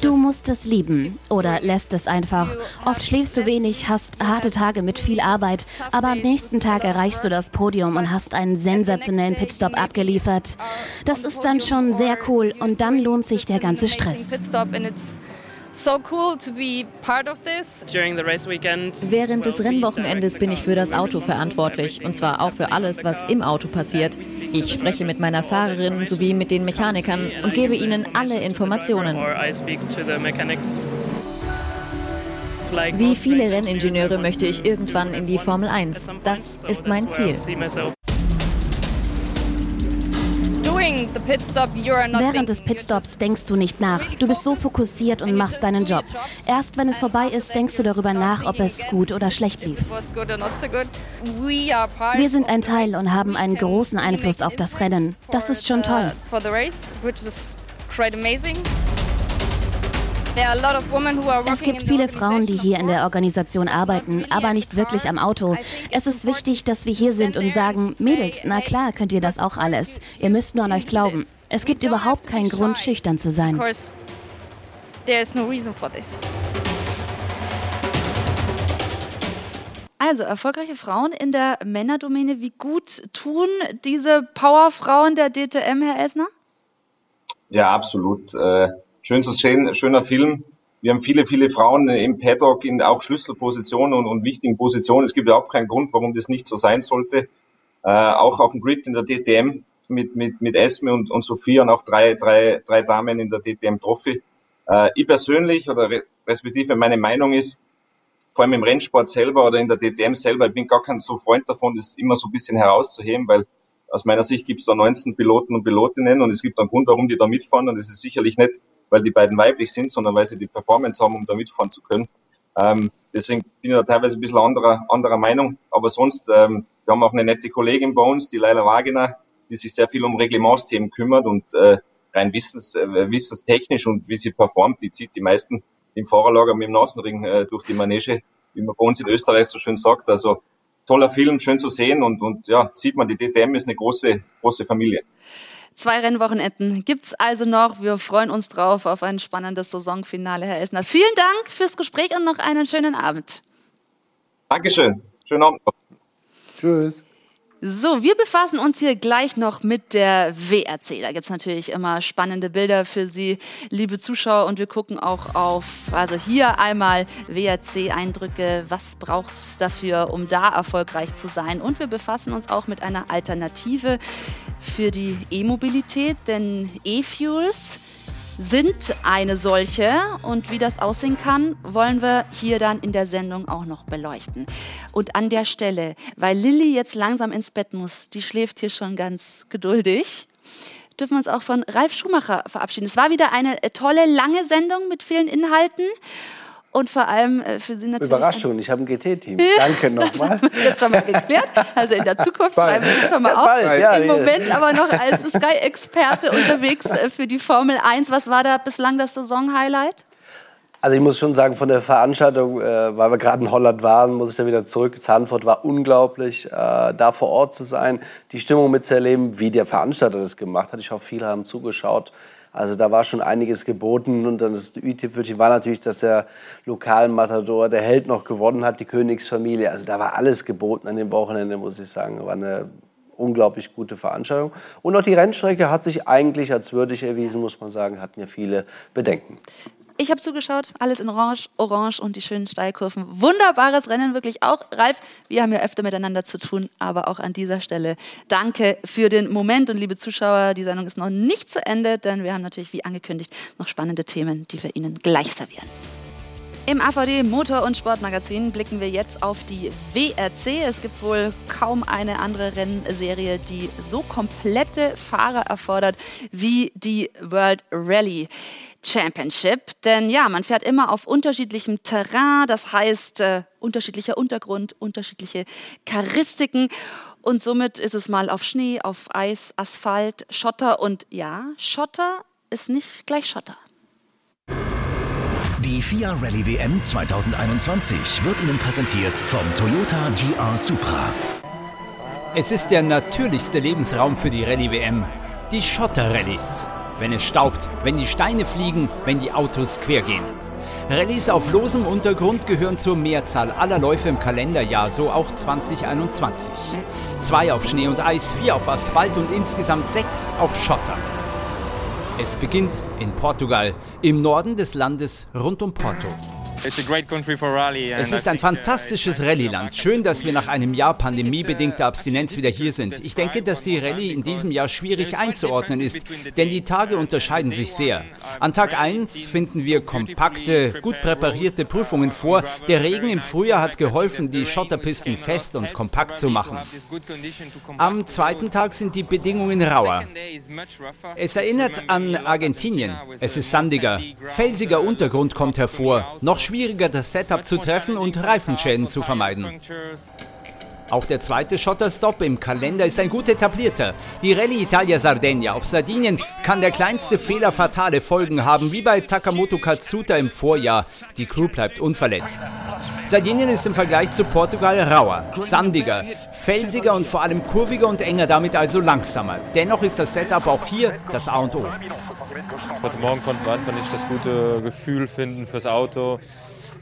Du musst es lieben oder lässt es einfach. Oft schläfst du wenig, hast harte Tage mit viel Arbeit, aber am nächsten Tag erreichst du das Podium und hast einen sensationellen Pitstop abgeliefert. Das ist dann schon sehr cool und dann lohnt sich der ganze Stress so cool to be part of this. During the race weekend. Während des Rennwochenendes bin ich für das Auto verantwortlich und zwar auch für alles, was im Auto passiert. Ich spreche mit meiner Fahrerin sowie mit den Mechanikern und gebe ihnen alle Informationen. Wie viele Renningenieure möchte ich irgendwann in die Formel 1? Das ist mein Ziel. Während des Pitstops denkst du nicht nach. Du bist so fokussiert und machst deinen Job. Erst wenn es vorbei ist, denkst du darüber nach, ob es gut oder schlecht lief. Wir sind ein Teil und haben einen großen Einfluss auf das Rennen. Das ist schon toll. Es gibt viele Frauen, die hier in der Organisation arbeiten, aber nicht wirklich am Auto. Es ist wichtig, dass wir hier sind und sagen, Mädels, na klar könnt ihr das auch alles. Ihr müsst nur an euch glauben. Es gibt überhaupt keinen Grund, schüchtern zu sein. Also, erfolgreiche Frauen in der Männerdomäne. Wie gut tun diese Powerfrauen der DTM, Herr Elsner? Ja, absolut. Äh schön zu sehen, schöner Film. Wir haben viele, viele Frauen im Paddock in auch Schlüsselpositionen und, und wichtigen Positionen. Es gibt überhaupt keinen Grund, warum das nicht so sein sollte. Äh, auch auf dem Grid in der DTM mit, mit, mit Esme und, und Sophia und auch drei, drei, drei Damen in der DTM Trophy. Äh, ich persönlich oder respektive meine Meinung ist, vor allem im Rennsport selber oder in der DTM selber, ich bin gar kein so Freund davon, das immer so ein bisschen herauszuheben, weil aus meiner Sicht gibt es da 19 Piloten und Pilotinnen und es gibt einen Grund, warum die da mitfahren und es ist sicherlich nicht weil die beiden weiblich sind, sondern weil sie die Performance haben, um da mitfahren zu können. Ähm, deswegen bin ich da teilweise ein bisschen anderer, anderer Meinung. Aber sonst, ähm, wir haben auch eine nette Kollegin bei uns, die Leila Wagner, die sich sehr viel um Reglementsthemen kümmert und äh, rein wissens, äh, wissenstechnisch und wie sie performt, die zieht die meisten im Fahrerlager mit dem Nasenring äh, durch die Manege, wie man bei uns in Österreich so schön sagt. Also toller Film, schön zu sehen und, und ja, sieht man, die DTM ist eine große, große Familie. Zwei Rennwochenenden gibt's also noch. Wir freuen uns drauf auf ein spannendes Saisonfinale, Herr Esner. Vielen Dank fürs Gespräch und noch einen schönen Abend. Dankeschön. Schönen Abend. Tschüss. So, wir befassen uns hier gleich noch mit der WRC. Da gibt's natürlich immer spannende Bilder für Sie, liebe Zuschauer. Und wir gucken auch auf, also hier einmal WRC-Eindrücke. Was braucht's dafür, um da erfolgreich zu sein? Und wir befassen uns auch mit einer Alternative für die E-Mobilität, denn E-Fuels sind eine solche und wie das aussehen kann, wollen wir hier dann in der Sendung auch noch beleuchten. Und an der Stelle, weil Lilly jetzt langsam ins Bett muss, die schläft hier schon ganz geduldig, dürfen wir uns auch von Ralf Schumacher verabschieden. Es war wieder eine tolle, lange Sendung mit vielen Inhalten und vor allem äh, für Sie natürlich. Überraschung, ich habe ein GT-Team. Danke [LAUGHS] nochmal. Jetzt schon mal geklärt. Also in der Zukunft schreiben wir schon mal auf. Bald, ja, Im Moment aber noch als Sky-Experte unterwegs äh, für die Formel 1. Was war da bislang das Saison-Highlight? Also ich muss schon sagen, von der Veranstaltung, äh, weil wir gerade in Holland waren, muss ich da wieder zurück. Zahnfurt war unglaublich, äh, da vor Ort zu sein, die Stimmung mitzuerleben, wie der Veranstalter das gemacht hat. Ich hoffe, viele haben zugeschaut. Also da war schon einiges geboten und dann das i-Tüpfelchen war natürlich, dass der Lokalmatador, der Held noch gewonnen hat, die Königsfamilie. Also da war alles geboten an dem Wochenende, muss ich sagen. War eine unglaublich gute Veranstaltung. Und auch die Rennstrecke hat sich eigentlich als würdig erwiesen, muss man sagen, hatten ja viele Bedenken. Ich habe zugeschaut, alles in Orange, Orange und die schönen Steilkurven. Wunderbares Rennen, wirklich auch. Ralf, wir haben ja öfter miteinander zu tun, aber auch an dieser Stelle danke für den Moment. Und liebe Zuschauer, die Sendung ist noch nicht zu Ende, denn wir haben natürlich, wie angekündigt, noch spannende Themen, die wir Ihnen gleich servieren. Im AVD Motor- und Sportmagazin blicken wir jetzt auf die WRC. Es gibt wohl kaum eine andere Rennserie, die so komplette Fahrer erfordert wie die World Rally. Championship. Denn ja, man fährt immer auf unterschiedlichem Terrain, das heißt äh, unterschiedlicher Untergrund, unterschiedliche Charistiken. Und somit ist es mal auf Schnee, auf Eis, Asphalt, Schotter. Und ja, Schotter ist nicht gleich Schotter. Die FIA Rallye WM 2021 wird Ihnen präsentiert vom Toyota GR Supra. Es ist der natürlichste Lebensraum für die Rallye WM. Die Schotterrallyes. Wenn es staubt, wenn die Steine fliegen, wenn die Autos quer gehen. Rallyes auf losem Untergrund gehören zur Mehrzahl aller Läufe im Kalenderjahr, so auch 2021. Zwei auf Schnee und Eis, vier auf Asphalt und insgesamt sechs auf Schotter. Es beginnt in Portugal, im Norden des Landes rund um Porto. Es ist ein uh, fantastisches Rallye-Land. Schön, dass wir nach einem Jahr pandemiebedingter Abstinenz wieder hier sind. Ich denke, dass die Rallye in diesem Jahr schwierig einzuordnen ist, denn die Tage unterscheiden sich sehr. An Tag 1 finden wir kompakte, gut präparierte Prüfungen vor. Der Regen im Frühjahr hat geholfen, die Schotterpisten fest und kompakt zu machen. Am zweiten Tag sind die Bedingungen rauer. Es erinnert an Argentinien. Es ist sandiger. Felsiger Untergrund kommt hervor. Noch schwieriger, das Setup zu treffen und Reifenschäden zu vermeiden. Auch der zweite Schotterstop im Kalender ist ein gut etablierter. Die Rallye Italia Sardegna auf Sardinien kann der kleinste Fehler fatale Folgen haben, wie bei Takamoto Katsuta im Vorjahr. Die Crew bleibt unverletzt. Sardinien ist im Vergleich zu Portugal rauer, sandiger, felsiger und vor allem kurviger und enger, damit also langsamer. Dennoch ist das Setup auch hier das A und O. Heute Morgen konnten wir einfach nicht das gute Gefühl finden fürs Auto.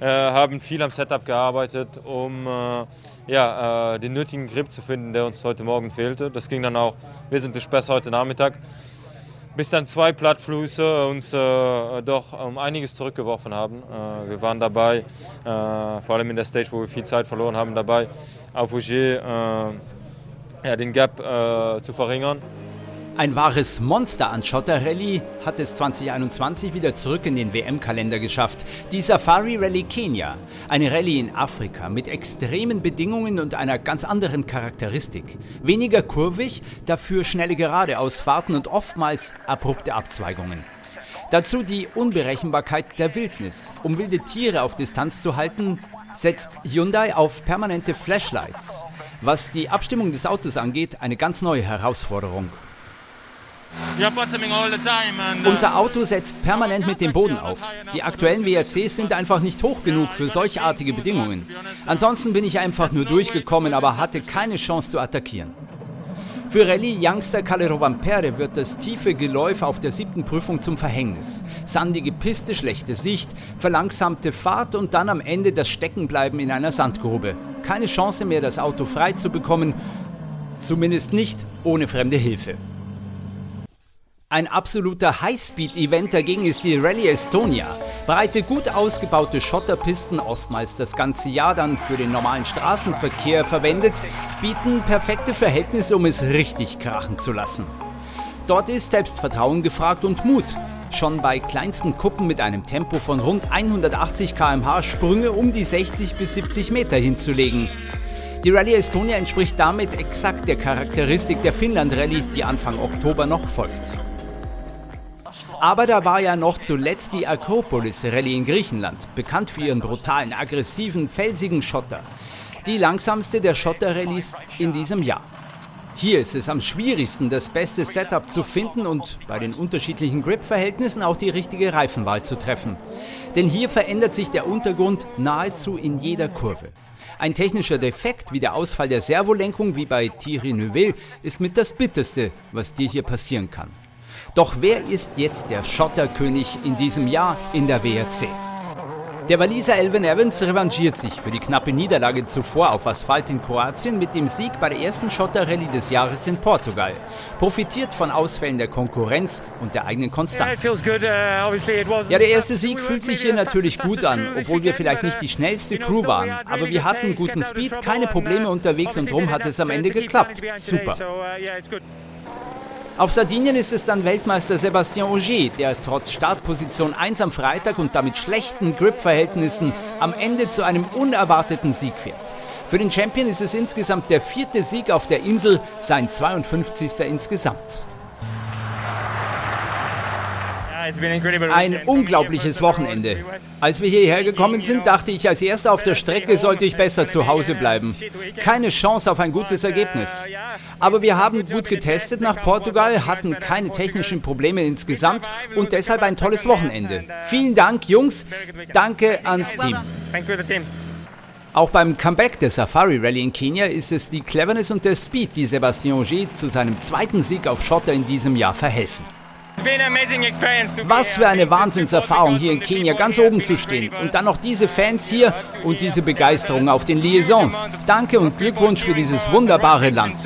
Äh, haben viel am Setup gearbeitet, um äh, ja, äh, den nötigen Grip zu finden, der uns heute Morgen fehlte. Das ging dann auch wesentlich besser heute Nachmittag. Bis dann zwei Plattflüsse uns äh, doch um einiges zurückgeworfen haben. Äh, wir waren dabei, vor allem in der Stage, wo wir viel Zeit verloren haben, dabei, auf Auger ja, den Gap zu verringern. Ein wahres Monster an Schotter-Rallye hat es 2021 wieder zurück in den WM-Kalender geschafft. Die Safari Rallye Kenia. Eine Rallye in Afrika mit extremen Bedingungen und einer ganz anderen Charakteristik. Weniger kurvig, dafür schnelle Geradeausfahrten und oftmals abrupte Abzweigungen. Dazu die Unberechenbarkeit der Wildnis. Um wilde Tiere auf Distanz zu halten, setzt Hyundai auf permanente Flashlights. Was die Abstimmung des Autos angeht, eine ganz neue Herausforderung. Uh, Unser Auto setzt permanent mit dem Boden auf. Die aktuellen WRCs sind einfach nicht hoch genug für solchartige Bedingungen. Ansonsten bin ich einfach nur durchgekommen, aber hatte keine Chance zu attackieren. Für Rallye-Youngster Calero Vampere wird das tiefe Geläuf auf der siebten Prüfung zum Verhängnis. Sandige Piste, schlechte Sicht, verlangsamte Fahrt und dann am Ende das Steckenbleiben in einer Sandgrube. Keine Chance mehr, das Auto frei zu bekommen, zumindest nicht ohne fremde Hilfe. Ein absoluter Highspeed-Event dagegen ist die Rallye Estonia. Breite, gut ausgebaute Schotterpisten, oftmals das ganze Jahr dann für den normalen Straßenverkehr verwendet, bieten perfekte Verhältnisse, um es richtig krachen zu lassen. Dort ist Selbstvertrauen gefragt und Mut. Schon bei kleinsten Kuppen mit einem Tempo von rund 180 km/h Sprünge um die 60 bis 70 Meter hinzulegen. Die Rallye Estonia entspricht damit exakt der Charakteristik der Finnland Rallye, die Anfang Oktober noch folgt. Aber da war ja noch zuletzt die Akropolis Rallye in Griechenland, bekannt für ihren brutalen, aggressiven, felsigen Schotter. Die langsamste der Schotter-Rallyes in diesem Jahr. Hier ist es am schwierigsten, das beste Setup zu finden und bei den unterschiedlichen Grip-Verhältnissen auch die richtige Reifenwahl zu treffen. Denn hier verändert sich der Untergrund nahezu in jeder Kurve. Ein technischer Defekt wie der Ausfall der Servolenkung wie bei Thierry Neuville ist mit das Bitterste, was dir hier passieren kann. Doch wer ist jetzt der Schotterkönig in diesem Jahr in der WRC? Der Waliser Elvin Evans revanchiert sich für die knappe Niederlage zuvor auf Asphalt in Kroatien mit dem Sieg bei der ersten Schotterrallye des Jahres in Portugal. Profitiert von Ausfällen der Konkurrenz und der eigenen Konstanz. Uh, ja, der erste Sieg fühlt sich hier natürlich gut an, obwohl wir vielleicht nicht die schnellste Crew waren. Aber wir hatten guten Speed, keine Probleme unterwegs und drum hat es am Ende geklappt. Super. Auf Sardinien ist es dann Weltmeister Sebastian Ogier, der trotz Startposition 1 am Freitag und damit schlechten Grip-Verhältnissen am Ende zu einem unerwarteten Sieg fährt. Für den Champion ist es insgesamt der vierte Sieg auf der Insel, sein 52. insgesamt. Ein unglaubliches Wochenende. Als wir hierher gekommen sind, dachte ich, als Erster auf der Strecke sollte ich besser zu Hause bleiben. Keine Chance auf ein gutes Ergebnis. Aber wir haben gut getestet nach Portugal, hatten keine technischen Probleme insgesamt und deshalb ein tolles Wochenende. Vielen Dank, Jungs. Danke ans Team. Auch beim Comeback der Safari Rally in Kenia ist es die Cleverness und der Speed, die Sebastien Ogier zu seinem zweiten Sieg auf Schotter in diesem Jahr verhelfen. Was für eine Wahnsinnserfahrung hier in Kenia ganz oben zu stehen und dann noch diese Fans hier und diese Begeisterung auf den Liaisons. Danke und Glückwunsch für dieses wunderbare Land.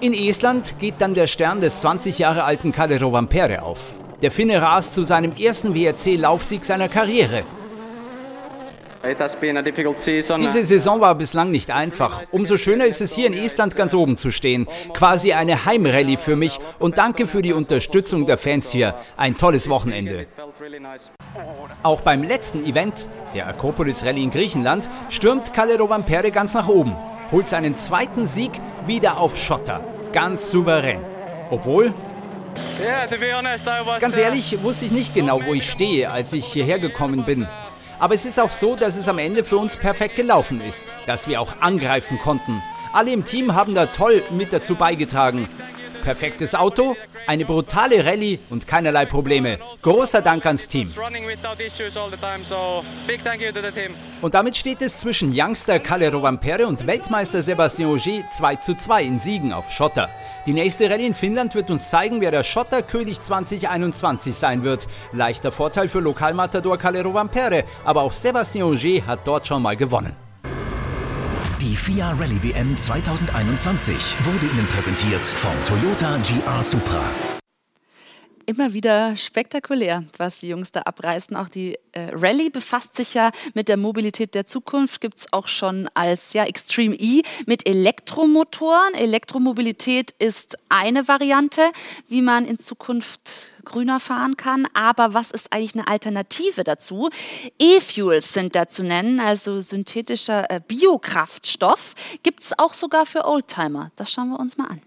In Estland geht dann der Stern des 20 Jahre alten Kalle Rovanperä auf. Der Finne rast zu seinem ersten WRC-Laufsieg seiner Karriere. Diese Saison war bislang nicht einfach. Umso schöner ist es hier in Estland ganz oben zu stehen. Quasi eine Heimrallye für mich und danke für die Unterstützung der Fans hier. Ein tolles Wochenende. Auch beim letzten Event, der Akropolis Rallye in Griechenland, stürmt Kalle Rovanperä ganz nach oben, holt seinen zweiten Sieg wieder auf Schotter. Ganz souverän. Obwohl, Ganz ehrlich wusste ich nicht genau, wo ich stehe, als ich hierher gekommen bin. Aber es ist auch so, dass es am Ende für uns perfekt gelaufen ist, dass wir auch angreifen konnten. Alle im Team haben da toll mit dazu beigetragen. Perfektes Auto, eine brutale Rallye und keinerlei Probleme. Großer Dank ans Team. Und damit steht es zwischen Youngster Kalle Rovanperä und Weltmeister Sebastien Ogier 2 zu 2 in Siegen auf Schotter. Die nächste Rallye in Finnland wird uns zeigen, wer der Schotterkönig 2021 sein wird. Leichter Vorteil für Lokalmatador Kalle Rovanperä, aber auch Sebastien Ogier hat dort schon mal gewonnen. Die FIA Rallye WM 2021 wurde Ihnen präsentiert vom Toyota GR Supra immer wieder spektakulär, was die Jungs da abreißen. Auch die äh, Rallye befasst sich ja mit der Mobilität der Zukunft, gibt es auch schon als ja, Extreme E mit Elektromotoren. Elektromobilität ist eine Variante, wie man in Zukunft grüner fahren kann. Aber was ist eigentlich eine Alternative dazu? E-Fuels sind da zu nennen, also synthetischer äh, Biokraftstoff. Gibt es auch sogar für Oldtimer. Das schauen wir uns mal an.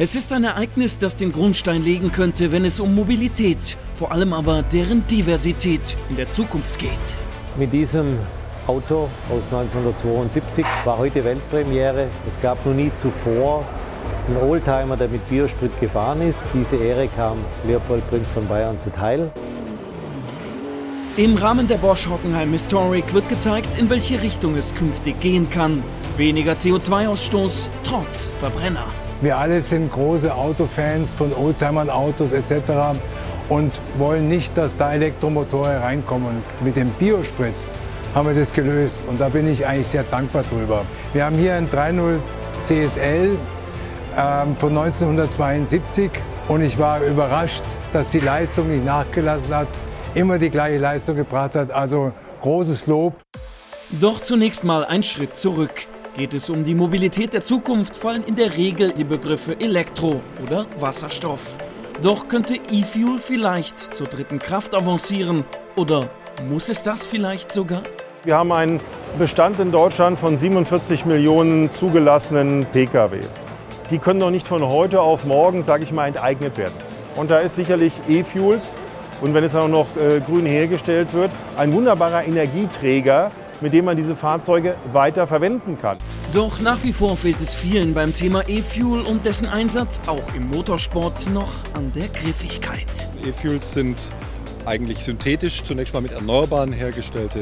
Es ist ein Ereignis, das den Grundstein legen könnte, wenn es um Mobilität, vor allem aber deren Diversität in der Zukunft geht. Mit diesem Auto aus 1972 war heute Weltpremiere. Es gab noch nie zuvor einen Oldtimer, der mit Biosprit gefahren ist. Diese Ehre kam Leopold Prinz von Bayern zuteil. Im Rahmen der Bosch Hockenheim Historic wird gezeigt, in welche Richtung es künftig gehen kann. Weniger CO2-Ausstoß trotz Verbrenner. Wir alle sind große Autofans von Oldtimern, Autos etc. und wollen nicht, dass da Elektromotoren reinkommen. Mit dem Biosprit haben wir das gelöst und da bin ich eigentlich sehr dankbar drüber. Wir haben hier ein 3.0 CSL ähm, von 1972 und ich war überrascht, dass die Leistung nicht nachgelassen hat, immer die gleiche Leistung gebracht hat. Also großes Lob. Doch zunächst mal ein Schritt zurück. Geht es um die Mobilität der Zukunft, fallen in der Regel die Begriffe Elektro oder Wasserstoff. Doch könnte E-Fuel vielleicht zur dritten Kraft avancieren oder muss es das vielleicht sogar? Wir haben einen Bestand in Deutschland von 47 Millionen zugelassenen PKWs. Die können doch nicht von heute auf morgen, sage ich mal, enteignet werden. Und da ist sicherlich E-Fuels und wenn es auch noch äh, grün hergestellt wird, ein wunderbarer Energieträger, mit dem man diese Fahrzeuge weiter verwenden kann. Doch nach wie vor fehlt es vielen beim Thema E-Fuel und dessen Einsatz auch im Motorsport noch an der Griffigkeit. E-Fuels sind eigentlich synthetisch zunächst mal mit Erneuerbaren hergestellte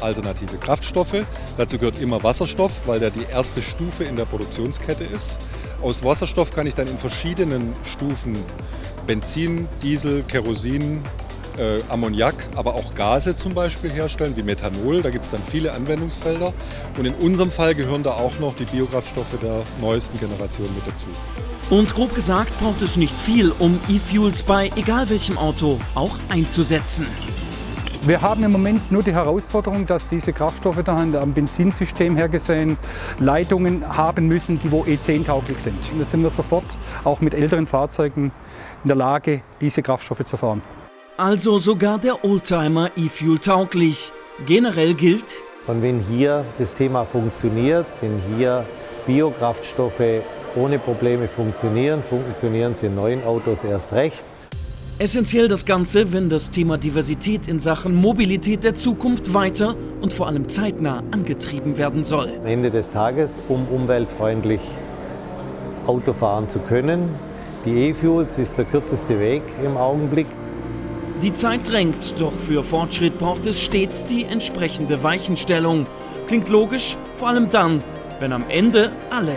alternative Kraftstoffe. Dazu gehört immer Wasserstoff, weil der die erste Stufe in der Produktionskette ist. Aus Wasserstoff kann ich dann in verschiedenen Stufen Benzin, Diesel, Kerosin, äh, Ammoniak, aber auch Gase zum Beispiel herstellen, wie Methanol. Da gibt es dann viele Anwendungsfelder. Und in unserem Fall gehören da auch noch die Biokraftstoffe der neuesten Generation mit dazu. Und grob gesagt braucht es nicht viel, um E-Fuels bei egal welchem Auto auch einzusetzen. Wir haben im Moment nur die Herausforderung, dass diese Kraftstoffe da am Benzinsystem hergesehen Leitungen haben müssen, die wo E10-tauglich sind. Und da sind wir sofort auch mit älteren Fahrzeugen in der Lage, diese Kraftstoffe zu fahren. Also sogar der Oldtimer E-Fuel tauglich. Generell gilt, und wenn hier das Thema funktioniert, wenn hier Biokraftstoffe ohne Probleme funktionieren. Funktionieren sie in neuen Autos erst recht. Essentiell das Ganze, wenn das Thema Diversität in Sachen Mobilität der Zukunft weiter und vor allem zeitnah angetrieben werden soll. Am Ende des Tages, um umweltfreundlich Auto fahren zu können. Die E-Fuels ist der kürzeste Weg im Augenblick. Die Zeit drängt, doch für Fortschritt braucht es stets die entsprechende Weichenstellung. Klingt logisch, vor allem dann, wenn am Ende alle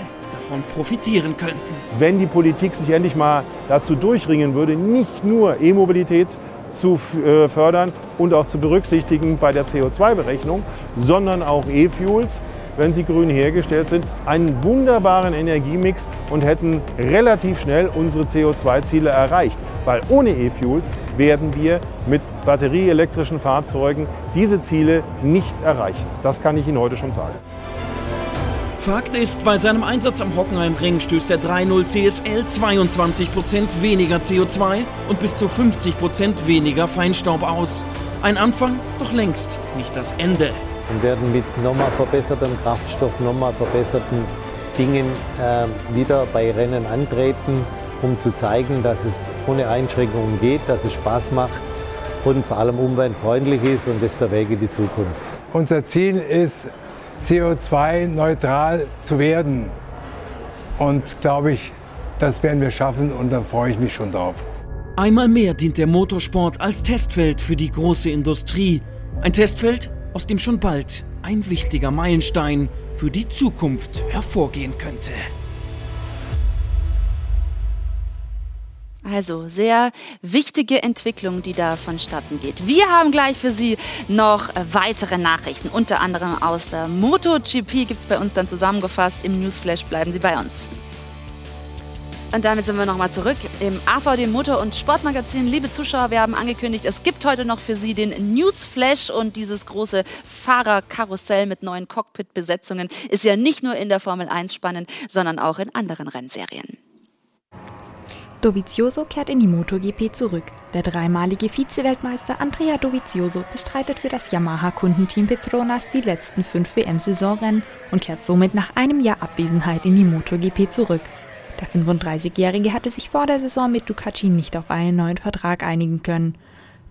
davon profitieren könnten. Wenn die Politik sich endlich mal dazu durchringen würde, nicht nur E-Mobilität zu äh, fördern und auch zu berücksichtigen bei der CO2-Berechnung, sondern auch E-Fuels, wenn sie grün hergestellt sind, einen wunderbaren Energiemix und hätten relativ schnell unsere CO2-Ziele erreicht. Weil ohne E-Fuels werden wir mit batterieelektrischen Fahrzeugen diese Ziele nicht erreichen. Das kann ich Ihnen heute schon sagen. Fakt ist, bei seinem Einsatz am Hockenheimring stößt der 3.0 CSL 22% weniger CO2 und bis zu 50% weniger Feinstaub aus. Ein Anfang, doch längst nicht das Ende. Und werden mit nochmal verbessertem Kraftstoff, nochmal verbesserten Dingen äh, wieder bei Rennen antreten, um zu zeigen, dass es ohne Einschränkungen geht, dass es Spaß macht und vor allem umweltfreundlich ist und das ist der Weg in die Zukunft. Unser Ziel ist, CO2-neutral zu werden. Und glaube ich, das werden wir schaffen und da freue ich mich schon drauf. Einmal mehr dient der Motorsport als Testfeld für die große Industrie. Ein Testfeld, aus dem schon bald ein wichtiger Meilenstein für die Zukunft hervorgehen könnte. Also sehr wichtige Entwicklung, die da vonstatten geht. Wir haben gleich für Sie noch weitere Nachrichten, unter anderem aus der MotoGP gibt es bei uns dann zusammengefasst. Im Newsflash bleiben Sie bei uns. Und damit sind wir nochmal zurück im AVD Motor- und Sportmagazin. Liebe Zuschauer, wir haben angekündigt, es gibt heute noch für Sie den Newsflash und dieses große Fahrerkarussell mit neuen Cockpit-Besetzungen ist ja nicht nur in der Formel 1 spannend, sondern auch in anderen Rennserien. Dovizioso kehrt in die MotoGP zurück. Der dreimalige Vize-Weltmeister Andrea Dovizioso bestreitet für das Yamaha-Kundenteam Petronas die letzten fünf WM-Saisonrennen und kehrt somit nach einem Jahr Abwesenheit in die MotoGP zurück. Der 35-Jährige hatte sich vor der Saison mit Ducati nicht auf einen neuen Vertrag einigen können.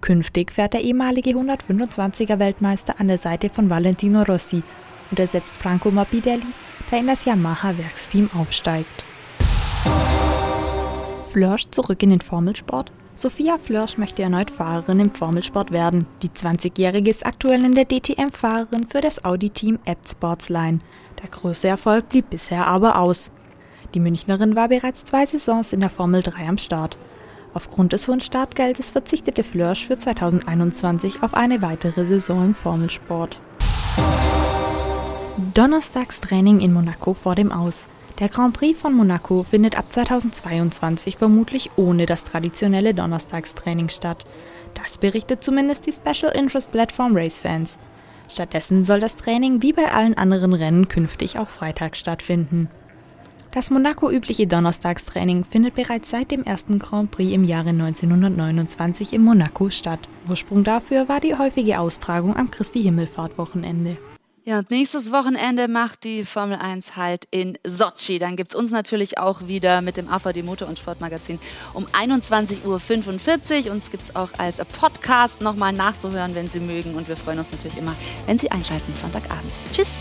Künftig fährt der ehemalige 125er Weltmeister an der Seite von Valentino Rossi und ersetzt Franco Morbidelli, der in das Yamaha-Werksteam aufsteigt. Flörsch zurück in den Formelsport? Sophia Flörsch möchte erneut Fahrerin im Formelsport werden. Die 20-Jährige ist aktuell in der DTM-Fahrerin für das Audi-Team Apt Sportsline. Der größte Erfolg blieb bisher aber aus. Die Münchnerin war bereits zwei Saisons in der Formel 3 am Start. Aufgrund des hohen Startgeldes verzichtete Flörsch für 2021 auf eine weitere Saison im Formelsport. Donnerstagstraining in Monaco vor dem Aus. Der Grand Prix von Monaco findet ab 2022 vermutlich ohne das traditionelle Donnerstagstraining statt. Das berichtet zumindest die Special Interest Platform Race Fans. Stattdessen soll das Training wie bei allen anderen Rennen künftig auch Freitag stattfinden. Das Monaco-übliche Donnerstagstraining findet bereits seit dem ersten Grand Prix im Jahre 1929 in Monaco statt. Ursprung dafür war die häufige Austragung am Christi-Himmelfahrt-Wochenende. Ja, und nächstes Wochenende macht die Formel 1 halt in Sochi. Dann gibt es uns natürlich auch wieder mit dem AVD Motor- und Sportmagazin um 21.45 Uhr. Uns gibt es auch als Podcast nochmal nachzuhören, wenn Sie mögen. Und wir freuen uns natürlich immer, wenn Sie einschalten Sonntagabend. Tschüss!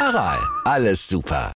Aral, alles super.